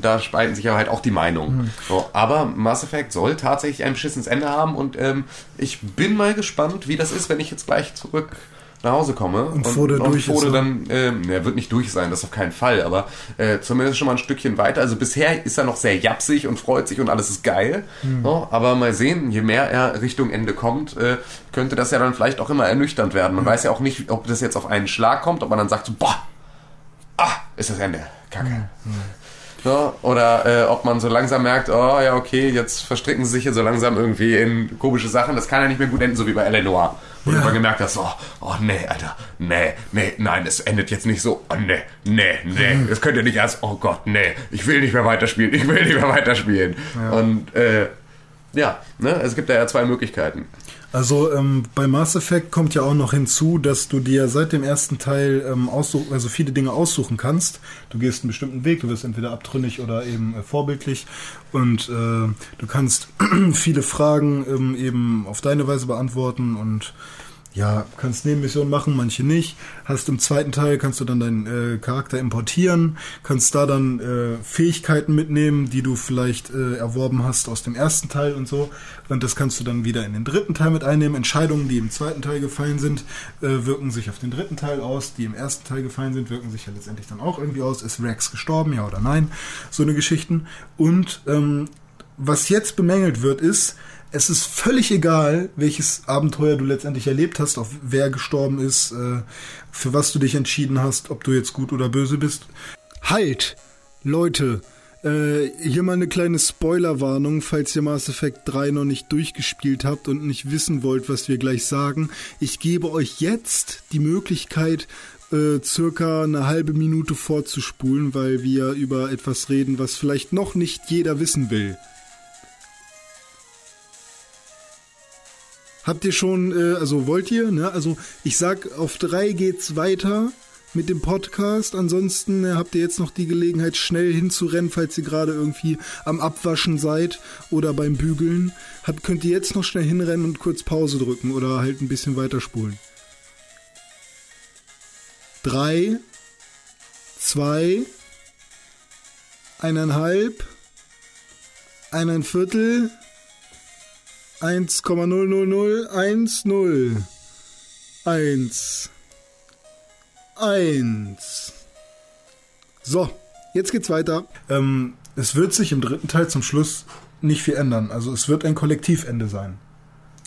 Speaker 3: da spalten sich ja halt auch die Meinungen. So, aber Mass Effect soll tatsächlich ein beschissenes Ende haben und ähm, ich bin mal gespannt, wie das ist, wenn ich jetzt gleich zurück nach Hause komme und,
Speaker 1: Frodo durch ist,
Speaker 3: Frodo
Speaker 1: ne?
Speaker 3: dann, ähm, er wird nicht durch sein, das auf keinen Fall, aber äh, zumindest schon mal ein Stückchen weiter. Also bisher ist er noch sehr japsig und freut sich und alles ist geil.
Speaker 1: Hm.
Speaker 3: So, aber mal sehen, je mehr er Richtung Ende kommt, äh, könnte das ja dann vielleicht auch immer ernüchternd werden. Man weiß ja auch nicht, ob das jetzt auf einen Schlag kommt, ob man dann sagt so, boah, ah, ist das Ende. Kacke. So, oder äh, ob man so langsam merkt, oh ja, okay, jetzt verstricken sie sich hier so langsam irgendwie in komische Sachen. Das kann ja nicht mehr gut enden, so wie bei Eleanor. Wo du
Speaker 1: Ja.
Speaker 3: mal gemerkt hast, oh, oh nee, Alter, nee, nee, nein, es endet jetzt nicht so, oh nee, nee, nee, es könnte nicht erst, oh Gott, nee, ich will nicht mehr weiterspielen, ich will nicht mehr weiterspielen. Und äh, ja, ne, es gibt da ja zwei Möglichkeiten.
Speaker 1: Also ähm, bei Mass Effect kommt ja auch noch hinzu, dass du dir seit dem ersten Teil ähm, also viele Dinge aussuchen kannst. Du gehst einen bestimmten Weg, du wirst entweder abtrünnig oder eben äh, vorbildlich und äh, du kannst viele Fragen ähm, eben auf deine Weise beantworten und ja, kannst Nebenmissionen machen, manche nicht. Hast im zweiten Teil kannst du dann deinen äh, Charakter importieren, kannst da dann äh, Fähigkeiten mitnehmen, die du vielleicht äh, erworben hast aus dem ersten Teil und so. Und das kannst du dann wieder in den dritten Teil mit einnehmen. Entscheidungen, die im zweiten Teil gefallen sind, äh, wirken sich auf den dritten Teil aus. Die im ersten Teil gefallen sind, wirken sich ja letztendlich dann auch irgendwie aus. Ist Rex gestorben, ja oder nein? So eine Geschichten. Und ähm, was jetzt bemängelt wird, ist, es ist völlig egal, welches Abenteuer du letztendlich erlebt hast, auf wer gestorben ist, äh, für was du dich entschieden hast, ob du jetzt gut oder böse bist. Halt! Leute, äh, hier mal eine kleine Spoilerwarnung, falls ihr Mass Effect 3 noch nicht durchgespielt habt und nicht wissen wollt, was wir gleich sagen. Ich gebe euch jetzt die Möglichkeit, äh, circa eine halbe Minute vorzuspulen, weil wir über etwas reden, was vielleicht noch nicht jeder wissen will. Habt ihr schon, äh, also wollt ihr, ne? Also ich sag, auf drei geht's weiter mit dem Podcast. Ansonsten äh, habt ihr jetzt noch die Gelegenheit, schnell hinzurennen, falls ihr gerade irgendwie am Abwaschen seid oder beim Bügeln. Habt, könnt ihr jetzt noch schnell hinrennen und kurz Pause drücken oder halt ein bisschen weiterspulen. Drei, zwei, eineinhalb, eineinviertel, Viertel, 1,00010 1 1 So, jetzt geht's weiter. Ähm, es wird sich im dritten Teil zum Schluss nicht viel ändern. Also es wird ein Kollektivende sein.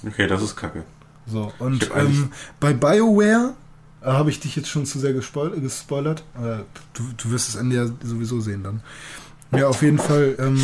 Speaker 2: Okay, das ist kacke.
Speaker 1: So, und ähm, bei BioWare äh, habe ich dich jetzt schon zu sehr gespoil gespoilert. Äh, du, du wirst das Ende ja sowieso sehen dann. Ja, auf jeden Fall. Ähm,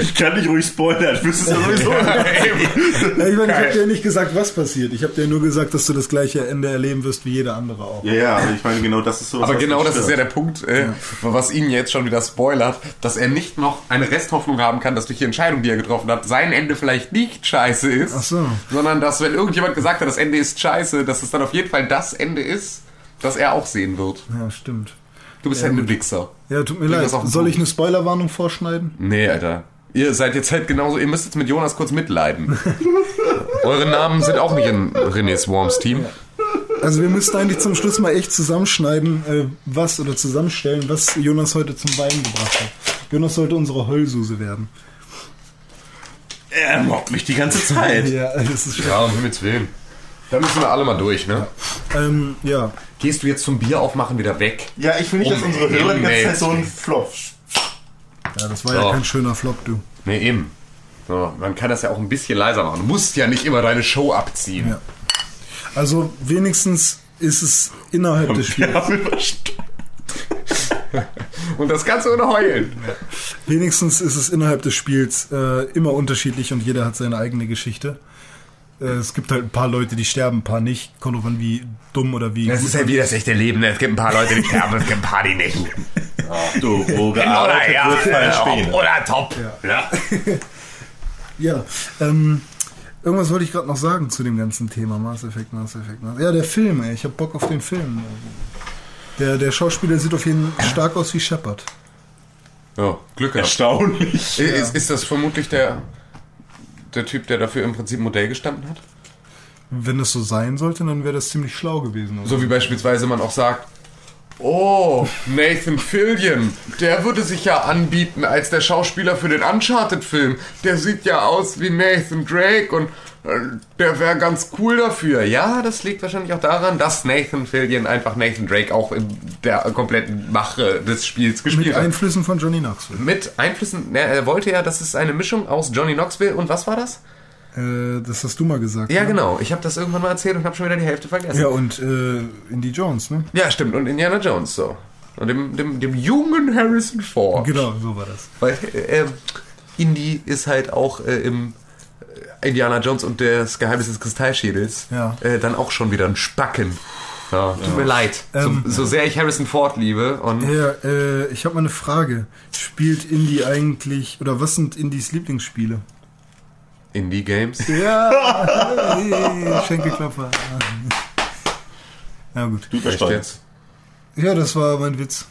Speaker 2: Ich kann dich ruhig spoilern, du wirst es ja sowieso
Speaker 1: ja, ich meine, ich habe dir nicht gesagt, was passiert. Ich habe dir nur gesagt, dass du das gleiche Ende erleben wirst wie jeder andere auch.
Speaker 2: Ja, ja, aber ich meine, genau das ist so
Speaker 3: Aber genau das ist ja der Punkt, äh, was ihn jetzt schon wieder spoilert, dass er nicht noch eine Resthoffnung haben kann, dass durch die Entscheidung, die er getroffen hat, sein Ende vielleicht nicht scheiße ist,
Speaker 1: Ach so.
Speaker 3: sondern dass, wenn irgendjemand gesagt hat, das Ende ist scheiße, dass es dann auf jeden Fall das Ende ist, das er auch sehen wird.
Speaker 1: Ja, stimmt.
Speaker 3: Du bist halt ein Wichser.
Speaker 1: Ja, tut mir
Speaker 3: Bring
Speaker 1: leid. Soll ich eine Spoilerwarnung vorschneiden?
Speaker 3: Nee, Alter. Ihr seid jetzt halt genauso, ihr müsst jetzt mit Jonas kurz mitleiden. Eure Namen sind auch nicht in René Swarms Team.
Speaker 1: Also wir müssten eigentlich zum Schluss mal echt zusammenschneiden, äh, was oder zusammenstellen, was Jonas heute zum Wein gebracht hat. Jonas sollte unsere Heulsuse werden.
Speaker 2: Er mobbt mich die ganze Zeit.
Speaker 1: Ja, das ist
Speaker 3: Ja, um Himmels Willen. Da müssen wir alle mal durch, ne?
Speaker 1: ähm, ja.
Speaker 3: Gehst du jetzt zum Bier aufmachen wieder weg?
Speaker 2: Ja, ich will nicht, dass unsere Hörer die ganze Zeit so
Speaker 3: Willen.
Speaker 2: Flop.
Speaker 1: ja, das war ja
Speaker 3: So.
Speaker 1: kein schöner Flop, du.
Speaker 3: Nee, eben. So, man kann das ja auch ein bisschen leiser machen. Du musst ja nicht immer deine Show abziehen.
Speaker 1: Ja. Also wenigstens ist es innerhalb des Spiels.
Speaker 3: Und das Ganze ohne Heulen.
Speaker 1: Wenigstens ist es innerhalb des Spiels äh, immer unterschiedlich und jeder hat seine eigene Geschichte. Äh, es gibt halt ein paar Leute, die sterben, ein paar nicht. Kommt drauf an, wie dumm oder wie.
Speaker 3: Das ist halt wie das echte Leben. Es gibt ein paar Leute, die sterben, es gibt ein paar, die nicht.
Speaker 2: Du, wo
Speaker 3: Oder
Speaker 2: gearbeitet
Speaker 3: ja,
Speaker 2: wird, fallen Späne.
Speaker 3: oder top. Ja.
Speaker 1: Ja, ähm, irgendwas wollte ich gerade noch sagen zu dem ganzen Thema Mass Effect, Mass Effect. Mass Ja, der Film, ey. Ich hab Bock auf den Film. Der, der Schauspieler sieht auf jeden Fall stark aus wie Shepard.
Speaker 3: Ja, Glück gehabt.
Speaker 2: Erstaunlich.
Speaker 3: Ist, ist das vermutlich der, der Typ, der dafür im Prinzip Modell gestanden hat?
Speaker 1: Wenn es so sein sollte, dann wäre das ziemlich schlau gewesen. oder?
Speaker 3: So wie beispielsweise man auch sagt, oh, Nathan Fillion, der würde sich ja anbieten als der Schauspieler für den Uncharted-Film. Der sieht ja aus wie Nathan Drake und äh, der wäre ganz cool dafür. Ja, das liegt wahrscheinlich auch daran, dass Nathan Fillion einfach Nathan Drake auch in der kompletten Mache des Spiels gespielt
Speaker 1: Mit
Speaker 3: hat.
Speaker 1: Einflüssen von Johnny Knoxville.
Speaker 3: Mit Einflüssen, ne, er wollte ja, das ist eine Mischung aus Johnny Knoxville und was war das?
Speaker 1: Äh, das hast du mal gesagt.
Speaker 3: Ja,
Speaker 1: ne?
Speaker 3: genau. Ich habe das irgendwann mal erzählt und habe schon wieder die Hälfte vergessen.
Speaker 1: Ja, und äh, Indy Jones, ne?
Speaker 3: Ja, stimmt. Und Indiana Jones so. Und dem, dem, dem jungen Harrison Ford.
Speaker 1: Genau, so war das.
Speaker 3: Weil äh, Indy ist halt auch äh, im äh, Indiana Jones und das Geheimnis des Kristallschädels
Speaker 1: Ja.
Speaker 3: äh, dann auch schon wieder ein Spacken. Ja, tut mir leid.
Speaker 1: Ähm,
Speaker 3: so, so sehr ich Harrison Ford liebe und
Speaker 1: Ja, äh, ich habe mal eine Frage. Spielt Indy eigentlich, oder was sind Indys Lieblingsspiele?
Speaker 3: Indie Games.
Speaker 1: Ja, Schenkelklopfer. Ja gut.
Speaker 2: Du
Speaker 3: jetzt?
Speaker 1: Ja, das war mein Witz.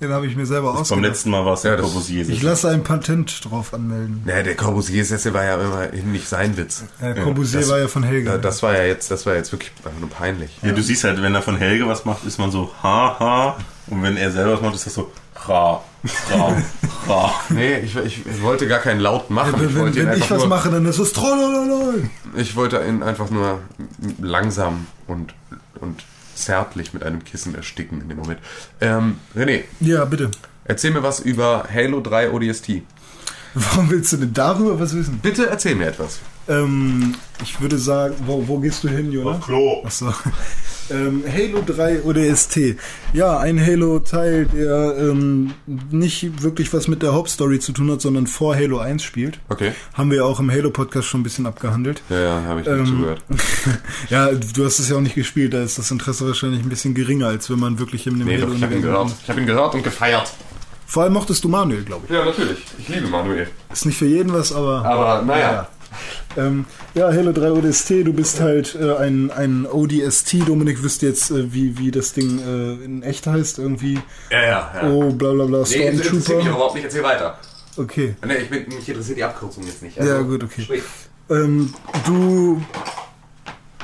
Speaker 1: Den habe ich mir selber
Speaker 2: Beim
Speaker 1: ausgedacht.
Speaker 2: letzten Mal war es
Speaker 3: Ja,
Speaker 2: ja,
Speaker 3: das-
Speaker 2: Corbusier.
Speaker 1: Ich lasse ein Patent drauf anmelden.
Speaker 3: Ja, der Corbusier-Sessel war ja immerhin nicht sein Witz.
Speaker 1: Äh, Corbusier
Speaker 3: das-
Speaker 1: war ja von Helge.
Speaker 3: Ja, das war ja jetzt, das war jetzt wirklich einfach nur peinlich.
Speaker 2: Ja, du siehst halt, wenn er von Helge was macht, ist man so ha ha. Und wenn er selber was macht, ist das so ra, ra, ra.
Speaker 3: Nee, ich, ich, ich wollte gar keinen Laut machen.
Speaker 1: wenn
Speaker 3: ich
Speaker 1: wenn, ich
Speaker 3: einfach
Speaker 1: was
Speaker 3: nur,
Speaker 1: mache, dann ist es trollololol.
Speaker 3: Ich wollte ihn einfach nur langsam und, und zärtlich mit einem Kissen ersticken in dem Moment. Ähm, René,
Speaker 1: Ja, bitte.
Speaker 3: erzähl mir was über Halo 3 ODST.
Speaker 1: Warum willst du denn darüber was wissen?
Speaker 3: Bitte erzähl mir etwas.
Speaker 1: Ähm, ich würde sagen, wo, wo gehst du hin, Jonas?
Speaker 2: Klo.
Speaker 1: Achso. Ähm, Halo 3 ODST. Ja, ein Halo-Teil, der ähm, nicht wirklich was mit der Hauptstory zu tun hat, sondern vor Halo 1 spielt.
Speaker 3: Okay.
Speaker 1: Haben wir ja auch im Halo-Podcast schon ein bisschen abgehandelt.
Speaker 3: Ja, ja, habe ich nicht
Speaker 1: Ähm,
Speaker 3: zugehört.
Speaker 1: Ja, du hast es ja auch nicht gespielt, da ist das Interesse wahrscheinlich ein bisschen geringer, als wenn man wirklich in dem
Speaker 3: Nee, doch, ich habe ihn habe ihn gehört und gefeiert.
Speaker 1: Vor allem mochtest du Manuel, glaube ich.
Speaker 3: Ja, natürlich. Ich liebe Manuel.
Speaker 1: Ist nicht für jeden was, aber.
Speaker 3: Aber naja.
Speaker 1: Ähm, ja, Halo 3 ODST, du bist halt äh, ein, ein ODST. Dominik wüsste jetzt, äh, wie, wie das Ding äh, in echt heißt. Irgendwie,
Speaker 3: Ja, ja. ja.
Speaker 1: oh, bla bla bla,
Speaker 3: nee, interessiert mich
Speaker 1: Stormtrooper.
Speaker 3: überhaupt nicht. Erzähl weiter.
Speaker 1: Okay.
Speaker 3: Nee, ich bin, mich interessiert die Abkürzung jetzt nicht.
Speaker 1: Ja, gut, okay. Ähm, du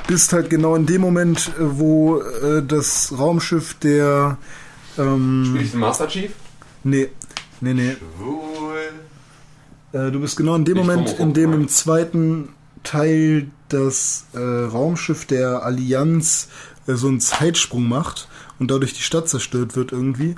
Speaker 1: bist halt genau in dem Moment, äh, wo äh, das Raumschiff der. Ähm,
Speaker 3: Spiel ich den Master Chief?
Speaker 1: nee, nee, nee.
Speaker 3: Cool.
Speaker 1: Äh, du bist genau in dem
Speaker 3: Ich
Speaker 1: Moment, in dem im zweiten Teil das äh, Raumschiff der Allianz äh, so einen Zeitsprung macht und dadurch die Stadt zerstört wird irgendwie.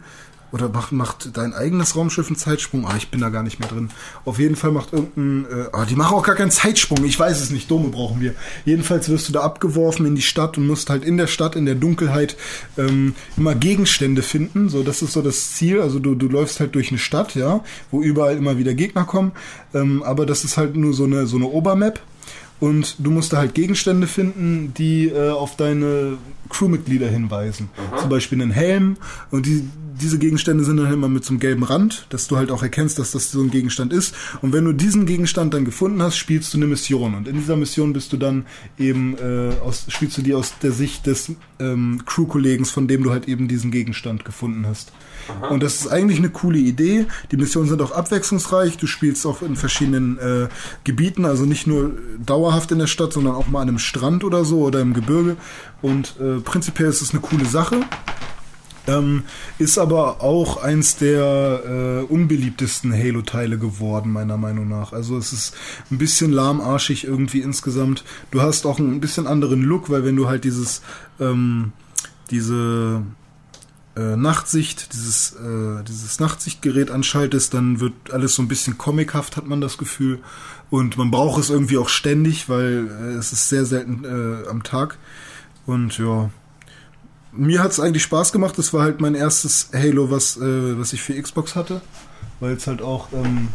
Speaker 1: Oder macht, macht dein eigenes Raumschiff einen Zeitsprung? Ah, ich bin da gar nicht mehr drin. Auf jeden Fall macht irgendein. Äh, ah, die machen auch gar keinen Zeitsprung. Ich weiß es nicht. Dome brauchen wir. Jedenfalls wirst du da abgeworfen in die Stadt und musst halt in der Stadt, in der Dunkelheit, ähm, immer Gegenstände finden. So, das ist so das Ziel. Also du, du läufst halt durch eine Stadt, ja, wo überall immer wieder Gegner kommen. Ähm, aber das ist halt nur so eine, so eine Obermap. Und du musst da halt Gegenstände finden, die äh, auf deine Crewmitglieder hinweisen. Zum Beispiel einen Helm. Und die, diese Gegenstände sind dann immer mit so einem gelben Rand, dass du halt auch erkennst, dass das so ein Gegenstand ist. Und wenn du diesen Gegenstand dann gefunden hast, spielst du eine Mission. Und in dieser Mission bist du dann eben, äh, aus, spielst du die aus der Sicht des ähm, Crew-Kollegens, von dem du halt eben diesen Gegenstand gefunden hast. Und das ist eigentlich eine coole Idee. Die Missionen sind auch abwechslungsreich. Du spielst auch in verschiedenen äh, Gebieten, also nicht nur dauerhaft in der Stadt, sondern auch mal an einem Strand oder so oder im Gebirge. Und äh, prinzipiell ist es eine coole Sache. Ähm, ist aber auch eins der äh, unbeliebtesten Halo-Teile geworden, meiner Meinung nach. Also es ist ein bisschen lahmarschig irgendwie insgesamt. Du hast auch ein bisschen anderen Look, weil wenn du halt dieses, ähm, diese äh, Nachtsicht, dieses, äh, dieses Nachtsichtgerät anschaltest, dann wird alles so ein bisschen comichaft, hat man das Gefühl. Und man braucht es irgendwie auch ständig, weil äh, es ist sehr selten äh, am Tag. Und ja, mir hat es eigentlich Spaß gemacht. Das war halt mein erstes Halo, was, äh, was ich für Xbox hatte. Weil es halt auch ähm,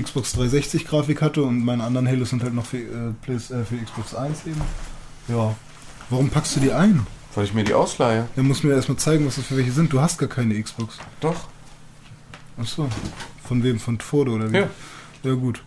Speaker 1: Xbox 360 Grafik hatte und meine anderen Halos sind halt noch für, äh, äh, für Xbox 1 eben. Ja. Warum packst du die ein?
Speaker 3: Weil ich mir die ausleihe.
Speaker 1: Dann musst du mir erstmal zeigen, was das für welche sind. Du hast gar keine Xbox.
Speaker 3: Doch.
Speaker 1: Achso. Von wem? Von Fodo oder wie?
Speaker 3: Ja.
Speaker 1: Ja, gut.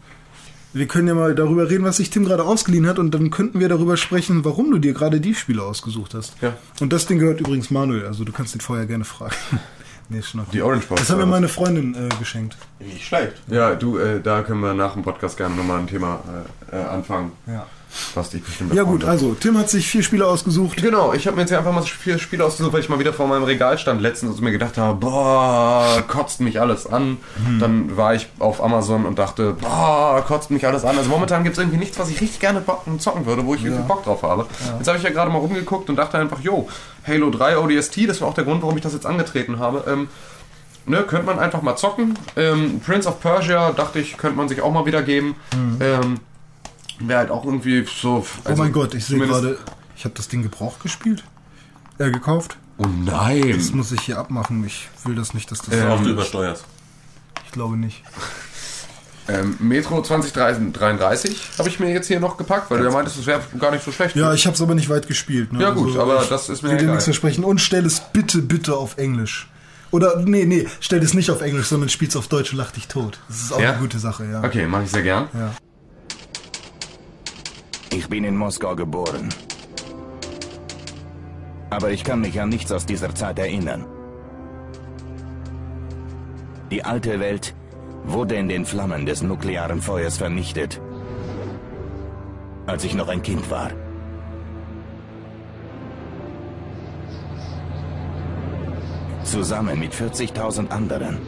Speaker 1: Wir können ja mal darüber reden, was sich Tim gerade ausgeliehen hat und dann könnten wir darüber sprechen, warum du dir gerade die Spiele ausgesucht hast.
Speaker 3: Ja.
Speaker 1: Und das Ding gehört übrigens Manuel, also du kannst ihn vorher gerne fragen. nee, ist schon okay.
Speaker 3: Die Orange Box.
Speaker 1: Das hat mir meine Freundin äh, geschenkt.
Speaker 2: Nicht schlecht.
Speaker 3: Ja, du, äh, da können wir nach dem Podcast gerne nochmal ein Thema äh, äh, anfangen,
Speaker 1: Ja.
Speaker 3: Was dich bestimmt
Speaker 1: Ja gut, also Tim hat sich vier Spiele ausgesucht.
Speaker 3: Genau, ich habe mir jetzt hier einfach mal vier Spiele ausgesucht, weil ich mal wieder vor meinem Regal stand letztens und mir gedacht habe, boah, kotzt mich alles an. Dann war ich auf Amazon und dachte, boah, kotzt mich alles an. Also momentan gibt es irgendwie nichts, was ich richtig gerne zocken würde, wo ich irgendwie Bock drauf habe. Jetzt habe ich ja gerade mal rumgeguckt und dachte einfach, yo, Halo 3 ODST, das war auch der Grund, warum ich das jetzt angetreten habe. Ähm, ne, könnte man einfach mal zocken. Ähm, Prince of Persia, dachte ich, könnte man sich auch mal wieder geben. Ähm, Wäre halt auch irgendwie so...
Speaker 1: Oh
Speaker 3: also
Speaker 1: mein Gott, ich sehe gerade, ich habe das Ding gebraucht gespielt. Äh, gekauft.
Speaker 3: Oh nein!
Speaker 1: Das muss ich hier abmachen. Ich will das nicht, dass das.
Speaker 3: Ähm,
Speaker 2: Auch du übersteuerst.
Speaker 1: ich glaube nicht.
Speaker 3: Ähm, Metro 2033 habe ich mir jetzt hier noch gepackt, weil du ja meintest, es wäre gar nicht so schlecht.
Speaker 1: Ja, ich habe es aber nicht weit gespielt. Ne?
Speaker 3: Ja, gut, aber
Speaker 1: ich
Speaker 3: das ist mir
Speaker 1: will dir
Speaker 3: egal.
Speaker 1: nichts versprechen. Und stell es bitte, bitte auf Englisch. Oder, nee, nee, stell es nicht auf Englisch, sondern spiel's auf Deutsch und lach dich tot. Das ist auch
Speaker 3: Ja?
Speaker 1: eine gute Sache, ja.
Speaker 3: Okay, mache ich sehr gern.
Speaker 1: Ja.
Speaker 7: Ich bin in Moskau geboren. Aber ich kann mich an nichts aus dieser Zeit erinnern. Die alte Welt wurde in den Flammen des nuklearen Feuers vernichtet, als ich noch ein Kind war. Zusammen mit 40.000 anderen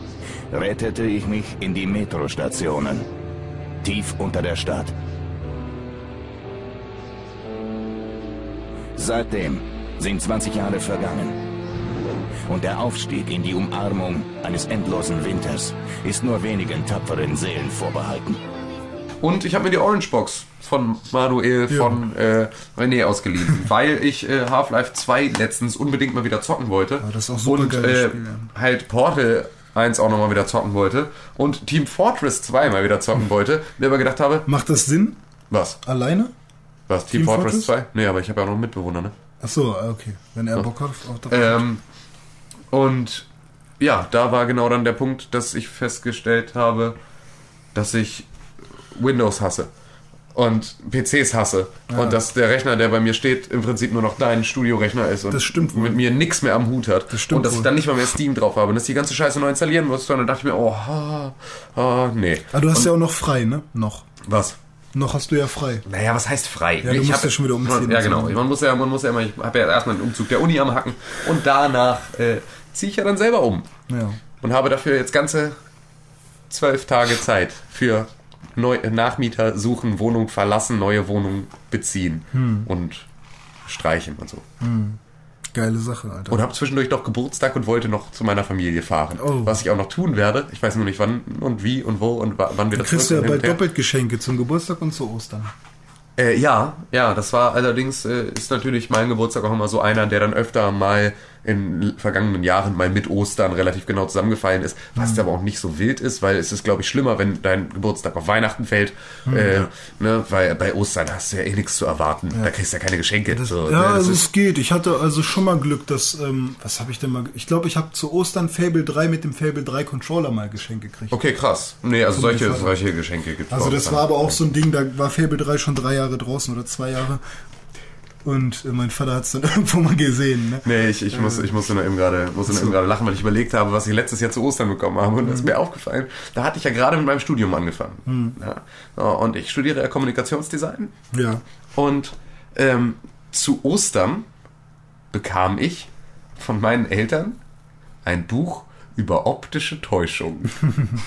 Speaker 7: rettete ich mich in die Metrostationen, tief unter der Stadt. Seitdem sind 20 Jahre vergangen. Und der Aufstieg in die Umarmung eines endlosen Winters ist nur wenigen tapferen Seelen vorbehalten.
Speaker 3: Und ich habe mir die Orange Box von Manuel von äh, René ausgeliehen, weil ich äh, Half-Life 2 letztens unbedingt mal wieder zocken wollte.
Speaker 1: das ist auch super
Speaker 3: Und äh,
Speaker 1: Spiel,
Speaker 3: halt Portal 1 auch nochmal wieder zocken wollte und Team Fortress 2 mal wieder zocken wollte. Mir aber gedacht habe,
Speaker 1: Macht das Sinn?
Speaker 3: was?
Speaker 1: Alleine?
Speaker 3: Was? Team,
Speaker 1: Team
Speaker 3: Fortress,
Speaker 1: Fortress?
Speaker 3: 2? Nee, aber ich habe ja auch noch einen Mitbewohner, ne?
Speaker 1: Ach so, okay. Wenn er Bock hat auf das.
Speaker 3: Ähm, und ja, da war genau dann der Punkt, dass ich festgestellt habe, dass ich Windows hasse und PCs hasse und dass der Rechner, der bei mir steht, im Prinzip nur noch dein Studiorechner ist und
Speaker 1: Das stimmt wohl.
Speaker 3: mit mir nichts mehr am Hut hat
Speaker 1: Das stimmt
Speaker 3: und dass ich dann nicht mal mehr Steam drauf habe und dass ich die ganze Scheiße neu installieren musste und dann dachte ich mir, oh, ha, ha, nee.
Speaker 1: Aber du hast ja auch noch frei, ne? Noch.
Speaker 3: Was?
Speaker 1: Noch hast du ja frei.
Speaker 3: Naja, was heißt frei?
Speaker 1: Ja, du musst
Speaker 3: hab-
Speaker 1: ja schon wieder umziehen
Speaker 3: Ja,
Speaker 1: und so.
Speaker 3: genau. Man muss ja, man muss ja immer, ich habe ja erstmal einen Umzug der Uni am Hacken und danach äh, ziehe ich ja dann selber um
Speaker 1: Ja.
Speaker 3: und habe dafür jetzt ganze zwölf Tage Zeit für Neu Nachmieter suchen, Wohnung verlassen, neue Wohnung beziehen
Speaker 1: Hm.
Speaker 3: und streichen und so.
Speaker 1: Geile Sache, Alter.
Speaker 3: Und habe zwischendurch noch Geburtstag und wollte noch zu meiner Familie fahren.
Speaker 1: Oh.
Speaker 3: Was ich auch noch tun werde. Ich weiß nur nicht wann und wie und wo und wa- wann wir
Speaker 1: Du
Speaker 3: das
Speaker 1: kriegst ja
Speaker 3: zurück und hin
Speaker 1: bald doppelt Geschenke zum Geburtstag und zu Ostern.
Speaker 3: Äh, ja, ja, das war allerdings, äh, ist natürlich mein Geburtstag auch immer so einer, der dann öfter mal in vergangenen Jahren mal mit Ostern relativ genau zusammengefallen ist, was aber auch nicht so wild ist, weil es ist, glaube ich, schlimmer, wenn dein Geburtstag auf Weihnachten fällt, äh, ne, weil bei Ostern hast du ja eh nichts zu erwarten, da kriegst du ja keine Geschenke.
Speaker 1: Das,
Speaker 3: so,
Speaker 1: ja,
Speaker 3: ne,
Speaker 1: also es geht. Ich hatte also schon mal Glück, dass, ähm, was habe ich denn mal, ich glaube, ich habe zu Ostern Fable 3 mit dem Fable 3 Controller mal geschenkt gekriegt.
Speaker 3: okay, krass. Nee, also solche, solche Geschenke gibt's
Speaker 1: Also
Speaker 3: bei
Speaker 1: das war aber auch so ein Ding, da war Fable 3 schon drei Jahre draußen oder zwei Jahre. Und äh, mein Vater hat es dann irgendwo mal gesehen. Ne?
Speaker 3: Nee, ich, ich, muss, ich musste nur eben gerade gerade lachen, weil ich überlegt habe, was ich letztes Jahr zu Ostern bekommen habe. Und das ist mir aufgefallen. Da hatte ich ja gerade mit meinem Studium angefangen. Ja. So, Und ich studiere ja Kommunikationsdesign.
Speaker 1: Ja.
Speaker 3: Und ähm, zu Ostern bekam ich von meinen Eltern ein Buch über optische Täuschung.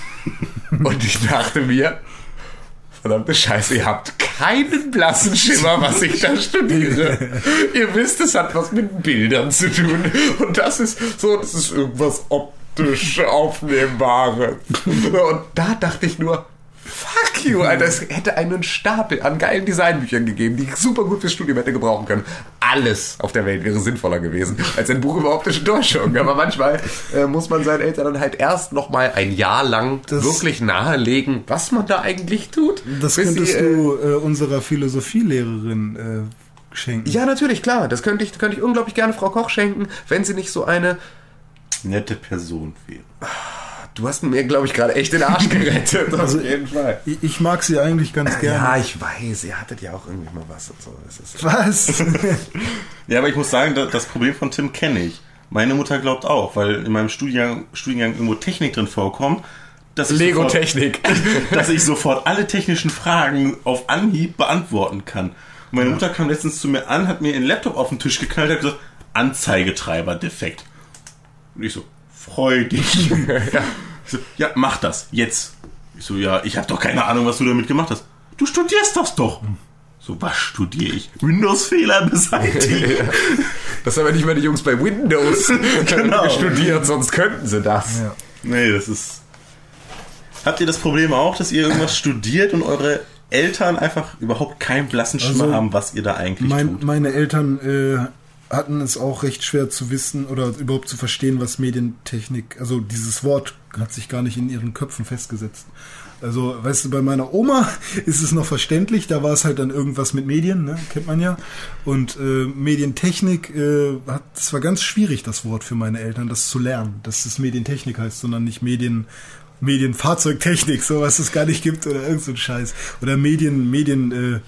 Speaker 3: Und ich dachte mir, verdammte Scheiße, ihr habt keinen blassen Schimmer, was ich da studiere. ihr wisst, es hat was mit Bildern zu tun. Und das ist so, das ist irgendwas optisch Aufnehmbares. Und da dachte ich nur, Fuck you, Alter. Es hätte einen Stapel an geilen Designbüchern gegeben, die ich super gut fürs Studium hätte gebrauchen können. Alles auf der Welt wäre sinnvoller gewesen als ein Buch über optische Täuschung. Aber manchmal äh, muss man seinen Eltern dann halt erst noch mal ein Jahr lang
Speaker 1: Das-
Speaker 3: wirklich nahelegen, was man da eigentlich tut.
Speaker 1: Das könntest
Speaker 3: sie, äh,
Speaker 1: du äh, unserer Philosophielehrerin äh, schenken.
Speaker 3: Ja, natürlich, klar. Das könnte ich, könnte ich unglaublich gerne Frau Koch schenken, wenn sie nicht so eine.
Speaker 2: Nette Person wäre.
Speaker 3: Du hast mir, glaube ich, gerade echt den Arsch gerettet.
Speaker 1: Also,
Speaker 3: auf jeden Fall.
Speaker 1: Ich, ich mag sie eigentlich ganz gerne.
Speaker 3: Ja, ich weiß, ihr hattet ja auch irgendwie mal was und so.
Speaker 1: Was?
Speaker 2: Ja, aber ich muss sagen, da- das Problem von Tim kenne ich. Meine Mutter glaubt auch, weil in meinem Studiengang, Studiengang irgendwo Technik drin vorkommt, dass ich, sofort,
Speaker 3: Lego-Technik.
Speaker 2: dass ich sofort alle technischen Fragen auf Anhieb beantworten kann. Und meine Mutter kam letztens zu mir an, hat mir ihren Laptop auf den Tisch geknallt und hat gesagt, Anzeigetreiber defekt. Und ich so, freu dich.
Speaker 3: ja.
Speaker 2: So, ja, mach das, jetzt. Ich so, ja, ich habe doch keine Ahnung, was du damit gemacht hast. Du studierst das doch. So, was studiere ich? Windows-Fehler beseitigen.
Speaker 3: Das haben ja nicht mal die Jungs bei Windows
Speaker 2: Genau.
Speaker 3: studiert, sonst könnten sie das.
Speaker 1: Ja.
Speaker 2: Nee, das ist. Habt ihr das Problem auch, dass ihr irgendwas studiert und eure Eltern einfach überhaupt keinen blassen Schimmer
Speaker 1: Also,
Speaker 2: haben, was ihr da eigentlich
Speaker 1: Mein,
Speaker 2: tut?
Speaker 1: meine Eltern äh, hatten es auch recht schwer zu wissen oder überhaupt zu verstehen, was Medientechnik, also dieses Wort hat sich gar nicht in ihren Köpfen festgesetzt. Also, weißt du, bei meiner Oma ist es noch verständlich, da war es halt dann irgendwas mit Medien, ne? kennt man ja. Und äh, Medientechnik, äh, hat, das war ganz schwierig, das Wort für meine Eltern, das zu lernen, dass es Medientechnik heißt, sondern nicht Medien, Medienfahrzeugtechnik, so was es gar nicht gibt oder irgend so ein Scheiß. Oder Medien, Medien, äh,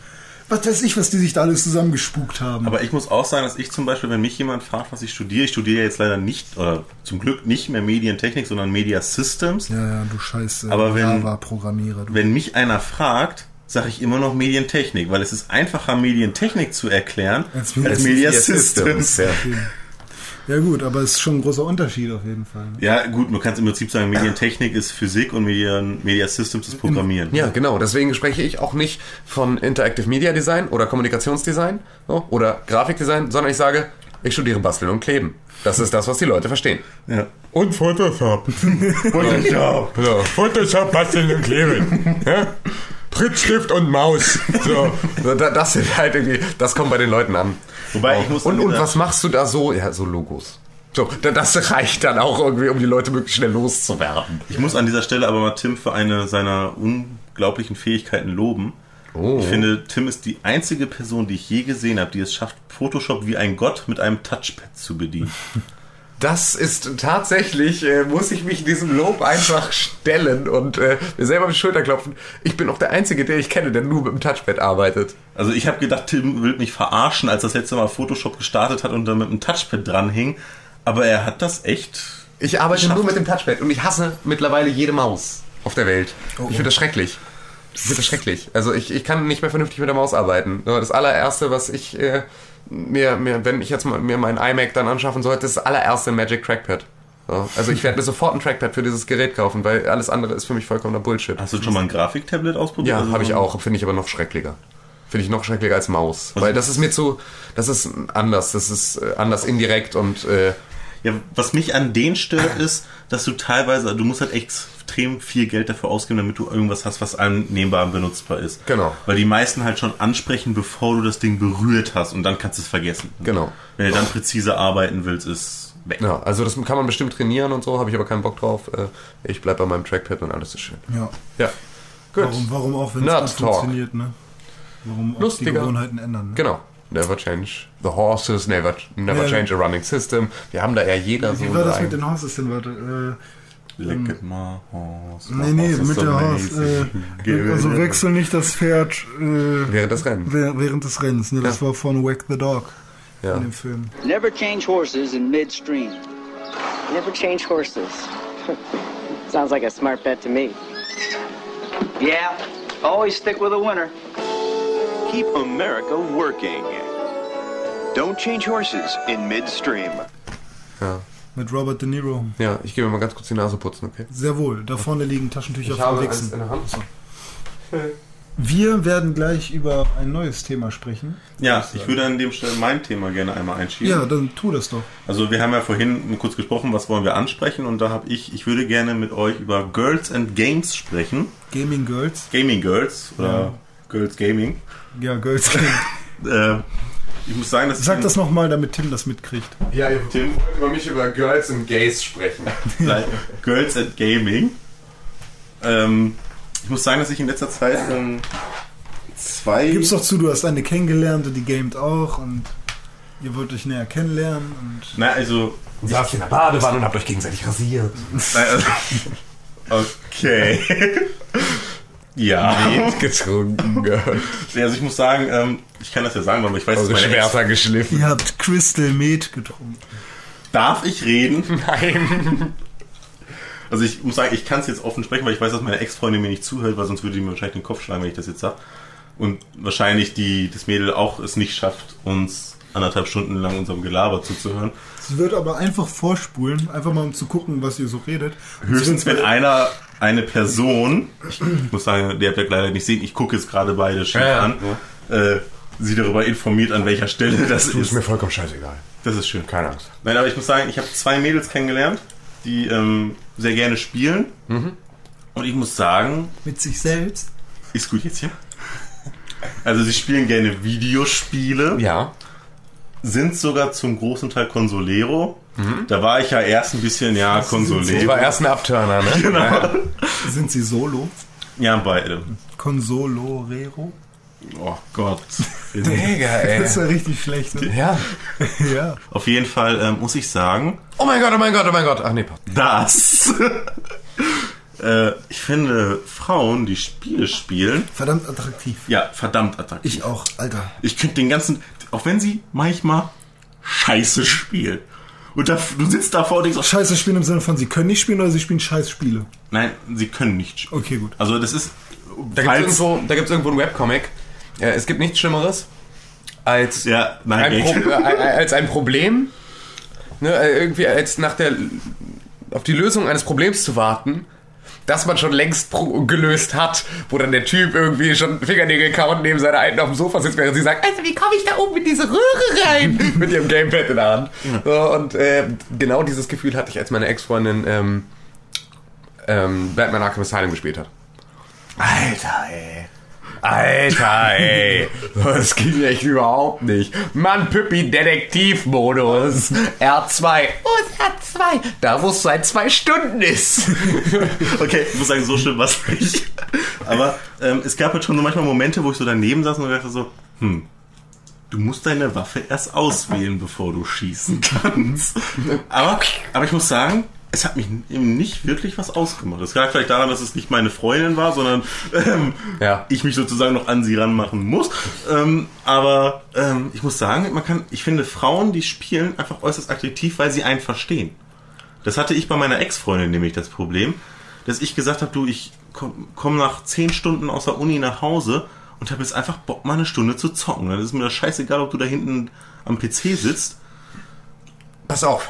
Speaker 1: was weiß ich, was die sich da alles zusammengespukt haben.
Speaker 2: Aber ich muss auch sagen, dass ich zum Beispiel, wenn mich jemand fragt, was ich studiere, ich studiere jetzt leider nicht, oder zum Glück nicht mehr Medientechnik, sondern Media Systems.
Speaker 1: ja, ja, du scheiß äh,
Speaker 2: Aber wenn-
Speaker 1: Java-Programmierer. du.
Speaker 2: Wenn mich einer fragt, sage ich immer noch Medientechnik, weil es ist einfacher, Medientechnik zu erklären,
Speaker 1: Als
Speaker 2: als,
Speaker 1: Media
Speaker 2: Media Systems.
Speaker 3: Ja.
Speaker 1: Ja gut, aber es ist schon ein großer Unterschied auf jeden Fall. ne?
Speaker 2: Ja, gut, man kann es im Prinzip sagen, Medientechnik ist Physik und Media, Media Systems ist Programmieren.
Speaker 3: ja, genau. Deswegen spreche ich auch nicht von Interactive Media Design oder Kommunikationsdesign oder Grafikdesign, sondern ich sage, ich studiere Basteln und Kleben. Das ist das, was die Leute verstehen.
Speaker 2: Ja.
Speaker 3: Und Photoshop. Photoshop. So, Photoshop, Basteln und Kleben. Ja? Prittstift und Maus. So, so, da- das sind halt irgendwie, das kommt bei den Leuten an.
Speaker 2: Wobei, ich muss
Speaker 3: und, und
Speaker 2: dieser-
Speaker 3: was machst du da so? Ja, so Logos. So, da- das reicht dann auch irgendwie, um die Leute möglichst schnell loszuwerden.
Speaker 2: Ich muss an dieser Stelle aber mal Tim für eine seiner unglaublichen Fähigkeiten loben.
Speaker 3: Oh.
Speaker 2: Ich finde, Tim ist die einzige Person, die ich je gesehen habe, die es schafft, Photoshop wie ein Gott mit einem Touchpad zu bedienen.
Speaker 3: Das ist tatsächlich, äh, muss ich mich diesem Lob einfach stellen und äh, mir selber auf die Schulter klopfen. Ich bin auch der Einzige, der ich kenne, der nur mit dem Touchpad arbeitet.
Speaker 2: Also ich habe gedacht, Tim will mich verarschen, als das letzte Mal Photoshop gestartet hat und dann mit einem Touchpad dranhing. Aber er hat das echt.
Speaker 3: Ich arbeite
Speaker 2: Geschafft.
Speaker 3: nur mit dem Touchpad und ich hasse mittlerweile jede Maus auf der Welt. Ich finde das schrecklich. Ich finde das schrecklich. Also ich, ich kann nicht mehr vernünftig mit der Maus arbeiten. Das allererste, was ich äh, mir, mir, wenn ich jetzt mal, mir mein iMac dann anschaffen sollte, ist das allererste ein Magic Trackpad. So, also ich werde mir sofort ein Trackpad für dieses Gerät kaufen, weil alles andere ist für mich vollkommener Bullshit.
Speaker 2: Hast du schon mal ein Grafiktablet ausprobiert?
Speaker 3: Ja,
Speaker 2: Also
Speaker 3: habe ich auch. Finde ich aber noch schrecklicher. Finde ich noch schrecklicher als Maus. Weil das ist mir zu, das ist anders. Das ist äh, anders indirekt und äh,
Speaker 2: Ja, was mich an denen stört, ist, dass du teilweise, du musst halt extrem viel Geld dafür ausgeben, damit du irgendwas hast, was annehmbar und benutzbar ist.
Speaker 3: Genau.
Speaker 2: Weil die meisten halt schon ansprechen, bevor du das Ding berührt hast und dann kannst du es vergessen.
Speaker 3: Genau.
Speaker 2: Wenn du dann präzise arbeiten willst, ist weg.
Speaker 3: ja, also das kann man bestimmt trainieren und so, habe ich aber keinen Bock drauf. Äh, Ich bleib bei meinem Trackpad und alles ist schön.
Speaker 1: Ja.
Speaker 3: Ja. Gut.
Speaker 1: Warum, warum auch, wenn es funktioniert, ne? Warum auch die
Speaker 3: Lustiger.
Speaker 1: Gewohnheiten ändern. Ne?
Speaker 3: Genau. Never change the horses, never, never
Speaker 1: Ja.
Speaker 3: change a running system. Wir haben da ja jeder so
Speaker 1: Wie war das
Speaker 3: ein-
Speaker 1: mit den Horses denn? Warte,
Speaker 2: Look at my horse.
Speaker 1: äh,
Speaker 2: my
Speaker 1: nee, nee,
Speaker 2: horse
Speaker 1: mit
Speaker 2: so
Speaker 1: der Horse. Äh, also wechsel nicht das Pferd äh,
Speaker 3: während des Rennens.
Speaker 1: während während des Rennens. Ne? Das
Speaker 3: Ja.
Speaker 1: war von Whack the Dog
Speaker 3: Ja.
Speaker 1: in dem Film.
Speaker 8: Never change horses in midstream.
Speaker 9: Never change horses. Sounds like a smart bet to me.
Speaker 8: Yeah, always stick with a winner.
Speaker 10: Keep America working. Don't change horses in midstream.
Speaker 3: Ja.
Speaker 1: Mit Robert De Niro.
Speaker 3: ja, ich gehe mir mal ganz kurz die Nase putzen, okay?
Speaker 1: Sehr wohl. Da vorne liegen Taschentücher
Speaker 3: Ich
Speaker 1: vom
Speaker 3: habe
Speaker 1: Wichsen.
Speaker 3: in der Hand.
Speaker 1: Wir werden gleich über ein neues Thema sprechen.
Speaker 2: Ja, ich würde an dem Stelle mein Thema gerne einmal einschieben.
Speaker 1: Ja, dann tu das doch.
Speaker 2: Also wir haben ja vorhin kurz gesprochen, was wollen wir ansprechen und da habe ich, ich würde gerne mit euch über Girls and Games sprechen.
Speaker 1: Gaming Girls.
Speaker 2: Gaming Girls oder
Speaker 1: Ja.
Speaker 2: Girls Gaming.
Speaker 1: Ja, Girls Gaming.
Speaker 2: Äh, ich muss sagen, dass
Speaker 1: Sag
Speaker 2: ich
Speaker 1: das nochmal, damit Tim das mitkriegt.
Speaker 3: Ja, ihr Tim wollt über mich über Girls and Gays sprechen.
Speaker 2: Girls and Gaming. Ähm, ich muss sagen, dass ich in letzter Zeit ähm, zwei.
Speaker 1: Gib's doch zu, du hast eine kennengelernt und die gamet auch und ihr wollt euch näher kennenlernen und.
Speaker 2: Na, also.
Speaker 3: Saßt in der Badewanne und habt euch gegenseitig rasiert.
Speaker 2: Also, okay. Ja.
Speaker 3: getrunken.
Speaker 2: Also ich muss sagen, ähm, ich kann das ja sagen, aber ich weiß,
Speaker 3: Eure
Speaker 2: dass meine Ex
Speaker 3: Schwerter geschliffen.
Speaker 1: Ihr habt Crystal Meth getrunken.
Speaker 2: Darf ich reden?
Speaker 3: Nein.
Speaker 2: Also ich muss sagen, ich kann es jetzt offen sprechen, weil ich weiß, dass meine Ex-Freundin mir nicht zuhört, weil sonst würde die mir wahrscheinlich den Kopf schlagen, wenn ich das jetzt sage. Und wahrscheinlich die, das Mädel auch es nicht schafft, uns anderthalb Stunden lang unserem Gelaber zuzuhören.
Speaker 1: Sie wird aber einfach vorspulen, einfach mal um zu gucken, was ihr so redet. Und
Speaker 2: Höchstens, wenn einer, eine Person, ich, muss sagen, der habt ihr leider nicht sehen, ich gucke jetzt gerade beide schief
Speaker 3: Ja, ja.
Speaker 2: an, äh, sie darüber informiert, an welcher Stelle das
Speaker 3: Du ist
Speaker 2: ist.
Speaker 3: mir vollkommen scheißegal.
Speaker 2: Das ist schön.
Speaker 3: Keine Angst.
Speaker 2: Nein, aber ich muss sagen, ich habe zwei Mädels kennengelernt, die ähm, sehr gerne spielen.
Speaker 3: Mhm.
Speaker 2: Und ich muss sagen,
Speaker 1: Mit sich selbst.
Speaker 2: ist gut jetzt hier. Also sie spielen gerne Videospiele,
Speaker 3: Ja.
Speaker 2: Sind sogar zum großen Teil Consolero. Da war ich ja erst ein bisschen, ja,
Speaker 3: Das war
Speaker 2: Consolero.
Speaker 3: erst ein Abturner, ne?
Speaker 2: Genau.
Speaker 1: Sind sie solo?
Speaker 2: Ja, beide.
Speaker 1: Consolorero?
Speaker 2: Oh Gott.
Speaker 3: Digga, ey.
Speaker 1: Das ist ja richtig schlecht. Ne?
Speaker 3: Ja.
Speaker 1: ja.
Speaker 2: Auf jeden Fall ähm, muss ich sagen,
Speaker 3: Oh mein Gott, oh mein Gott, oh mein Gott. Ach nee,
Speaker 2: dass äh, ich finde Frauen, die Spiele spielen,
Speaker 1: Verdammt attraktiv.
Speaker 2: ja, verdammt attraktiv.
Speaker 1: Ich auch, Alter.
Speaker 2: Ich könnte den ganzen, auch wenn sie manchmal scheiße spielen. Und da, du sitzt davor und denkst, oh,
Speaker 1: Scheiße spielen im Sinne von, sie können nicht spielen oder sie spielen scheiß Spiele.
Speaker 2: nein, sie können nicht spielen.
Speaker 1: Okay, gut.
Speaker 2: Also das ist,
Speaker 3: Da gibt es irgendwo, da gibt's irgendwo einen Webcomic. Ja, es gibt nichts Schlimmeres als,
Speaker 2: ja, nein,
Speaker 3: ein. Pro äh, als ein Problem, ne, äh, irgendwie als nach der, auf die Lösung eines Problems zu warten, das man schon längst gelöst hat, wo dann der Typ irgendwie schon Fingernägel kaut neben seiner Alten auf dem Sofa sitzt, während sie sagt, also wie komme ich da oben in diese Röhre rein? Mit ihrem Gamepad in der Hand. So, und äh, genau dieses Gefühl hatte ich, als meine Ex-Freundin ähm, ähm, Batman Arkham Asylum gespielt hat. Alter, ey. Alter, ey. Das ging echt überhaupt nicht. Mann, Püppi, Detektivmodus. R2. Wo ist R2? Da, wo es seit zwei Stunden ist.
Speaker 2: Okay, ich muss sagen, so schlimm war es nicht. Aber ähm, es gab halt schon so manchmal Momente, wo ich so daneben saß und dachte so, hm, du musst deine Waffe erst auswählen, bevor du schießen kannst. Aber, aber ich muss sagen, es hat mich eben nicht wirklich was ausgemacht. Das lag vielleicht daran, dass es nicht meine Freundin war, sondern ähm,
Speaker 3: Ja.
Speaker 2: ich mich sozusagen noch an sie ranmachen muss. Ähm, aber ähm, ich muss sagen, man kann, ich finde Frauen, die spielen, einfach äußerst attraktiv, weil sie einen verstehen. Das hatte ich bei meiner Ex-Freundin nämlich das Problem, dass ich gesagt habe, du, ich komme komm nach zehn Stunden aus der Uni nach Hause und habe jetzt einfach Bock, mal eine Stunde zu zocken. Dann ist mir das scheißegal, ob du da hinten am PC sitzt.
Speaker 3: Pass auf.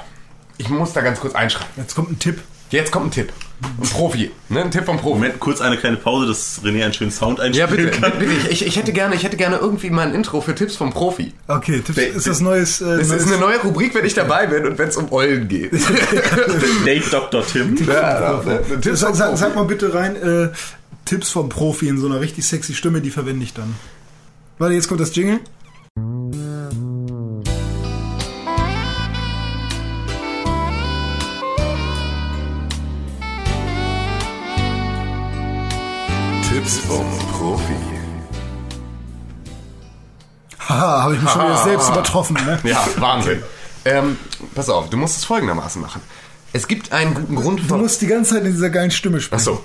Speaker 3: Ich muss da ganz kurz einschreiben.
Speaker 1: Jetzt kommt ein Tipp.
Speaker 3: Jetzt kommt ein Tipp. Ein Profi. Ne? Ein Tipp vom Profi.
Speaker 2: Moment, kurz eine kleine Pause, dass René einen schönen Sound
Speaker 3: Ja,
Speaker 2: einspielen
Speaker 3: bitte,
Speaker 2: kann.
Speaker 3: bitte. Ich, ich, hätte gerne, ich hätte gerne irgendwie mal ein Intro für Tipps vom Profi.
Speaker 1: Okay, Tipps, ist das neues. Äh,
Speaker 3: Das
Speaker 1: neues
Speaker 3: ist eine neue Rubrik, wenn ich dabei bin und wenn es um Eulen geht.
Speaker 2: Dave Dr. Tim.
Speaker 3: Ja, Tipps
Speaker 1: sag,
Speaker 3: vom
Speaker 1: sag,
Speaker 3: Profi.
Speaker 1: sag mal bitte rein, äh, Tipps vom Profi in so einer richtig sexy Stimme, die verwende ich dann. Warte, jetzt kommt das Jingle.
Speaker 3: Tipps vom Profi.
Speaker 1: Haha, habe ich mich schon wieder selbst übertroffen, ne?
Speaker 3: Ja, Wahnsinn. Ähm, pass auf, du musst es folgendermaßen machen. Es gibt einen guten Grund
Speaker 1: Du musst die ganze Zeit in dieser geilen Stimme sprechen.
Speaker 3: Achso.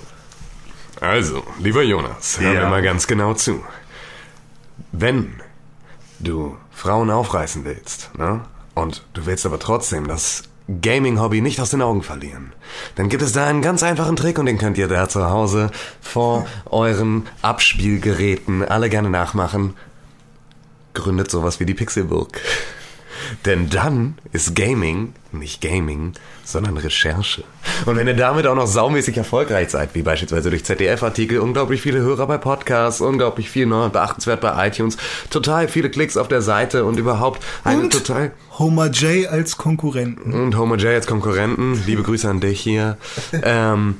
Speaker 3: Also, lieber Jonas, hör
Speaker 2: Ja.
Speaker 3: mir mal ganz genau zu. Wenn du Frauen aufreißen willst, ne? Und du willst aber trotzdem das Gaming-Hobby nicht aus den Augen verlieren, dann gibt es da einen ganz einfachen Trick und den könnt ihr da zu Hause vor euren Abspielgeräten alle gerne nachmachen. Gründet sowas wie die Pixelburg. Denn dann ist Gaming nicht Gaming, sondern Recherche. Und wenn ihr damit auch noch saumäßig erfolgreich seid, wie beispielsweise durch ZDF-Artikel, unglaublich viele Hörer bei Podcasts, unglaublich viel ne, beachtenswert bei iTunes, total viele Klicks auf der Seite und überhaupt eine
Speaker 1: Und
Speaker 3: total
Speaker 1: Homer J als Konkurrenten.
Speaker 3: und Homer J als Konkurrenten. Liebe Grüße an dich hier. Ähm,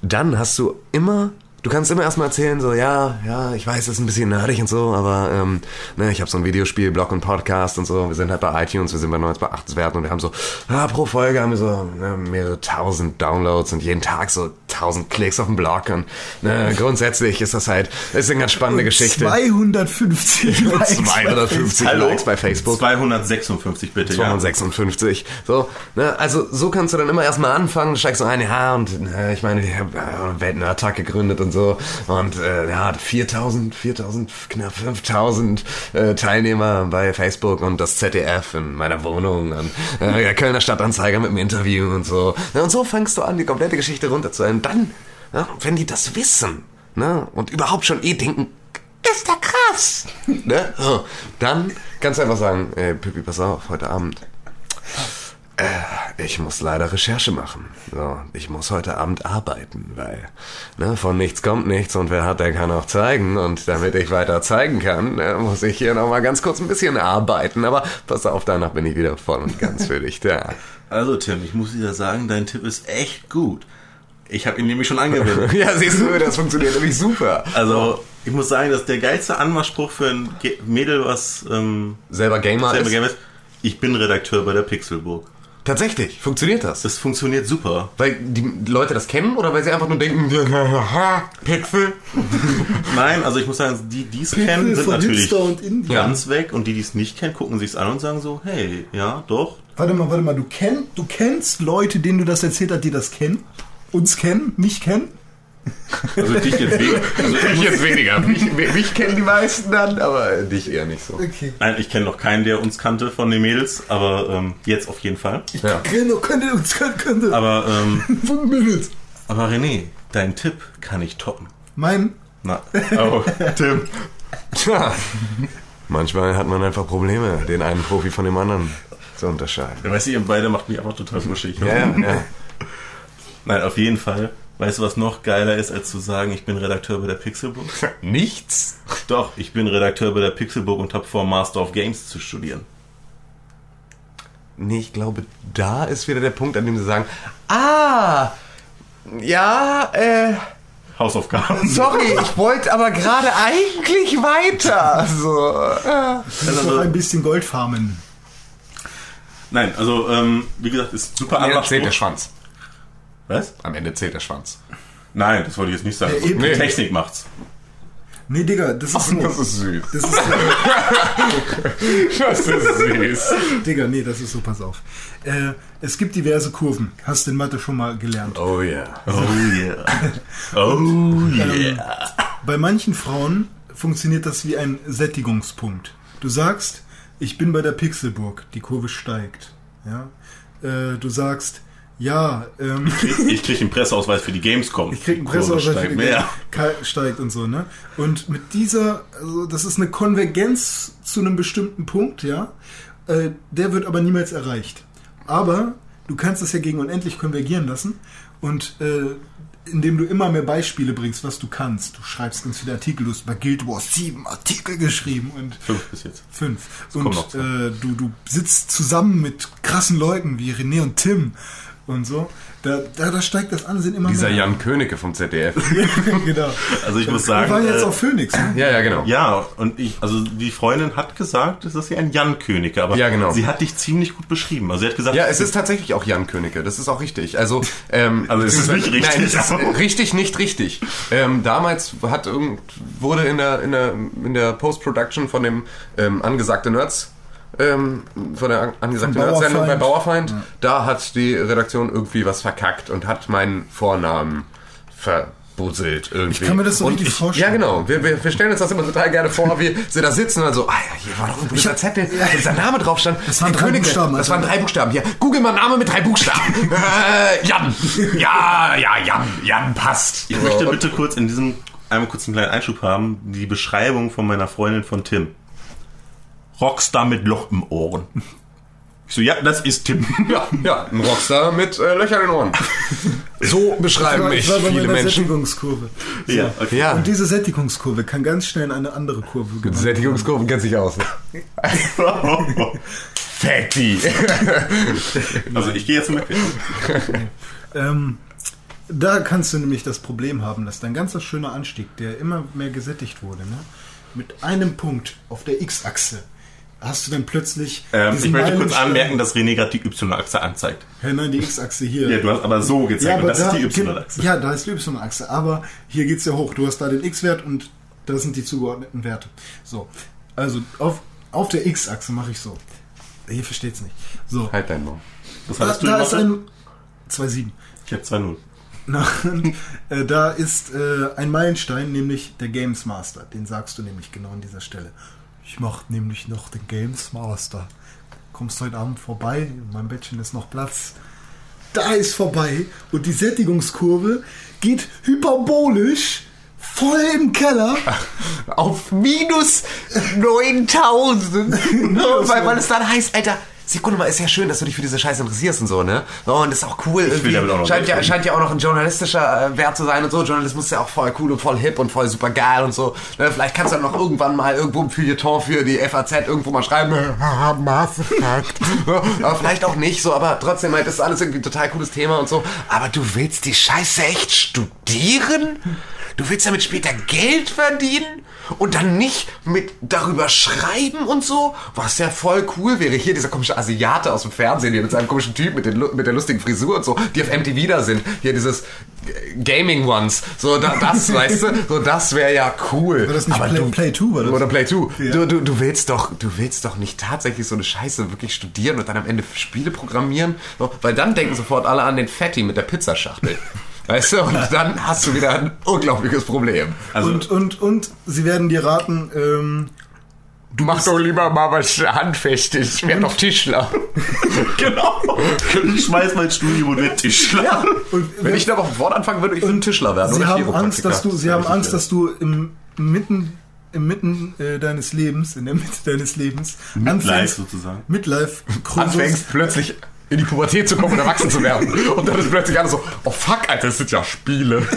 Speaker 3: dann hast du immer, du kannst immer erstmal erzählen, so, ja, ja, ich weiß, das ist ein bisschen nerdig und so, aber ähm, ne, ich habe so ein Videospiel, Blog und Podcast und so. Wir sind halt bei iTunes, wir sind bei 90 beachtenswert und wir haben so, ja, pro Folge haben wir so ne, mehrere tausend Downloads und jeden Tag so tausend Klicks auf dem Blog und ne, grundsätzlich ist das halt, das ist eine ganz spannende Geschichte.
Speaker 1: 250 Likes.
Speaker 3: 250 Likes bei Facebook.
Speaker 2: 256 bitte, ja.
Speaker 3: 256. So, ne, also so kannst du dann immer erstmal anfangen, du steigst so ein, ja, und ne, ich meine, ich habe äh, Weltnerdtag gegründet und so. Und äh, ja, 4000, 4000, knapp 5000 äh, Teilnehmer bei Facebook und das ZDF in meiner Wohnung und äh, der Kölner Stadtanzeiger mit dem Interview und so. Und so fängst du an, die komplette Geschichte runterzuhören. Dann, ja, wenn die das wissen, ne, und überhaupt schon eh denken, ist ja krass. ne? so, dann kannst du einfach sagen, ey, Pippi, pass auf, heute Abend. Äh, ich muss leider Recherche machen. So, ich muss heute Abend arbeiten, weil ne, von nichts kommt nichts und wer hat, der kann auch zeigen. Und damit ich weiter zeigen kann, äh, muss ich hier nochmal ganz kurz ein bisschen arbeiten. Aber pass auf, danach bin ich wieder voll und ganz für dich da.
Speaker 2: Also Tim, ich muss dir sagen, dein Tipp ist echt gut. Ich habe ihn nämlich schon angewendet.
Speaker 3: ja, siehst du, das funktioniert nämlich super.
Speaker 2: Also, ich muss sagen, dass der geilste Anmachspruch für ein Mädel, was ähm,
Speaker 3: Selber Gamer
Speaker 2: selber
Speaker 3: ist.
Speaker 2: Gamer ist, ich bin Redakteur bei der Pixelburg.
Speaker 3: Tatsächlich, funktioniert das?
Speaker 2: Das funktioniert super.
Speaker 3: Weil die Leute das kennen oder weil sie einfach nur denken, Pixel?
Speaker 2: Nein, also ich muss sagen, die, die es kennen, sind
Speaker 1: von
Speaker 2: natürlich
Speaker 1: Hipster und Indie.
Speaker 2: ganz weg und die, die es nicht kennen, gucken sich's an und sagen so, hey, ja, doch.
Speaker 1: Warte mal, warte mal, du, kenn, du kennst Leute, denen du das erzählt hast, die das kennen? Uns kennen? Mich kennen?
Speaker 2: Also dich jetzt weniger. Also
Speaker 3: Ich jetzt weniger. Mich, mich kennen die meisten dann, aber dich eher nicht so.
Speaker 1: Okay.
Speaker 2: Nein, ich kenne noch keinen, der uns kannte von den Mädels, aber ähm, jetzt auf jeden Fall.
Speaker 3: Ja.
Speaker 1: Genau, könnte uns könnte.
Speaker 2: Aber, ähm,
Speaker 1: Von Mädels.
Speaker 2: aber René, dein Tipp kann ich toppen.
Speaker 1: Mein,
Speaker 2: Na, oh, Tim.
Speaker 3: Tja, manchmal hat man einfach Probleme, den einen Profi von dem anderen zu unterscheiden.
Speaker 2: Ja, Weißt du, ihr beide macht mich einfach total wuschig.
Speaker 3: Ja, ja, ja.
Speaker 2: Nein, auf jeden Fall. Weißt du, was noch geiler ist, als zu sagen, ich bin Redakteur bei der Pixelbook?
Speaker 3: Nichts?
Speaker 2: Doch, ich bin Redakteur bei der Pixelbook und habe vor, Master of Games zu studieren.
Speaker 3: Nee, ich glaube, da ist wieder der Punkt, an dem sie sagen, ah, ja, äh,
Speaker 2: Hausaufgaben.
Speaker 3: sorry, ich wollte aber gerade eigentlich weiter. So,
Speaker 1: das ist noch ein bisschen Gold farmen.
Speaker 2: Nein, also, ähm, wie gesagt, ist super Anmachspruch.
Speaker 3: zählt der Schwanz.
Speaker 2: Was?
Speaker 3: Am Ende zählt der Schwanz.
Speaker 2: Nein, das wollte ich jetzt nicht sagen.
Speaker 1: Ja.
Speaker 2: Die Technik macht's.
Speaker 1: Nee, Digga, das ist so.
Speaker 3: Das ist süß.
Speaker 1: Das ist.
Speaker 3: Das ist süß.
Speaker 1: Digga, nee, das ist so, pass auf. Äh, es gibt diverse Kurven. Hast du in Mathe schon mal gelernt.
Speaker 3: Oh yeah.
Speaker 2: Oh yeah. Oh yeah.
Speaker 1: Bei manchen Frauen funktioniert das wie ein Sättigungspunkt. Du sagst, ich bin bei der Pixelburg, die Kurve steigt. Ja? Äh, du sagst, ja, ähm,
Speaker 2: Ich krieg einen Presseausweis für die Gamescom.
Speaker 1: ich krieg einen Presseausweis für die
Speaker 2: mehr.
Speaker 1: Ka- steigt und so, ne? Und mit dieser, also das ist eine Konvergenz zu einem bestimmten Punkt, ja? Äh, der wird aber niemals erreicht. Aber du kannst es ja gegen unendlich konvergieren lassen und äh, indem du immer mehr Beispiele bringst, was du kannst. Du schreibst ganz viele Artikel, du hast bei Guild Wars sieben Artikel geschrieben und
Speaker 2: Fünf bis jetzt.
Speaker 1: fünf.
Speaker 2: kommt
Speaker 1: Und äh, du, du sitzt zusammen mit krassen Leuten wie René und Tim und so. Da, da, da steigt das Ansehen immer
Speaker 3: Dieser
Speaker 1: mehr.
Speaker 3: Jan Königke vom ZDF.
Speaker 1: genau.
Speaker 2: Also ich muss
Speaker 1: Wir
Speaker 2: sagen,
Speaker 1: waren jetzt
Speaker 2: äh,
Speaker 1: auf Phoenix. Ne?
Speaker 3: Ja, ja, genau.
Speaker 2: Ja, und ich, also die Freundin hat gesagt, es ist ja ein Jan Königke, aber
Speaker 3: Ja, genau.
Speaker 2: sie hat dich ziemlich gut beschrieben. Also sie hat gesagt,
Speaker 3: Ja, es ist tatsächlich auch Jan Königke, das ist auch richtig. Also, ähm,
Speaker 2: Also es ist nicht richtig.
Speaker 3: Nein, es ist richtig, nicht richtig. Ähm, damals hat irgend, wurde in der, in der, in der Post-Production von dem ähm, angesagte Nerds, ähm, von der an- angesagten Nerds-Sendung bei
Speaker 1: Bauerfeind.
Speaker 3: Bauerfeind, da hat die Redaktion irgendwie was verkackt und hat meinen Vornamen verbuselt irgendwie.
Speaker 1: Ich kann mir das so
Speaker 3: und
Speaker 1: richtig
Speaker 3: ich,
Speaker 1: vorstellen.
Speaker 3: Ja, genau. Wir, wir, wir stellen uns das immer total gerne vor, wie sie da sitzen und dann so, ah ja, hier war doch irgendwo dieser Zettel, wo dieser Name drauf stand.
Speaker 1: Das waren drei
Speaker 3: Königke-
Speaker 1: Buchstaben,
Speaker 3: Das
Speaker 1: Alter.
Speaker 3: waren drei Buchstaben. Hier, google mal Name mit drei Buchstaben. äh, Jan. Ja, ja, Jan. Jan passt.
Speaker 2: ich möchte bitte kurz in diesem einmal kurz einen kleinen Einschub haben, die Beschreibung von meiner Freundin von Tim. Rockstar mit Loch im Ohren. Ich so, ja, das ist Tim.
Speaker 3: Ja, ja, ein Rockstar mit äh, Löchern in den Ohren. So beschreiben
Speaker 1: war-
Speaker 3: mich
Speaker 1: ich war bei
Speaker 3: viele Menschen.
Speaker 1: Sättigungskurve. So.
Speaker 2: Ja, okay.
Speaker 3: Ja,
Speaker 1: Und diese Sättigungskurve kann ganz schnell in eine andere Kurve
Speaker 3: die
Speaker 1: gewandelt
Speaker 3: Sättigungskurven kennt sich aus. Ne? Fatty.
Speaker 2: Also ich gehe jetzt mit.
Speaker 1: Ähm, da kannst du nämlich das Problem haben, dass dein ganzer schöner Anstieg, der immer mehr gesättigt wurde, ne, mit einem Punkt auf der X-Achse hast du dann plötzlich.
Speaker 2: Ähm, ich möchte kurz anmerken, dass René gerade die Y-Achse anzeigt.
Speaker 1: Ja, nein, die X-Achse hier.
Speaker 2: Ja, du hast aber so gezeigt und das ist die Y-Achse.
Speaker 1: Ja, da ist die Y-Achse, aber hier geht's ja hoch. Du hast da den X-Wert und das sind die zugeordneten Werte. So, also auf, auf der X-Achse mache ich so. Hier versteht's nicht. So,
Speaker 3: Halt dein Maul.
Speaker 2: Was
Speaker 1: da,
Speaker 2: hattest du
Speaker 1: da ist ein 2,7.
Speaker 2: Ich habe 2-0.
Speaker 1: Nein, äh, da ist äh, ein Meilenstein, nämlich der Games Master. Den sagst du nämlich genau an dieser Stelle. Ich mache nämlich noch den Games Master. Kommst heute Abend vorbei, in meinem Bettchen ist noch Platz. Da ist vorbei und die Sättigungskurve geht hyperbolisch voll im Keller.
Speaker 3: Auf minus 9000. weil, weil es dann heißt, Alter. Sekunde mal, ist ja schön, dass du dich für diese Scheiße interessierst und so, ne? Oh, und das ist auch cool. irgendwie.
Speaker 2: damit auch noch
Speaker 3: scheint, ja, scheint ja auch noch ein journalistischer äh, Wert zu sein und so. Journalismus ist ja auch voll cool und voll hip und voll super geil und so. Ne? Vielleicht kannst du dann noch irgendwann mal irgendwo ein Feuilleton für die FAZ irgendwo mal schreiben. Haha, Mass aber vielleicht auch nicht so, aber trotzdem halt, das ist alles irgendwie ein total cooles Thema und so. Aber du willst die Scheiße echt studieren? Du willst damit später Geld verdienen? Und dann nicht mit darüber schreiben und so? Was ja voll cool wäre. Hier dieser komische Asiate aus dem Fernsehen hier mit seinem komischen Typ mit, den, mit der lustigen Frisur und so, die auf MTV da sind. Hier dieses Gaming Ones. So, da, das, weißt du? So, das wäre ja cool.
Speaker 1: War das nicht
Speaker 3: Aber
Speaker 1: Play,
Speaker 3: du,
Speaker 1: Play 2? War das?
Speaker 3: oder Play 2.
Speaker 1: Ja.
Speaker 3: Du, du, du willst doch, du willst doch nicht tatsächlich so eine Scheiße wirklich studieren und dann am Ende Spiele programmieren, so, weil dann denken sofort alle an den Fatty mit der Pizzaschachtel. Weißt du, und dann hast du wieder ein unglaubliches Problem.
Speaker 2: Also,
Speaker 1: und, und, und sie werden dir raten, ähm,
Speaker 3: Du machst doch lieber mal was Handfestes. Ich werde doch Tischler.
Speaker 2: genau. Ich schmeiß mein Studium und werde Tischler.
Speaker 1: und
Speaker 3: Wenn ich noch auf ein Wort anfangen würde, ich würde Tischler werden.
Speaker 1: Sie haben Angst, dass du, sie haben Angst, dass du im mitten, im mitten äh, deines Lebens, in der Mitte deines Lebens,
Speaker 2: Midlife sozusagen.
Speaker 1: Midlife
Speaker 3: anfängst plötzlich in die Pubertät zu kommen und erwachsen zu werden. Und dann ist plötzlich alles so, oh fuck, Alter, das sind ja Spiele.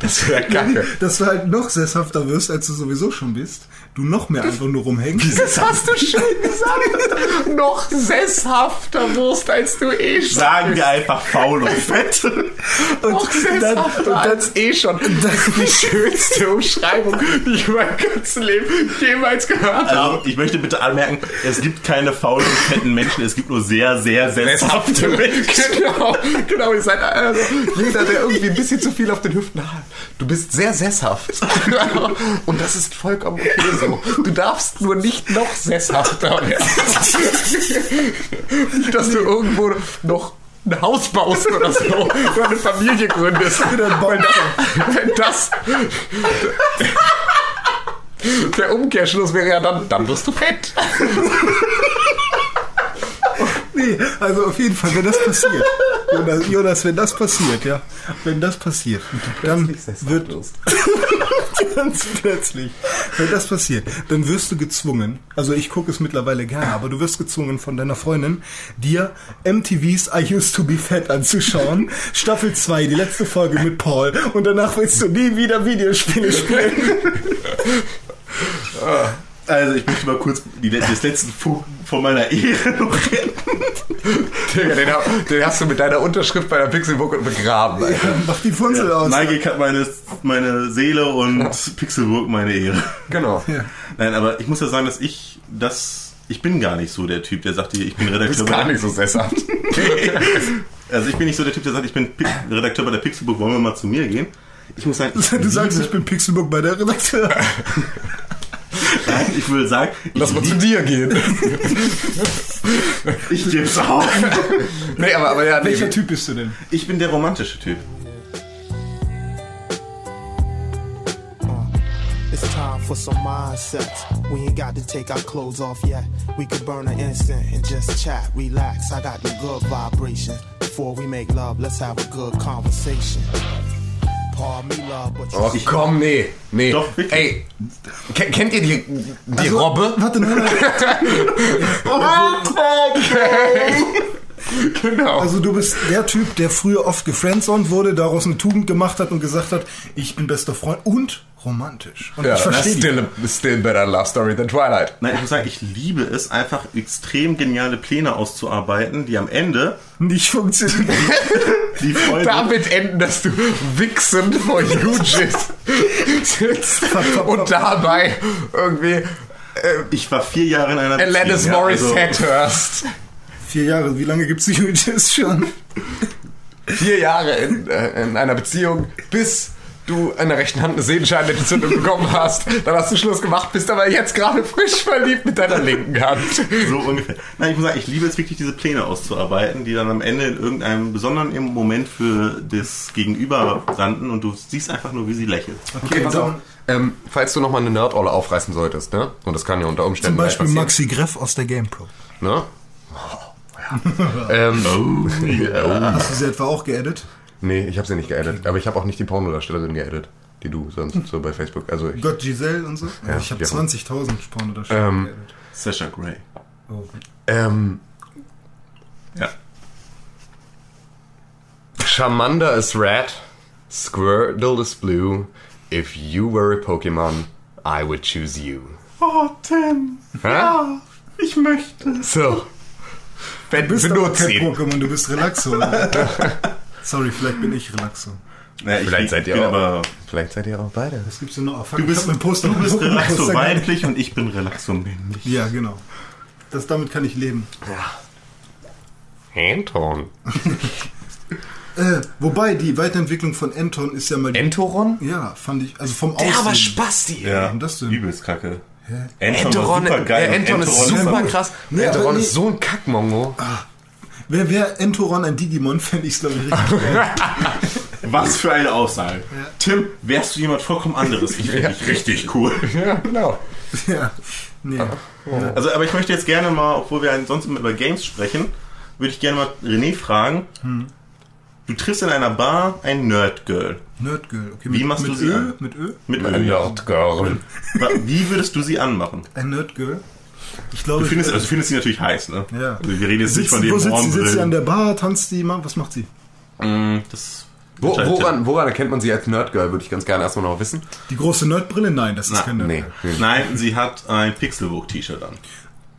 Speaker 3: Das wäre kacke.
Speaker 1: dass du halt noch sesshafter wirst, als du sowieso schon bist. Du noch mehr einfach nur rumhängst.
Speaker 3: Das hast du schön gesagt. Noch sesshafter wirst, als du eh schon
Speaker 2: Sagen wir einfach faul und fett.
Speaker 1: Und
Speaker 3: Noch sesshafter als eh schon. Das ist die schönste Umschreibung, die ich in meinem ganzen Leben jemals gehört habe.
Speaker 2: Also, ich möchte bitte anmerken, es gibt keine faulen und fetten Menschen, es gibt nur sehr, sehr sesshafte Menschen.
Speaker 3: Genau, genau. Ihr seid also jeder, der irgendwie ein bisschen zu viel auf den Hüften hat. Du bist sehr sesshaft. Und das ist vollkommen okay so. Du darfst nur nicht noch sesshafter werden. Nicht, dass du irgendwo noch ein Haus baust oder so. Oder eine Familie gründest. Weil das, wenn das der Umkehrschluss wäre ja dann, dann wirst du fett.
Speaker 1: Nee, also auf jeden Fall, wenn das passiert. Jonas, Jonas, wenn das passiert, ja. Wenn das passiert, dann wird ganz plötzlich, wenn das passiert, dann wirst du gezwungen, also ich gucke es mittlerweile gerne, aber du wirst gezwungen von deiner Freundin, dir MTV's I Used to Be Fat anzuschauen, Staffel 2, die letzte Folge mit Paul, und danach willst du nie wieder Videospiele spielen.
Speaker 2: Also, ich möchte mal kurz die, das letzten Funken von meiner Ehre noch retten.
Speaker 3: Digga, den, den hast du mit deiner Unterschrift bei der Pixelbook begraben. Alter.
Speaker 1: Mach die Funzel aus.
Speaker 2: Nike hat meine, meine Seele und Pixelburg meine Ehre.
Speaker 3: Genau.
Speaker 2: Nein, aber ich muss ja sagen, dass ich das. Ich bin gar nicht so der Typ, der sagt, ich bin
Speaker 3: Du
Speaker 2: Redakteur
Speaker 3: bist
Speaker 2: bei
Speaker 3: gar nicht so sesshaft.
Speaker 2: Also ich bin nicht so der Typ, der sagt, ich bin Pi Redakteur bei der Pixelbook, wollen wir mal zu mir gehen? Ich muss sagen, ich,
Speaker 1: Du sagst, ich bin Pixelbook bei der Redakteur.
Speaker 2: Nein, ich würde sagen, ich,
Speaker 3: Lass mal zu dir gehen.
Speaker 2: ich geb's auf.
Speaker 3: Nee, aber, aber ja, nee,
Speaker 1: Welcher Typ bist du denn?
Speaker 2: Ich bin der romantische Typ.
Speaker 11: It's time for some mindsets. We ain't got to take our clothes off yet. We could burn an incense and just chat, relax. I got the good vibration. Before we make love, let's have a good conversation.
Speaker 3: Oh, ich komm, nee, nee.
Speaker 2: Doch, bitte.
Speaker 3: Ey, kennt ihr die, die
Speaker 1: also,
Speaker 3: Robbe?
Speaker 1: Warte, nein, nein.
Speaker 3: Also, genau.
Speaker 1: Also du bist der Typ, der früher oft gefriendzoned wurde, daraus eine Tugend gemacht hat und gesagt hat, ich bin bester Freund und romantisch. Und
Speaker 3: Ja,
Speaker 1: ich verstehe
Speaker 3: still, still better love story than Twilight.
Speaker 2: Nein, ich muss sagen, ich liebe es, einfach extrem geniale Pläne auszuarbeiten, die am Ende
Speaker 1: Nicht funktionieren.
Speaker 2: die Folge...
Speaker 3: Damit enden, dass du wichsend vor Hughes sitzt und dabei irgendwie äh,
Speaker 2: ich war vier Jahre in einer
Speaker 3: Alanis
Speaker 2: ja, also-.
Speaker 1: Vier Jahre, wie lange gibt's die Hughes schon?
Speaker 3: Vier Jahre in, äh, in einer Beziehung, bis du in der rechten Hand eine Sehenscheinentzündung bekommen hast. Dann hast du Schluss gemacht, bist aber jetzt gerade frisch verliebt mit deiner linken Hand.
Speaker 2: So ungefähr. Nein, ich muss sagen, ich liebe es wirklich, diese Pläne auszuarbeiten, die dann am Ende in irgendeinem besonderen Moment für das Gegenüber landen und du siehst einfach nur, wie sie lächelt.
Speaker 3: Okay, pass auf. Ähm, falls du nochmal eine Nerdolle aufreißen solltest, ne? Und das kann ja unter Umständen
Speaker 1: Zum Beispiel Maxi Greff aus der GamePro.
Speaker 3: Ne? ähm,
Speaker 1: Hast du sie etwa auch geedit?
Speaker 3: Nee, ich habe sie nicht geedit. Aber ich habe auch nicht die Pornodarstellerin geedit, die du sonst so bei Facebook. Also ich,
Speaker 1: Gott Giselle und so?
Speaker 3: Ja,
Speaker 1: ich habe
Speaker 3: ja.
Speaker 1: 20.000 Porno da schon
Speaker 3: Ähm,
Speaker 1: geedit.
Speaker 2: Sasha Grey.
Speaker 1: Oh.
Speaker 3: ähm,
Speaker 2: Ja.
Speaker 3: Charmander is red, Squirtle is blue. If you were a Pokémon, I would choose you.
Speaker 2: Oh, Tim.
Speaker 3: Hä?
Speaker 2: Ich möchte.
Speaker 3: So. Wenn
Speaker 1: Du bist aber
Speaker 3: benutzt
Speaker 1: kein. Pokémon, du bist Relaxo. Sorry, vielleicht bin ich Relaxo.
Speaker 2: Ja, ich
Speaker 3: Vielleicht seid
Speaker 2: bin
Speaker 3: ihr auch.
Speaker 2: aber.
Speaker 3: Vielleicht seid ihr auch beide.
Speaker 1: Was gibt's denn noch? Fuck,
Speaker 2: Du
Speaker 1: ich
Speaker 2: bist,
Speaker 1: mein Poster
Speaker 2: du bist Relaxo weiblich und ich bin Relaxo männlich.
Speaker 1: Ja, genau. Das, damit kann ich leben.
Speaker 3: Anton.
Speaker 1: Äh, wobei, die Weiterentwicklung von Anton ist ja mal...
Speaker 3: Entoron?
Speaker 1: ja, fand ich, also vom
Speaker 3: Der
Speaker 1: Aussehen.
Speaker 3: war Spasti.
Speaker 2: Ja,
Speaker 1: und das denn?
Speaker 2: übelst kacke.
Speaker 3: Entoron,
Speaker 2: war super geil.
Speaker 3: äh, Enton ist
Speaker 1: Entoron-
Speaker 3: super krass.
Speaker 1: Nee,
Speaker 3: Entoron
Speaker 1: nee.
Speaker 3: ist so ein Kackmongo.
Speaker 1: Wäre wär Entoron ein Digimon, fände ich es, glaube ich, richtig.
Speaker 2: Was für eine Aussage. Tim, wärst du jemand vollkommen anderes? Ich finde dich richtig cool.
Speaker 3: Ja, genau.
Speaker 1: ja. Nee.
Speaker 2: Also, aber ich möchte jetzt gerne mal, obwohl wir sonst immer über Games sprechen, würde ich gerne mal René fragen. Du triffst in einer Bar ein Nerdgirl.
Speaker 1: Nerdgirl. Okay,
Speaker 2: Wie
Speaker 1: mit,
Speaker 2: machst
Speaker 1: mit
Speaker 2: du sie
Speaker 1: Ö?
Speaker 2: an?
Speaker 1: Mit Ö?
Speaker 2: Mit
Speaker 3: Ein
Speaker 2: Öl.
Speaker 3: Nerdgirl.
Speaker 2: Wie würdest du sie anmachen?
Speaker 1: Ein Nerdgirl? Ich glaube...
Speaker 2: Du findest, also findest sie natürlich heiß, ne?
Speaker 1: Ja.
Speaker 2: Also wir reden jetzt nicht von dem
Speaker 1: wo sitzt sie? Sitzt sie an der Bar? Tanzt die? Ma- Was macht sie?
Speaker 2: Mm, Das
Speaker 3: Wo, woran, woran erkennt man sie als Nerdgirl? Würde ich ganz gerne erstmal noch wissen.
Speaker 1: Die große Nerdbrille? Nein, das ist
Speaker 2: Na,
Speaker 1: kein
Speaker 3: Nee.
Speaker 2: Nein, sie hat ein Pixelbook-T-Shirt an.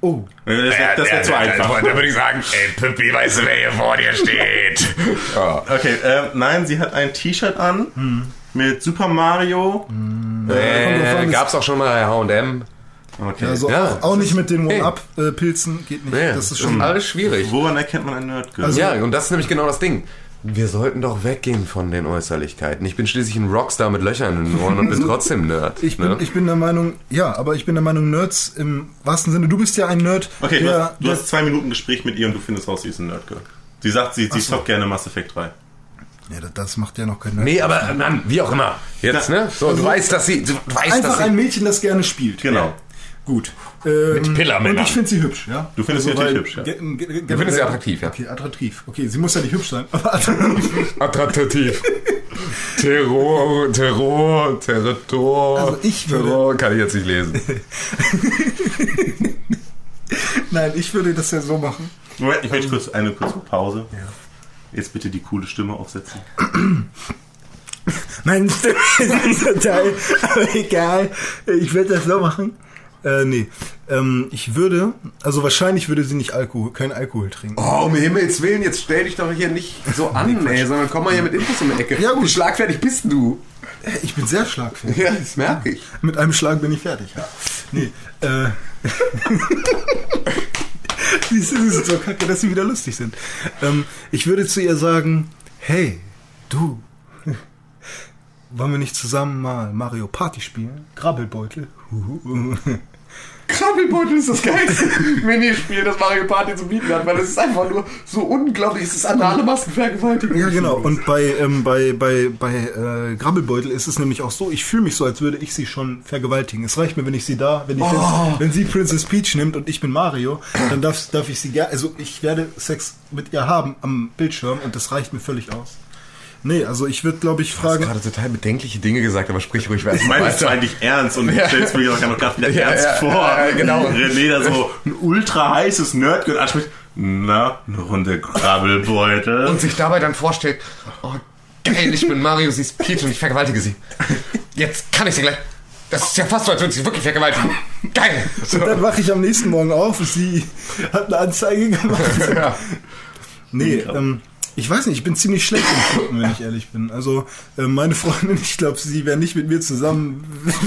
Speaker 1: Oh,
Speaker 2: Das wäre das wär zu einfach.
Speaker 3: Da würde ich sagen, ey Pippi, weißt du, wer hier vor dir steht? ja.
Speaker 2: Okay, äh, nein, sie hat ein T-Shirt an
Speaker 1: Hm.
Speaker 2: mit Super Mario.
Speaker 1: drauf
Speaker 3: Äh,
Speaker 1: an,
Speaker 3: gab's auch schon mal bei H&M.
Speaker 2: Okay.
Speaker 1: also
Speaker 3: Ja.
Speaker 1: auch nicht mit den
Speaker 3: Hey.
Speaker 1: One-Up-Pilzen, geht nicht.
Speaker 3: Nee,
Speaker 1: das ist schon...
Speaker 3: alles schwierig.
Speaker 2: Woran erkennt man ein Nerdgirl?
Speaker 1: Also-
Speaker 3: ja, und das ist nämlich genau das Ding. Wir sollten doch weggehen von den Äußerlichkeiten. Ich bin schließlich ein Rockstar mit Löchern in den Ohren und bin trotzdem Nerd.
Speaker 1: Ich bin,
Speaker 3: ne?
Speaker 1: ich bin der Meinung, ja, aber ich bin der Meinung, Nerds im wahrsten Sinne, du bist ja ein Nerd,
Speaker 2: okay, du,
Speaker 1: der,
Speaker 2: hast, du
Speaker 1: der
Speaker 2: hast zwei Minuten Gespräch mit ihr und du findest raus, sie ist ein Nerdgirl. Sie sagt, sie, sie
Speaker 1: so.
Speaker 2: zockt gerne Mass Effect 3.
Speaker 1: ja, das- das macht ja noch kein Nerd.
Speaker 3: Nee, aber Mann, wie auch immer. Jetzt, ne? So, du weißt, dass sie. Du weißt,
Speaker 1: Einfach
Speaker 3: dass sie.
Speaker 1: ein Mädchen, das gerne spielt.
Speaker 2: Genau.
Speaker 1: Gut. Ähm,
Speaker 3: Mit Pillermännern.
Speaker 1: Und ich finde sie hübsch, ja.
Speaker 2: Du findest sie
Speaker 1: weil
Speaker 2: natürlich hübsch, ja.
Speaker 3: Du findest sie attraktiv, ja.
Speaker 1: Okay, attraktiv. Okay, sie muss ja nicht hübsch sein, aber attraktiv.
Speaker 3: Attraktiv. Terror, Terror, Territor.
Speaker 1: Also ich würde-
Speaker 3: Terror kann ich jetzt nicht lesen.
Speaker 1: Nein, ich würde das ja so machen.
Speaker 2: Moment, ich möchte kurz eine kurze Pause. Jetzt bitte die coole Stimme aufsetzen.
Speaker 1: Meine Stimme ist total, aber egal. Ich würde das so machen. Äh, nee. Ähm, ich würde, also wahrscheinlich würde sie nicht Alkohol, kein Alkohol trinken.
Speaker 3: Oh, um Himmels Willen, jetzt stell dich doch hier nicht so an, ey, sondern komm mal hier mit Infos um die Ecke.
Speaker 1: Ja, gut.
Speaker 3: Wie schlagfertig bist du?
Speaker 1: Ich bin sehr schlagfertig.
Speaker 3: Ja, das merke ich.
Speaker 1: Mit einem Schlag bin ich fertig. Ja. Nee, äh. Sie sind so kacke, dass sie wieder lustig sind. Ähm, ich würde zu ihr sagen, hey, du, wollen wir nicht zusammen mal Mario Party spielen? Krabbelbeutel.
Speaker 3: Krabbelbeutel ist das geilste Minispiel, das Mario Party zu bieten hat, weil es ist einfach nur so unglaublich, es ist anale Massenvergewaltigung.
Speaker 1: Ja, genau. Und bei, ähm, bei, bei, bei äh, Grabbelbeutel ist es nämlich auch so, ich fühle mich so, als würde ich sie schon vergewaltigen. Es reicht mir, wenn ich sie da, wenn ich
Speaker 3: Oh.
Speaker 1: wenn sie Princess Peach nimmt und ich bin Mario, dann darf, darf ich sie gerne, also ich werde Sex mit ihr haben am Bildschirm und das reicht mir völlig aus. Nee, also ich würde, glaube ich,
Speaker 3: Du hast
Speaker 1: fragen.
Speaker 3: gerade total bedenkliche Dinge gesagt, aber sprich ruhig weiter.
Speaker 2: Ich meine, das ist eigentlich ernst und
Speaker 3: Ja.
Speaker 2: stellst mir doch noch gerade wieder
Speaker 3: Ja,
Speaker 2: ernst
Speaker 3: ja,
Speaker 2: vor.
Speaker 3: ja, genau.
Speaker 2: René da so ein ultra heißes Nerdgirl anspricht. Na, eine Runde Krabbelbeutel.
Speaker 3: Und sich dabei dann vorstellt, oh geil, ich bin Mario, sie ist Peach und ich vergewaltige sie. Jetzt kann ich sie gleich. Das ist ja fast so, als würde sie wirklich vergewaltigen. Geil. So.
Speaker 1: Und dann wache ich am nächsten Morgen auf und sie hat eine Anzeige gemacht.
Speaker 3: Ja.
Speaker 1: Nee, ähm, ich weiß nicht, ich bin ziemlich schlecht im Flirten, wenn ich ehrlich bin. Also äh, meine Freundin, ich glaube, sie wäre nicht mit mir zusammen.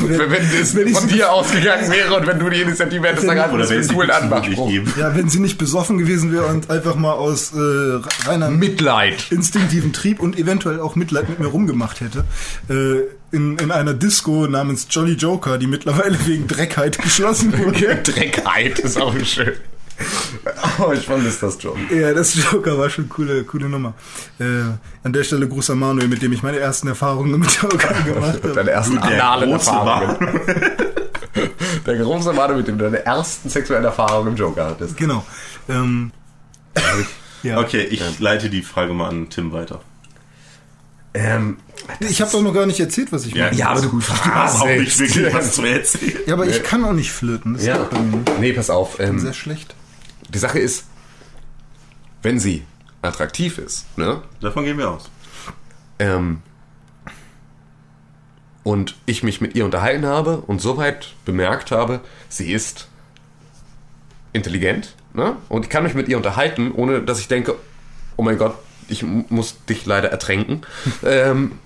Speaker 3: Wenn, wenn es
Speaker 1: wenn
Speaker 3: von dir ausgegangen wäre und wenn du die Initiative hättest, dann hast du
Speaker 2: wenn
Speaker 3: einen
Speaker 2: sie
Speaker 3: coolen Anmachspruch.
Speaker 1: Ja, wenn sie nicht besoffen gewesen wäre und einfach mal aus äh, reiner
Speaker 3: Mitleid.
Speaker 1: instinktiven Trieb und eventuell auch Mitleid mit mir rumgemacht hätte, äh, in, in einer Disco namens Jolly Joker, die mittlerweile wegen Dreckheit geschlossen wurde.
Speaker 3: Dreckheit ist auch schön. Oh, ich vermisse das schon.
Speaker 1: Ja, das Joker war schon coole, coole Nummer. Äh, an der Stelle Gruß an Manuel, mit dem ich meine ersten Erfahrungen mit Joker gemacht habe.
Speaker 3: Deine ersten analen Erfahrungen. Der große Mann, mit dem du deine ersten sexuellen Erfahrungen im Joker hattest.
Speaker 1: Genau. Ähm, ja.
Speaker 2: Okay, ich leite die Frage mal an Tim weiter.
Speaker 3: Ähm,
Speaker 1: Ich habe doch noch gar nicht erzählt, was ich mache.
Speaker 3: ja, aber du
Speaker 2: hast auch nicht wirklich was zu erzählen.
Speaker 1: Ja, aber ich kann auch nicht flirten. Das ist
Speaker 3: Ja. Nee, pass auf. Ähm,
Speaker 1: sehr schlecht.
Speaker 3: Die Sache ist, wenn sie attraktiv ist, ne?
Speaker 2: Davon gehen wir aus.
Speaker 3: Ähm, und ich mich mit ihr unterhalten habe und soweit bemerkt habe, sie ist intelligent, ne? Und ich kann mich mit ihr unterhalten, ohne dass ich denke, oh mein Gott, ich muss dich leider ertränken. ähm,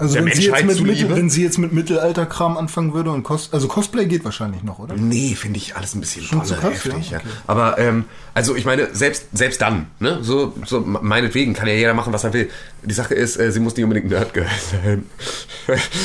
Speaker 1: Also wenn sie, mit wenn sie jetzt mit Mittelalterkram anfangen würde und Cos also Cosplay geht wahrscheinlich noch, oder?
Speaker 3: Nee, finde ich alles ein bisschen
Speaker 1: Schon zu krass,
Speaker 3: heftig,
Speaker 1: ja?
Speaker 3: ja.
Speaker 1: Okay.
Speaker 3: Aber ähm, also ich meine, selbst selbst dann, ne, so so meinetwegen kann ja jeder machen, was er will. Die Sache ist, äh, sie muss nicht unbedingt Nerdgirl sein.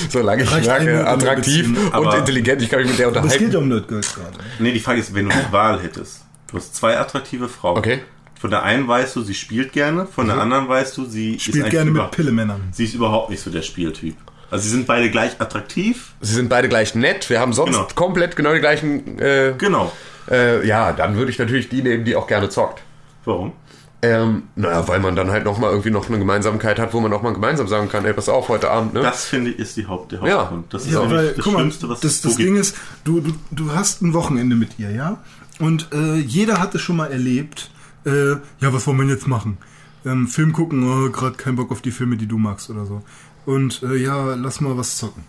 Speaker 3: Solange ich merke, attraktiv
Speaker 1: Beziehung.
Speaker 3: und
Speaker 2: Aber-
Speaker 3: intelligent, ich kann mich mit der
Speaker 1: Aber es
Speaker 3: unterhalten.
Speaker 1: geht um Nerdgirls gerade.
Speaker 2: Nee, die Frage ist, wenn du die Wahl hättest. Du hast zwei attraktive Frauen.
Speaker 3: Okay.
Speaker 2: Von der einen weißt du, sie spielt gerne, von der anderen weißt du, sie ist
Speaker 1: Spielt
Speaker 2: eigentlich
Speaker 1: gerne
Speaker 2: über-
Speaker 1: mit Pillemännern.
Speaker 2: Sie ist überhaupt nicht so der Spieltyp. Also sie sind beide gleich attraktiv.
Speaker 3: Sie sind beide gleich nett. Wir haben sonst
Speaker 2: Genau.
Speaker 3: komplett genau die gleichen. Äh,
Speaker 2: Genau.
Speaker 3: äh, ja, dann würde ich natürlich die nehmen, die auch gerne zockt.
Speaker 2: Warum?
Speaker 3: Ähm, naja, weil man dann halt nochmal irgendwie noch eine Gemeinsamkeit hat, wo man nochmal gemeinsam sagen kann, ey, pass auf, heute Abend, ne?
Speaker 2: Das finde ich ist die Haupt, der
Speaker 3: Ja.
Speaker 2: Hauptgrund. Das ist
Speaker 1: Ja, weil,
Speaker 2: das
Speaker 1: guck mal,
Speaker 2: Schlimmste, was
Speaker 1: das,
Speaker 2: es
Speaker 1: das
Speaker 2: so
Speaker 1: Ding
Speaker 2: gibt.
Speaker 1: ist, du, du, du hast ein Wochenende mit ihr, ja? Und äh, jeder hat es schon mal erlebt, äh, ja, was wollen wir jetzt machen? Ähm, Film gucken, oh, gerade kein Bock auf die Filme, die du magst oder so. Und äh, ja, lass mal was zocken.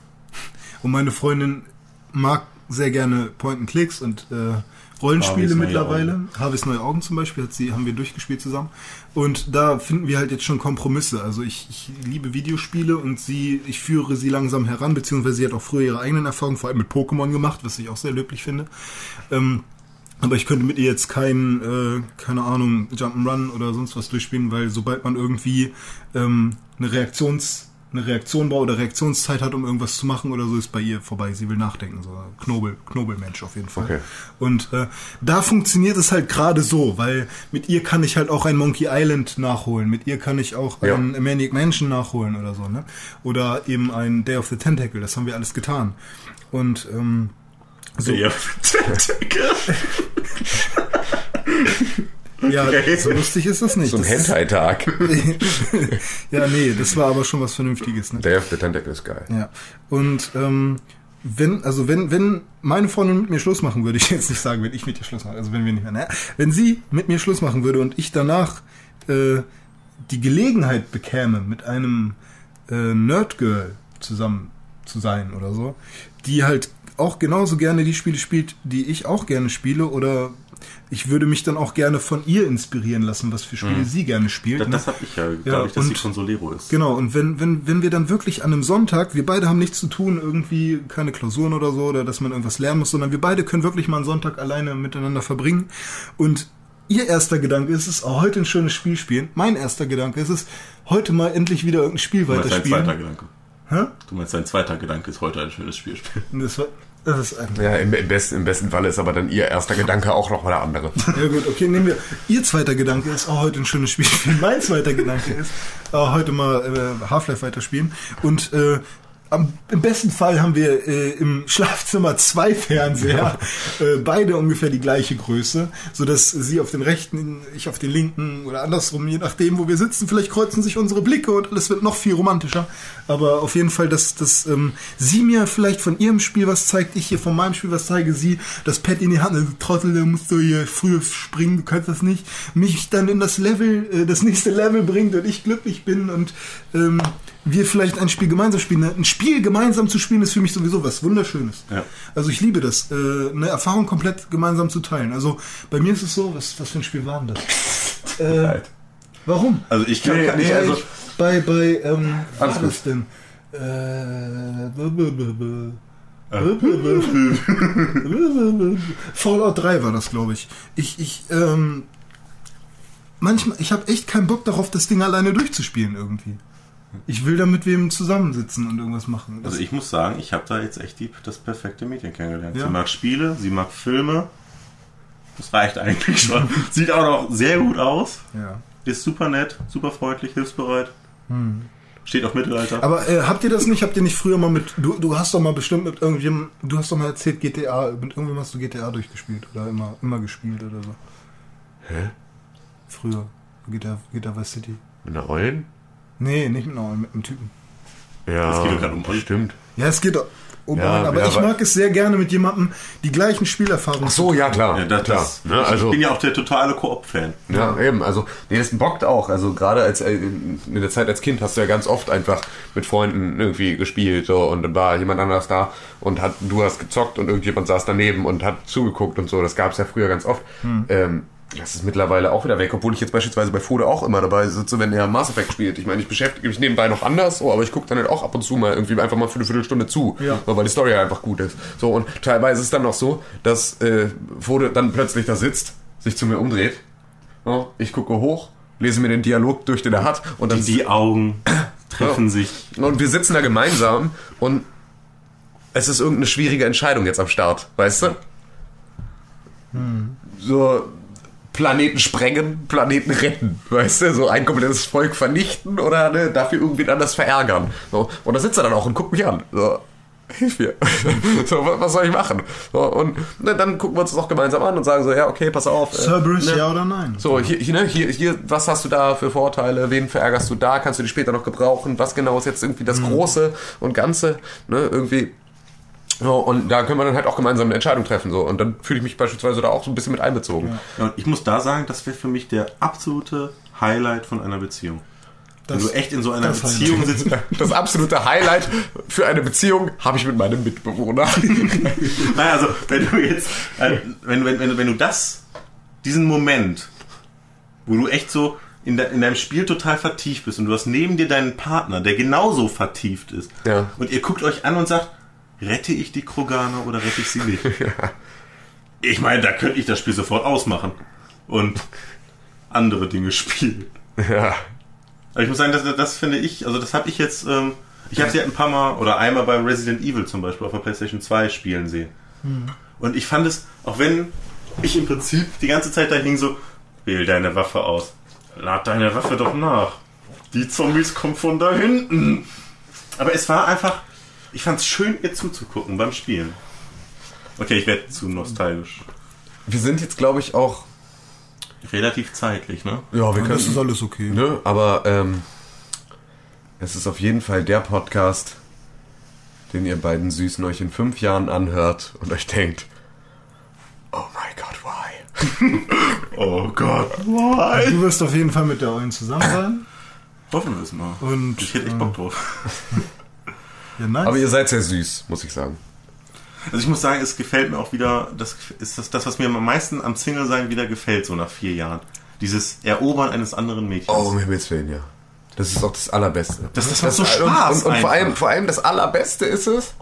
Speaker 1: Und meine Freundin mag sehr gerne Point-and-Clicks und äh, Rollenspiele
Speaker 2: Harveys
Speaker 1: mittlerweile. Harveys neue Augen zum Beispiel hat sie, haben wir durchgespielt zusammen. Und da finden wir halt jetzt schon Kompromisse. Also ich, ich liebe Videospiele und sie, ich führe sie langsam heran, beziehungsweise sie hat auch früher ihre eigenen Erfahrungen, vor allem mit Pokémon gemacht, was ich auch sehr löblich finde. Ähm, aber ich könnte mit ihr jetzt kein, äh, keine Ahnung, Jump'n'Run oder sonst was durchspielen, weil sobald man irgendwie ähm, eine Reaktions eine Reaktion braucht oder Reaktionszeit hat, um irgendwas zu machen oder so, ist bei ihr vorbei. Sie will nachdenken. So Knobel, Knobelmensch auf jeden Fall.
Speaker 3: Okay.
Speaker 1: Und äh, da funktioniert es halt gerade so, weil mit ihr kann ich halt auch ein Monkey Island nachholen. Mit ihr kann ich auch
Speaker 3: Ja.
Speaker 1: ein Maniac Mansion nachholen oder so, ne? Oder eben ein Day of the Tentacle. Das haben wir alles getan. Und ähm, so.
Speaker 2: Ja.
Speaker 1: Ja, so lustig ist das nicht.
Speaker 3: so ein Hentai-Tag.
Speaker 1: ja, nee, das war aber schon was Vernünftiges. Ne?
Speaker 3: Day of the Tentacle ist geil.
Speaker 1: Ja. Und ähm, wenn, also wenn, wenn meine Freundin mit mir Schluss machen würde, ich jetzt nicht sagen, wenn ich mit ihr Schluss mache, also wenn wir nicht mehr, naja, wenn sie mit mir Schluss machen würde und ich danach äh, die Gelegenheit bekäme, mit einem äh, Nerdgirl zusammen zu sein oder so, die halt auch genauso gerne die Spiele spielt, die ich auch gerne spiele oder ich würde mich dann auch gerne von ihr inspirieren lassen, was für Spiele
Speaker 2: Mhm.
Speaker 1: sie gerne spielt.
Speaker 2: Das,
Speaker 1: ne?
Speaker 2: das habe ich ja, glaube ich, dass sie
Speaker 1: und-
Speaker 2: von Solero ist.
Speaker 1: Genau, und wenn, wenn, wenn wir dann wirklich an einem Sonntag, wir beide haben nichts zu tun, irgendwie keine Klausuren oder so, oder dass man irgendwas lernen muss, sondern wir beide können wirklich mal einen Sonntag alleine miteinander verbringen. Und ihr erster Gedanke ist es, oh, heute ein schönes Spiel spielen. Mein erster Gedanke ist es, heute mal endlich wieder irgendein Spiel
Speaker 2: Du
Speaker 1: weiterspielen.
Speaker 2: zweiter Gedanke.
Speaker 1: Hä?
Speaker 2: Du meinst dein zweiter Gedanke ist heute ein schönes Spiel spielen.
Speaker 1: Das war, das ist ein,
Speaker 3: Ja, im, im, besten, im besten Fall ist aber dann ihr erster Gedanke auch noch mal der andere.
Speaker 1: Ja gut, okay, nehmen wir. Ihr zweiter Gedanke ist, oh, heute ein schönes Spiel. Mein zweiter Gedanke ist, oh, heute mal äh, Half-Life weiterspielen. Und äh, am, Im besten Fall haben wir äh, im Schlafzimmer zwei Fernseher, äh, beide ungefähr die gleiche Größe, so dass sie auf den rechten, ich auf den linken oder andersrum, je nachdem, wo wir sitzen, vielleicht kreuzen sich unsere Blicke und alles wird noch viel romantischer. Aber auf jeden Fall, dass, dass ähm, sie mir vielleicht von ihrem Spiel was zeigt, ich hier von meinem Spiel was zeige, sie das Pad in die Hand, also, Trottel, da musst du hier früher springen, du kannst das nicht, mich dann in das Level, äh, das nächste Level bringt und ich glücklich bin und ähm, wir vielleicht ein Spiel gemeinsam spielen. Ein Spiel gemeinsam zu spielen ist für mich sowieso was Wunderschönes.
Speaker 2: Ja.
Speaker 1: Also ich liebe das, äh, eine Erfahrung komplett gemeinsam zu teilen. Also bei mir ist es so, was, was für ein Spiel war denn das? Äh, warum?
Speaker 2: Also ich kann,
Speaker 1: Nee, nee,
Speaker 2: also,
Speaker 1: ich, bei, bei, ähm, was war das denn? Äh, Fallout 3 war das, glaube ich. Ich, ich, ähm, manchmal, ich habe echt keinen Bock darauf, das Ding alleine durchzuspielen irgendwie. Ich will da mit wem zusammensitzen und irgendwas machen. Das-
Speaker 2: also ich muss sagen, ich habe da jetzt echt die, das perfekte Mädchen kennengelernt.
Speaker 1: Ja.
Speaker 2: Sie mag Spiele, sie mag Filme. Das reicht eigentlich schon. Sieht auch noch sehr gut aus.
Speaker 1: Ja.
Speaker 2: Ist super nett, super freundlich, hilfsbereit.
Speaker 1: Hm.
Speaker 2: Steht auf Mittelalter.
Speaker 1: Aber äh, habt ihr das nicht? Habt ihr nicht früher mal mit. Du, du hast doch mal bestimmt mit irgendjemandem. Du hast doch mal erzählt, GTA. Mit irgendwem hast du GTA durchgespielt oder immer, immer gespielt oder so.
Speaker 3: Hä?
Speaker 1: Früher. GTA, GTA Vice City.
Speaker 3: Mit einer Eulen?
Speaker 1: Nee, nicht mit einem, mit einem Typen.
Speaker 3: Ja,
Speaker 2: Es geht doch gerade um.
Speaker 3: Stimmt.
Speaker 1: Ja, es geht um
Speaker 3: Ja,
Speaker 1: einen, aber
Speaker 3: ja,
Speaker 1: ich mag es sehr gerne mit jemandem die gleichen Spielerfahrungen.
Speaker 3: Ach so, ja klar.
Speaker 2: Ja, das,
Speaker 3: klar.
Speaker 2: das,
Speaker 3: Ne, also,
Speaker 2: ich bin ja auch der totale Koop-Fan.
Speaker 3: Ja, eben. Also, nee, das bockt auch. Also, gerade als äh, in der Zeit als Kind hast du ja ganz oft einfach mit Freunden irgendwie gespielt so, und dann war jemand anders da und hat, du hast gezockt und irgendjemand saß daneben und hat zugeguckt und so. Das gab es ja früher ganz oft.
Speaker 1: Hm.
Speaker 3: Ähm, das ist mittlerweile auch wieder weg, obwohl ich jetzt beispielsweise bei Fode auch immer dabei sitze, wenn er Mass Effect spielt. Ich meine, ich beschäftige mich nebenbei noch anders, so, aber ich gucke dann halt auch ab und zu mal irgendwie einfach mal für eine Viertelstunde zu,
Speaker 1: Ja.
Speaker 3: so, weil die Story einfach gut ist. So, und teilweise ist es dann noch so, dass äh, Fode dann plötzlich da sitzt, sich zu mir umdreht ja, ich gucke hoch, lese mir den Dialog durch, den er hat, und dann
Speaker 2: Die Augen treffen
Speaker 3: Ja.
Speaker 2: sich.
Speaker 3: und wir sitzen da gemeinsam und es ist irgendeine schwierige Entscheidung jetzt am Start, weißt du? So Planeten sprengen, Planeten retten, weißt du? So ein komplettes Volk vernichten oder ne, dafür irgendwen anders verärgern. So, und da sitzt er dann auch und guckt mich an. So, hilf mir. so, wa- was soll ich machen? So, und ne, dann gucken wir uns das auch gemeinsam an und sagen so, ja, okay, pass auf. äh,
Speaker 1: Cerberus,
Speaker 3: ne,
Speaker 1: ja oder nein?
Speaker 3: so, hier, hier, ne, hier, hier, was hast du da für Vorteile? Wen verärgerst du da? Kannst du die später noch gebrauchen? Was genau ist jetzt irgendwie das Große und Ganze? Ne, irgendwie. So, und da können wir dann halt auch gemeinsam eine Entscheidung treffen. So. Und dann fühle ich mich beispielsweise da auch so ein bisschen mit einbezogen.
Speaker 2: Ja, und ich muss da sagen, das wäre für mich der absolute Highlight von einer Beziehung. Wenn
Speaker 1: Das-
Speaker 2: du echt in so einer Beziehung sitzt.
Speaker 3: Das absolute Highlight für eine Beziehung habe ich mit meinem Mitbewohner.
Speaker 2: Naja, also wenn du jetzt, äh, wenn, wenn, wenn, wenn du das, diesen Moment, wo du echt so in, de, in deinem Spiel total vertieft bist und du hast neben dir deinen Partner, der genauso vertieft ist,
Speaker 3: Ja.
Speaker 2: und ihr guckt euch an und sagt, rette ich die Kroganer oder rette ich sie nicht? Ich meine, da könnte ich das Spiel sofort ausmachen und andere Dinge spielen.
Speaker 3: ja.
Speaker 2: Aber ich muss sagen, das, das finde ich, also das habe ich jetzt, ähm, ich habe sie halt ein paar Mal oder einmal bei Resident Evil zum Beispiel auf der PlayStation 2 spielen sehen. Und ich fand es, auch wenn ich im Prinzip die ganze Zeit da hing so, wähl deine Waffe aus. Lad deine Waffe doch nach. Die Zombies kommen von da hinten. Aber es war einfach, ich fand es schön, ihr zuzugucken beim Spielen. Okay, ich werde zu nostalgisch.
Speaker 3: Wir sind jetzt, glaube ich, auch.
Speaker 2: Relativ zeitlich, ne?
Speaker 3: Ja, wir können.
Speaker 1: das ist alles okay.
Speaker 3: Ne, aber ähm, es ist auf jeden Fall der Podcast, den ihr beiden Süßen euch in fünf Jahren anhört und euch denkt, oh my god, why?
Speaker 2: Oh Gott, why?
Speaker 1: Du wirst auf jeden Fall mit der Eulen zusammen sein.
Speaker 2: Hoffen wir es mal.
Speaker 1: Und,
Speaker 2: ich hätte echt Bock drauf.
Speaker 1: Ja, nice.
Speaker 3: Aber ihr seid sehr süß, muss ich sagen.
Speaker 2: Also ich muss sagen, es gefällt mir auch wieder, das ist das, das was mir am meisten am Single-Sein wieder gefällt, so nach vier Jahren. Dieses Erobern eines anderen Mädchens.
Speaker 3: Oh, um Himmels Willen, ja. Das ist auch das Allerbeste.
Speaker 2: Das- das macht so Spaß
Speaker 3: Und, und, und vor, allem, vor allem das Allerbeste ist es,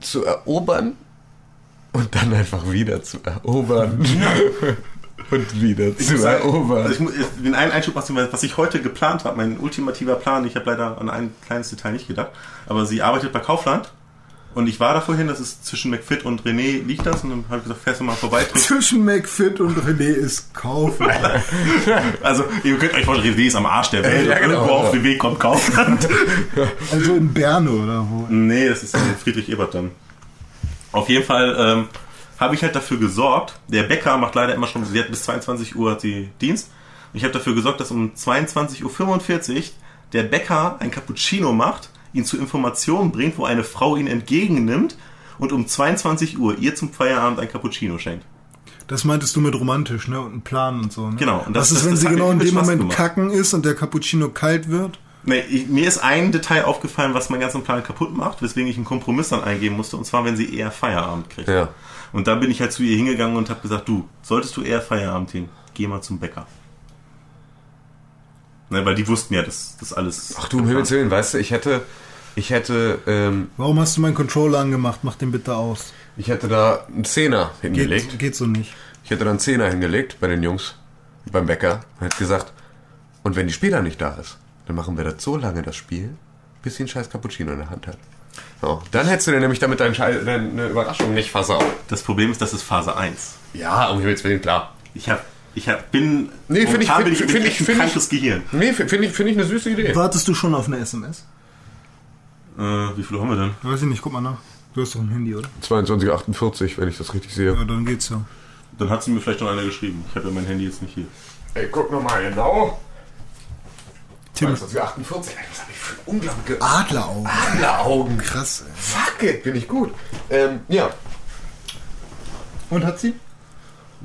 Speaker 3: zu erobern und dann einfach wieder zu erobern. und wieder zu erobern.
Speaker 2: also ich muss den einen Einschub machen, was ich heute geplant habe, mein ultimativer Plan, ich habe leider an ein kleines Detail nicht gedacht, aber sie arbeitet bei Kaufland Und ich war da vorhin, das ist zwischen McFit und René liegt das. Und dann habe ich gesagt, fährst du mal vorbei.
Speaker 1: Zwischen McFit und René ist kaufen.
Speaker 2: Also, ihr könnt euch vorstellen, René ist am Arsch der Welt.
Speaker 3: Ja, genau.
Speaker 2: Irgendwo auf dem Weg kommt Kaufland.
Speaker 1: Also in Berne oder wo?
Speaker 2: nee, das ist in Friedrich-Ebert dann. Auf jeden Fall ähm, habe ich halt dafür gesorgt, der Bäcker macht leider immer schon, sie hat bis 22 Uhr hat sie Dienst. Und ich habe dafür gesorgt, dass um 22.45 Uhr der Bäcker ein Cappuccino macht, ihn zu Informationen bringt, wo eine Frau ihn entgegennimmt und um 22 Uhr ihr zum Feierabend ein Cappuccino schenkt.
Speaker 1: Das meintest du mit romantisch, ne? Und ein Plan und so, ne?
Speaker 2: Genau, und das-
Speaker 1: Was ist,
Speaker 2: das-
Speaker 1: wenn
Speaker 2: das
Speaker 1: sie genau in dem
Speaker 2: Spaß
Speaker 1: Moment
Speaker 2: gemacht.
Speaker 1: kacken ist und der Cappuccino kalt wird?
Speaker 2: Nee, ich, mir ist ein Detail aufgefallen, was meinen ganzen Plan kaputt macht, weswegen ich einen Kompromiss dann eingehen musste, und zwar, wenn sie eher Feierabend kriegt.
Speaker 3: Ja.
Speaker 2: Und da bin ich halt zu ihr hingegangen und habe gesagt, du, solltest du eher Feierabend hin, geh mal zum Bäcker. Ne, weil die wussten ja, dass das alles...
Speaker 3: Ach du, um Himmels Willen, weißt du, ich hätte, ich hätte, ähm,
Speaker 1: Warum hast du meinen Controller angemacht? Mach den bitte aus.
Speaker 3: ich hätte da einen Zehner hingelegt.
Speaker 1: Geht, geht so nicht.
Speaker 3: Ich hätte da einen Zehner hingelegt bei den Jungs, beim Bäcker, und hätte gesagt, und wenn die später nicht da ist, dann machen wir das so lange, das Spiel, bis sie einen scheiß Cappuccino in der Hand hat. So, dann hättest du dir nämlich damit dein Schei- deine Überraschung nicht versaut.
Speaker 2: Das Problem ist, das ist Phase 1.
Speaker 3: Ja, um Himmels Willen, klar.
Speaker 2: Ich hab, ich hab, bin...
Speaker 3: Nee, finde ich, finde
Speaker 2: bin
Speaker 3: ich, finde
Speaker 2: krankes
Speaker 3: ich,
Speaker 2: Gehirn.
Speaker 3: nee, finde ich, finde ich eine süße Idee.
Speaker 1: Wartest du schon auf eine SMS?
Speaker 2: Äh, wie viele haben wir denn?
Speaker 1: Weiß ich nicht, guck mal nach. Du hast doch ein Handy, oder?
Speaker 3: 22,48, wenn ich das richtig sehe.
Speaker 1: Ja, dann geht's ja.
Speaker 2: Dann hat sie mir vielleicht noch einer geschrieben. Ich habe ja mein Handy jetzt nicht hier.
Speaker 3: Ey, guck nochmal genau.
Speaker 1: Tim.
Speaker 3: 22,48, ey, was habe ich für unglaubliche
Speaker 1: Adleraugen.
Speaker 3: Adleraugen.
Speaker 1: Krass, ey.
Speaker 3: Fuck it, bin ich gut. Ähm, ja.
Speaker 1: Und hat sie?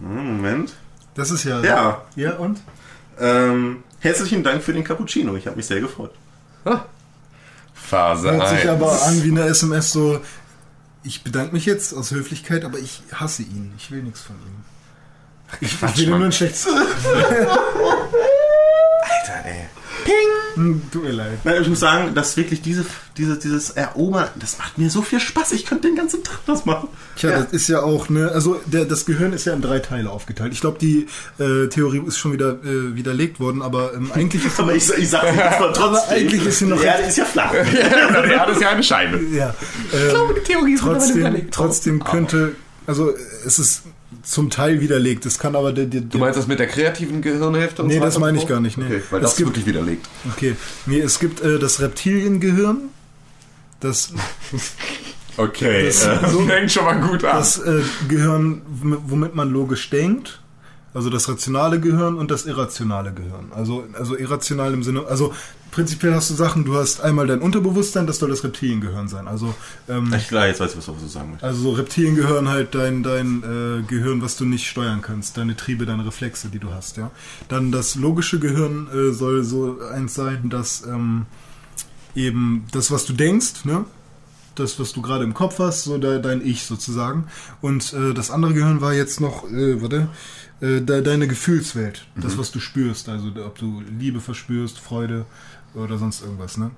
Speaker 2: Hm, Moment.
Speaker 1: Das ist ja.
Speaker 2: Ja.
Speaker 1: Ja, und?
Speaker 2: Ähm, herzlichen Dank für den Cappuccino. Ich habe mich sehr gefreut.
Speaker 3: Phase
Speaker 1: Hört sich
Speaker 3: 1.
Speaker 1: aber an wie eine SMS so. Ich bedanke mich jetzt aus Höflichkeit, aber ich hasse ihn. Ich will nichts von ihm. Ich, ich will nur ein schlechtes.
Speaker 3: Alter, ey.
Speaker 1: Hm, Tut mir leid.
Speaker 2: Nein, ich muss sagen, dass wirklich diese, diese, dieses Erobern, das macht mir so viel Spaß. Ich könnte den ganzen Tag das machen.
Speaker 1: Tja,
Speaker 2: Ja.
Speaker 1: das ist ja auch, ne, also der, das Gehirn ist ja in drei Teile aufgeteilt. Ich glaube, die äh, Theorie ist schon wieder äh, widerlegt worden, aber ähm, eigentlich ist
Speaker 2: Aber
Speaker 1: noch-
Speaker 2: ich, ich sag dir jetzt mal trotzdem.
Speaker 1: Aber eigentlich ist sie noch-
Speaker 2: Die Erde ist ja flach.
Speaker 3: Die Erde ist ja eine Scheibe.
Speaker 1: ja, ähm,
Speaker 3: die Theorie ist
Speaker 1: trotzdem,
Speaker 3: widerlegt.
Speaker 1: trotzdem könnte, also äh, es ist zum Teil widerlegt. Es kann aber der, der,
Speaker 3: Du meinst das mit der kreativen Gehirnhälfte? und
Speaker 1: Nee,
Speaker 3: so
Speaker 1: das meine ich
Speaker 3: so?
Speaker 1: gar nicht, nee.
Speaker 3: Okay, weil
Speaker 1: Es
Speaker 3: das
Speaker 1: gibt-
Speaker 3: wirklich widerlegt.
Speaker 1: Okay, nee, es gibt äh, das Reptiliengehirn, das
Speaker 3: Okay,
Speaker 1: Das-
Speaker 3: das,
Speaker 1: so-
Speaker 3: fängt schon mal gut an.
Speaker 1: das äh, Gehirn, wom- womit man logisch denkt, also das rationale Gehirn und das irrationale Gehirn. Also, also irrational im Sinne, also prinzipiell hast du Sachen, du hast einmal dein Unterbewusstsein, das soll das Reptiliengehirn sein. Also, ähm,
Speaker 2: Ich klar, jetzt weiß ich, was du so sagen möchtest.
Speaker 1: also so Reptiliengehirn halt dein, dein äh, Gehirn, was du nicht steuern kannst, deine Triebe, deine Reflexe, die du hast, ja. Dann das logische Gehirn äh, soll so eins sein, dass ähm, eben das, was du denkst, ne? Das, was du gerade im Kopf hast, so de, dein Ich sozusagen. Und äh, das andere Gehirn war jetzt noch, äh, warte, äh, de, deine Gefühlswelt. Das, was du spürst. Also ob du Liebe verspürst, Freude oder sonst irgendwas, ne?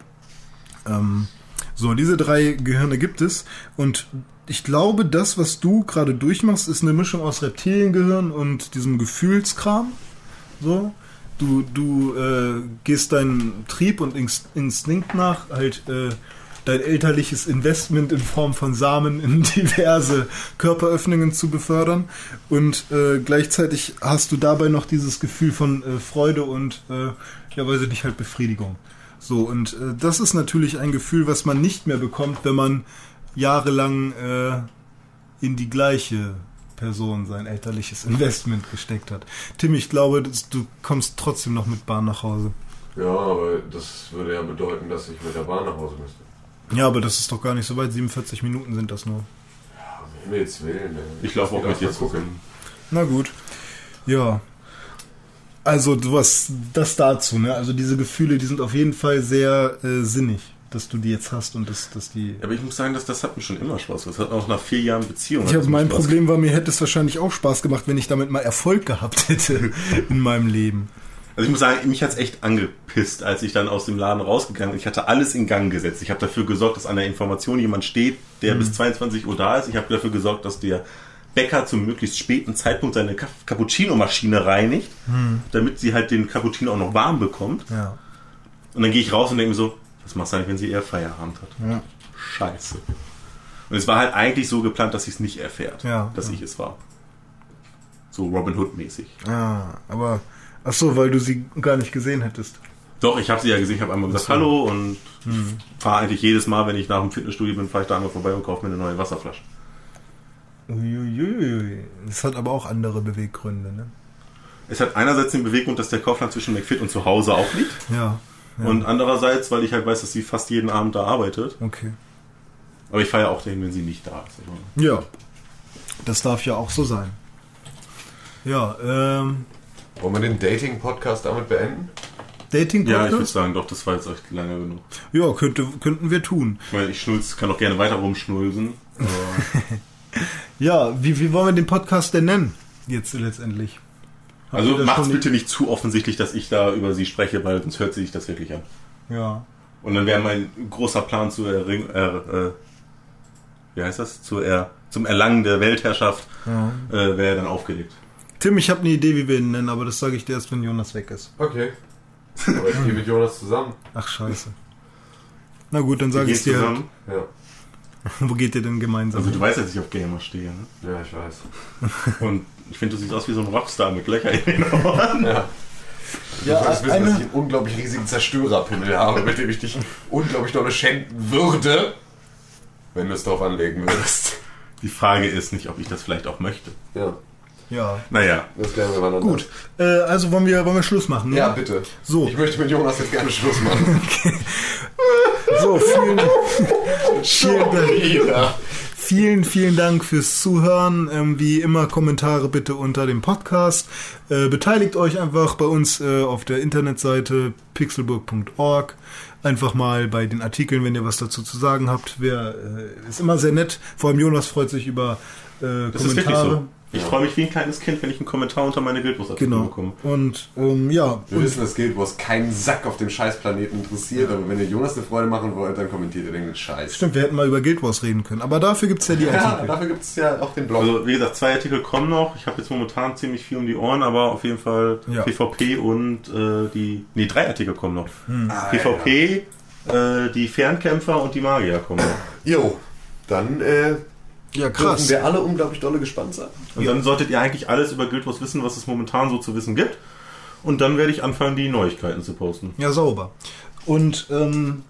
Speaker 1: Ähm, so, diese drei Gehirne gibt es. Und ich glaube, das, was du gerade durchmachst, ist eine Mischung aus Reptiliengehirn und diesem Gefühlskram. So. Du, du äh, gehst deinen Trieb und Inst- Instinkt nach, halt äh, dein elterliches Investment in Form von Samen in diverse Körperöffnungen zu befördern. Und äh, gleichzeitig hast du dabei noch dieses Gefühl von äh, Freude und, äh, ja, weiß ich nicht, halt Befriedigung. So, und äh, das ist natürlich ein Gefühl, was man nicht mehr bekommt, wenn man jahrelang äh, in die gleiche Person sein elterliches Investment gesteckt hat. Tim, ich glaube, dass du kommst trotzdem noch mit Bahn nach Hause.
Speaker 3: Ja, aber das würde ja bedeuten, dass ich mit der Bahn nach Hause müsste.
Speaker 1: Ja, aber das ist doch gar nicht so weit. 47 Minuten sind das nur.
Speaker 3: Um Himmels Willen.
Speaker 2: Ich laufe auch mit dir
Speaker 3: gucken.
Speaker 1: Na gut. Ja. Also, du was das dazu, ne? Also diese Gefühle, die sind auf jeden Fall sehr äh, sinnig, dass du die jetzt hast und dass, dass die.
Speaker 2: Aber ich muss sagen, dass das hat mir schon immer Spaß gemacht. Das hat auch nach vier Jahren Beziehung.
Speaker 1: Ich habe mein
Speaker 2: Spaß
Speaker 1: Problem war, mir hätte es wahrscheinlich auch Spaß gemacht, wenn ich damit mal Erfolg gehabt hätte in meinem Leben.
Speaker 2: Also ich muss sagen, mich hat's echt angepisst, als ich dann aus dem Laden rausgegangen bin. Ich hatte alles in Gang gesetzt. Ich habe dafür gesorgt, dass an der Information jemand steht, der
Speaker 1: Mhm.
Speaker 2: bis 22 Uhr da ist. Ich habe dafür gesorgt, dass der Bäcker zum möglichst späten Zeitpunkt seine Ca- Cappuccino-Maschine reinigt,
Speaker 1: Hm.
Speaker 2: damit sie halt den Cappuccino auch noch warm bekommt.
Speaker 1: Ja.
Speaker 2: Und dann gehe ich raus und denke mir so, was machst du eigentlich, wenn sie eher Feierabend hat?
Speaker 1: Ja.
Speaker 2: Scheiße. Und es war halt eigentlich so geplant, dass sie es nicht erfährt,
Speaker 1: Ja,
Speaker 2: dass
Speaker 1: ja.
Speaker 2: ich es war. So Robin Hood-mäßig.
Speaker 1: Ah, aber. Ach so, weil du sie gar nicht gesehen hättest.
Speaker 2: Doch, ich habe sie ja gesehen, ich habe einmal gesagt. Hallo und
Speaker 1: Hm.
Speaker 2: fahre eigentlich jedes Mal, wenn ich nach dem Fitnessstudio bin, fahre ich da einmal vorbei und kaufe mir eine neue Wasserflasche.
Speaker 1: Uiuiui. Das hat aber auch andere Beweggründe, ne?
Speaker 2: Es hat einerseits den Beweggrund, dass der Kaufland zwischen McFit und zu Hause auch liegt.
Speaker 1: Ja. ja.
Speaker 2: Und andererseits, weil ich halt weiß, dass sie fast jeden Abend da arbeitet.
Speaker 1: Okay.
Speaker 2: Aber ich fahre ja auch dahin, wenn sie nicht da ist.
Speaker 1: Ja. Das darf ja auch so sein. Ja, ähm.
Speaker 3: Wollen wir den Dating-Podcast damit beenden?
Speaker 1: Dating
Speaker 2: Ja, ich würde sagen, doch, das war jetzt echt lange genug.
Speaker 1: Ja, könnte, könnten wir tun.
Speaker 2: Ich meine, ich schnulz, kann auch gerne weiter rumschnulzen. Aber
Speaker 1: Ja, wie, wie wollen wir den Podcast denn nennen? Jetzt letztendlich. Habt
Speaker 2: also macht's
Speaker 1: schon
Speaker 2: bitte nicht zu offensichtlich, dass ich da über sie spreche, weil sonst hört sie sich das wirklich an.
Speaker 1: Ja.
Speaker 2: Und dann wäre mein großer Plan zu erring, äh, äh, wie heißt das? Zu er, zum Erlangen der Weltherrschaft
Speaker 1: Ja.
Speaker 2: äh, wäre dann aufgelegt.
Speaker 1: Tim, ich habe eine Idee, wie wir ihn nennen, aber das sage ich dir erst, wenn Jonas weg ist.
Speaker 3: Okay. Aber ich gehe mit Jonas zusammen.
Speaker 1: Ach, scheiße. Na gut, dann sage ich dir.
Speaker 2: zusammen.
Speaker 3: Ja.
Speaker 1: Wo geht ihr denn gemeinsam?
Speaker 2: Also du weißt ja, dass ich auf Gamer stehe. Ne?
Speaker 3: Ja, ich weiß.
Speaker 2: Und ich finde, du siehst aus wie so ein Rockstar mit Löcher in den Ohren.
Speaker 3: Ja.
Speaker 1: Ja,
Speaker 3: du solltest wissen,
Speaker 1: eine-
Speaker 3: dass ich einen unglaublich riesigen Zerstörerpimmel habe, mit dem ich dich unglaublich dolle schänden würde, wenn du es darauf anlegen würdest.
Speaker 2: Die Frage ist nicht, ob ich das vielleicht auch möchte.
Speaker 3: Ja.
Speaker 1: Ja.
Speaker 2: Naja.
Speaker 3: Das klären wir mal.
Speaker 1: Gut. Äh, also wollen wir, wollen wir Schluss machen? Ne?
Speaker 3: Ja, bitte.
Speaker 1: So.
Speaker 3: Ich möchte mit Jonas jetzt gerne Schluss machen.
Speaker 1: So, vielen, vielen, Dank, vielen, vielen Dank fürs Zuhören. Ähm, wie immer Kommentare bitte unter dem Podcast. Äh, beteiligt euch einfach bei uns äh, auf der Internetseite pixelburg.org. Einfach mal bei den Artikeln, wenn ihr was dazu zu sagen habt. Wer, äh, ist immer sehr nett. Vor allem Jonas freut sich über äh,
Speaker 2: Das ist wirklich
Speaker 1: Kommentare.
Speaker 2: Ich freue mich wie ein kleines Kind, wenn ich einen Kommentar unter meine Guild Wars Artikel
Speaker 1: Genau.
Speaker 2: bekomme.
Speaker 1: Und ähm, ja,
Speaker 3: Wir wissen, es gilt, wo es keinen Sack auf dem Scheißplaneten interessiert, aber wenn ihr Jonas eine Freude machen wollt, dann kommentiert ihr den Scheiß.
Speaker 1: stimmt, wir hätten mal über Guild Wars reden können. Aber dafür gibt's ja die
Speaker 3: Ja,
Speaker 1: Artikel.
Speaker 3: dafür gibt es ja auch den Blog.
Speaker 2: Also wie gesagt, zwei Artikel kommen noch. Ich habe jetzt momentan ziemlich viel um die Ohren, aber auf jeden Fall
Speaker 1: Ja.
Speaker 2: PvP und äh, die... Nee, drei Artikel kommen noch.
Speaker 1: Hm.
Speaker 3: Ah,
Speaker 2: PvP, äh, die Fernkämpfer und die Magier kommen noch.
Speaker 3: Jo, dann äh,
Speaker 1: Ja,
Speaker 3: dürfen
Speaker 1: krass.
Speaker 3: wir alle unglaublich dolle gespannt sein.
Speaker 2: Und dann solltet ihr eigentlich alles über Guild Wars wissen, was es momentan so zu wissen gibt. Und dann werde ich anfangen, die Neuigkeiten zu posten.
Speaker 1: Ja, sauber. Und ähm,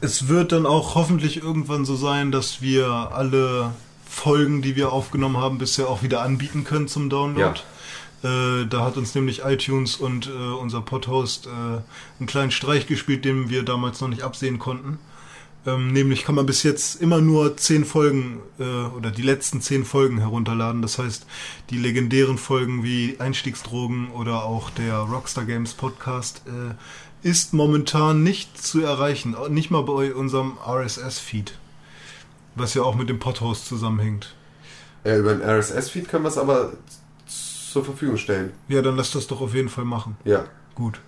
Speaker 1: es wird dann auch hoffentlich irgendwann so sein, dass wir alle Folgen, die wir aufgenommen haben, bisher auch wieder anbieten können zum Download. Äh, da hat uns nämlich iTunes und äh, unser Podhost äh, einen kleinen Streich gespielt, den wir damals noch nicht absehen konnten. Ähm, nämlich kann man bis jetzt immer nur zehn Folgen äh, oder die letzten zehn Folgen herunterladen. Das heißt, die legendären Folgen wie Einstiegsdrogen oder auch der Rockstar Games Podcast äh, ist momentan nicht zu erreichen. Nicht mal bei unserem RSS-Feed. Was ja auch mit dem Podhost zusammenhängt.
Speaker 3: Ja, über den RSS-Feed können wir es aber zur Verfügung stellen.
Speaker 1: Ja, dann lass das doch auf jeden Fall machen.
Speaker 3: Ja.
Speaker 1: Gut.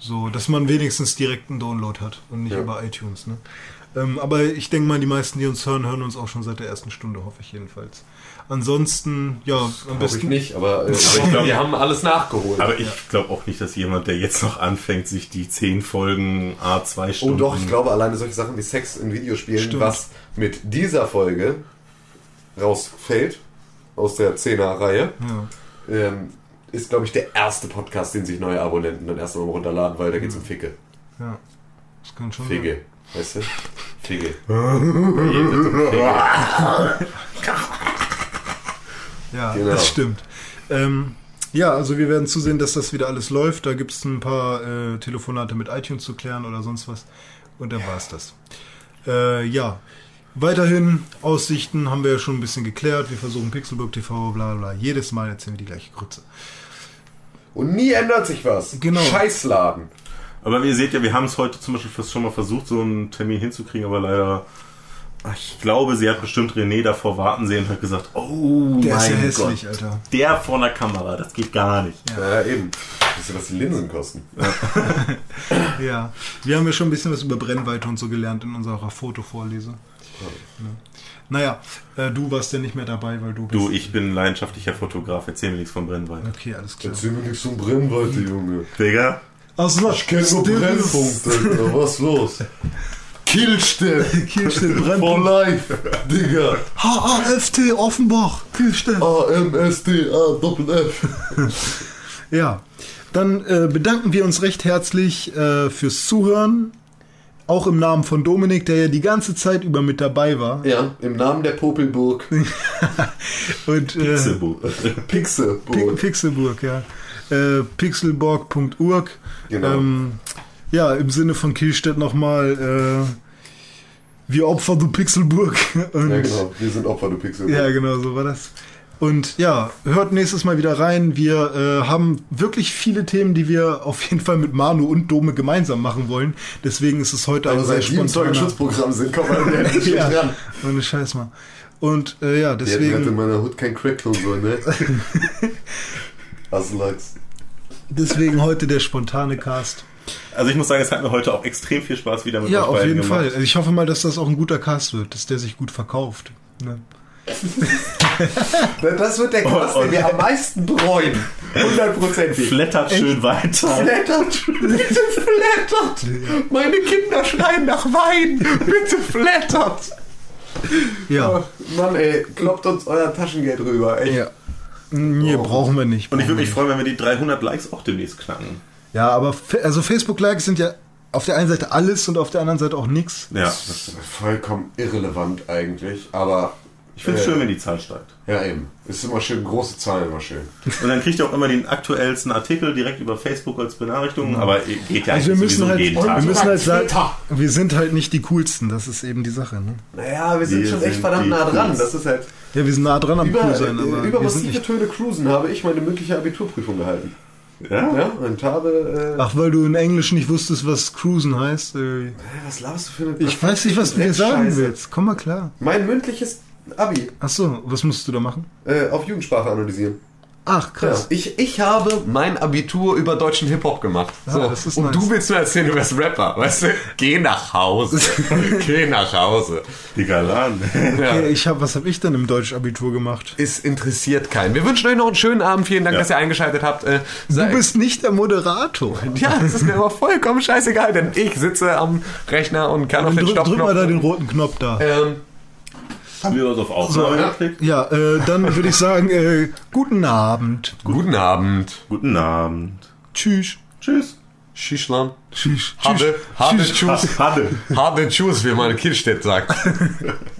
Speaker 1: So, dass man wenigstens direkt einen Download hat und nicht
Speaker 3: Ja.
Speaker 1: über iTunes. Ne? Ähm, aber ich denke mal, die meisten, die uns hören, hören uns auch schon seit der ersten Stunde, hoffe ich jedenfalls. Ansonsten, ja, am
Speaker 3: Hoffe
Speaker 1: besten.
Speaker 3: ich nicht, aber, äh,
Speaker 2: ich
Speaker 3: aber
Speaker 2: glaub-
Speaker 3: wir haben alles nachgeholt.
Speaker 2: Aber ich glaube auch nicht, dass jemand, der jetzt noch anfängt, sich die zehn Folgen A2
Speaker 3: Oh
Speaker 2: Stunden...
Speaker 3: doch, ich glaube alleine solche Sachen wie Sex in Videospielen,
Speaker 1: Stimmt.
Speaker 3: was mit dieser Folge rausfällt aus der 10er-Reihe,
Speaker 1: Ja.
Speaker 3: ähm, ist, glaube ich, der erste Podcast, den sich neue Abonnenten dann erst einmal runterladen, weil da geht es um Ficke.
Speaker 1: ja. Das kann schon
Speaker 3: Figge. Weißt du? Figge.
Speaker 1: Ja,
Speaker 3: Genau.
Speaker 1: das stimmt. Ähm, ja, also wir werden zusehen, dass das wieder alles läuft. Da gibt es ein paar äh, Telefonate mit iTunes zu klären oder sonst was. Und dann war's das. Äh, ja, weiterhin Aussichten haben wir ja schon ein bisschen geklärt. Wir versuchen Pixelburg TV, bla bla. Jedes Mal erzählen wir die gleiche Grütze.
Speaker 3: Und nie ändert sich was.
Speaker 1: Genau.
Speaker 3: Scheißladen.
Speaker 2: Aber ihr seht ja, wir haben es heute zum Beispiel fast schon mal versucht, so einen Termin hinzukriegen, aber leider... Ich glaube, sie hat bestimmt René davor warten sehen und hat gesagt, oh
Speaker 1: Der ist
Speaker 2: mein
Speaker 1: ja hässlich,
Speaker 2: Gott,
Speaker 1: Alter.
Speaker 2: der vor der Kamera, das geht gar nicht.
Speaker 3: Ja, eben. Wisst ihr, was die Linsen kosten?
Speaker 1: Ja, wir haben ja schon ein bisschen was über Brennweite und so gelernt in unserer Fotovorlese. Ja. Naja, äh, du warst ja nicht mehr dabei, weil du bist.
Speaker 2: Du, ich bin leidenschaftlicher Fotograf, erzähl mir nichts von Brennweite.
Speaker 1: Okay, alles klar.
Speaker 3: Erzähl mir nichts von Brennweite, Junge.
Speaker 2: Digga,
Speaker 1: was?
Speaker 3: Ich kenn nur Brennpunkt, Alter. Was los? Kielstedt.
Speaker 1: Kielstedt brennt.
Speaker 3: For life, Digga.
Speaker 1: HAFT Offenbach. Kielstedt.
Speaker 3: AMSTA Doppel F.
Speaker 1: Ja, dann äh, bedanken wir uns recht herzlich äh, fürs Zuhören. Auch im Namen von Dominik, der ja die ganze Zeit über mit dabei war.
Speaker 3: Ja, im Namen der Popelburg.
Speaker 1: Und, äh,
Speaker 2: Pixelburg.
Speaker 3: Pixelburg.
Speaker 1: Pi- Pixelburg, ja. Äh, pixelborg.org.
Speaker 3: Genau.
Speaker 1: Ähm, ja, im Sinne von Kielstedt nochmal, äh, wir Opfer du Pixelburg. Und,
Speaker 3: Ja, genau. Wir sind Opfer, du Pixelburg.
Speaker 1: Ja, genau, so war das. Und ja, hört nächstes Mal wieder rein. Wir äh, haben wirklich viele Themen, die wir auf jeden Fall mit Manu und Dome gemeinsam machen wollen. Deswegen ist es heute
Speaker 3: Aber
Speaker 1: ein sehr spontaner...
Speaker 3: Zeugenschutzprogramm sind, kommen wir ja nicht
Speaker 1: ja,
Speaker 3: dran.
Speaker 1: ohne Scheiß mal. Und äh, ja,
Speaker 3: Die hätten halt in
Speaker 1: deswegen,
Speaker 3: meiner Hut kein Crack tun sollen, ne? Aslaks.
Speaker 1: deswegen heute der spontane Cast.
Speaker 2: Also ich muss sagen, es hat mir heute auch extrem viel Spaß wieder mit
Speaker 1: Ja,
Speaker 2: euch
Speaker 1: auf
Speaker 2: beiden
Speaker 1: jeden
Speaker 2: gemacht.
Speaker 1: Fall. Also Ich hoffe mal, dass das auch ein guter Cast wird, dass der sich gut verkauft. Ne?
Speaker 3: Das wird der Cast, den wir am meisten bereuen. Hundertprozentig.
Speaker 2: Flattert schön weiter.
Speaker 3: Flattert, bitte flattert. Meine Kinder schreien nach Wein. Bitte flattert.
Speaker 1: Ja.
Speaker 3: Ach, Mann, ey, kloppt uns euer Taschengeld rüber. Echt.
Speaker 1: Ja. Nee, brauchen wir nicht.
Speaker 2: Und ich würde mich freuen, wenn wir die 300 Likes auch demnächst knacken.
Speaker 1: Ja, aber also Facebook-Likes sind ja auf der einen Seite alles und auf der anderen Seite auch nichts.
Speaker 2: Ja,
Speaker 3: Das ist vollkommen irrelevant eigentlich, aber.
Speaker 2: Ich finde es
Speaker 3: äh,
Speaker 2: schön, wenn die Zahl steigt.
Speaker 3: Ja, eben. Ist immer schön, große Zahlen immer schön.
Speaker 2: Und dann kriegt ihr auch immer den aktuellsten Artikel direkt über Facebook als Benachrichtigung, aber geht ja
Speaker 1: Also wir
Speaker 2: eigentlich
Speaker 1: müssen halt,
Speaker 2: jeden
Speaker 1: wir
Speaker 2: Tag.
Speaker 1: müssen halt sagen, wir sind halt nicht die coolsten, das ist eben die Sache. Ne?
Speaker 3: Naja, wir sind
Speaker 2: Wir
Speaker 3: schon echt
Speaker 2: sind
Speaker 3: verdammt
Speaker 2: die
Speaker 3: nah dran. Das ist halt.
Speaker 1: Ja, wir sind nah dran am
Speaker 3: Über,
Speaker 1: cool sein, aber
Speaker 3: über
Speaker 1: wir
Speaker 3: massive
Speaker 1: nicht.
Speaker 3: Töne cruisen habe ich meine mündliche Abiturprüfung gehalten.
Speaker 2: Ja?
Speaker 3: Ja, und habe. Äh,
Speaker 1: Ach, weil du in Englisch nicht wusstest, was Cruisen heißt. Äh,
Speaker 3: Hä, was laberst du für eine.
Speaker 1: ich weiß nicht, was du mir sagen willst. Komm mal klar.
Speaker 3: Mein mündliches Abi
Speaker 1: Ach so, was musst du da machen?
Speaker 3: äh, auf Jugendsprache analysieren.
Speaker 1: Ach,
Speaker 3: Ja.
Speaker 1: krass.
Speaker 3: Ich, ich habe mein Abitur über deutschen Hip-Hop gemacht.
Speaker 1: Ah,
Speaker 3: So.
Speaker 1: das ist
Speaker 3: und
Speaker 1: nice.
Speaker 3: du willst nur erzählen, du wärst Rapper, weißt du? Geh nach Hause. Geh nach Hause.
Speaker 2: Die Galan.
Speaker 3: Ja.
Speaker 1: Okay, ich hab, was habe ich denn im Deutsch-Abitur gemacht?
Speaker 3: Es interessiert keinen. Wir wünschen euch noch einen schönen Abend. Vielen Dank,
Speaker 2: Ja.
Speaker 3: dass ihr eingeschaltet habt. Äh,
Speaker 1: Du bist nicht der Moderator.
Speaker 3: ja, das ist mir aber vollkommen scheißegal, denn ich sitze am Rechner und kann auf
Speaker 1: Dann
Speaker 3: den
Speaker 1: drück, drück mal
Speaker 3: Stoppknopf.
Speaker 1: da den roten Knopf da.
Speaker 3: ähm,
Speaker 2: Haben wir was auf Aufnahme
Speaker 1: ja.
Speaker 2: geklickt?
Speaker 1: Ja, äh, dann würde ich sagen, äh, guten Abend.
Speaker 3: guten Abend.
Speaker 2: Guten Abend.
Speaker 1: Tschüss.
Speaker 2: Tschüss.
Speaker 3: Schischlan.
Speaker 1: Tschüss.
Speaker 3: Habe, habe,
Speaker 1: Tschüss.
Speaker 3: Tschüss.
Speaker 2: Hatte.
Speaker 3: Habe, Tschüss, wie meine Kielstedt sagt.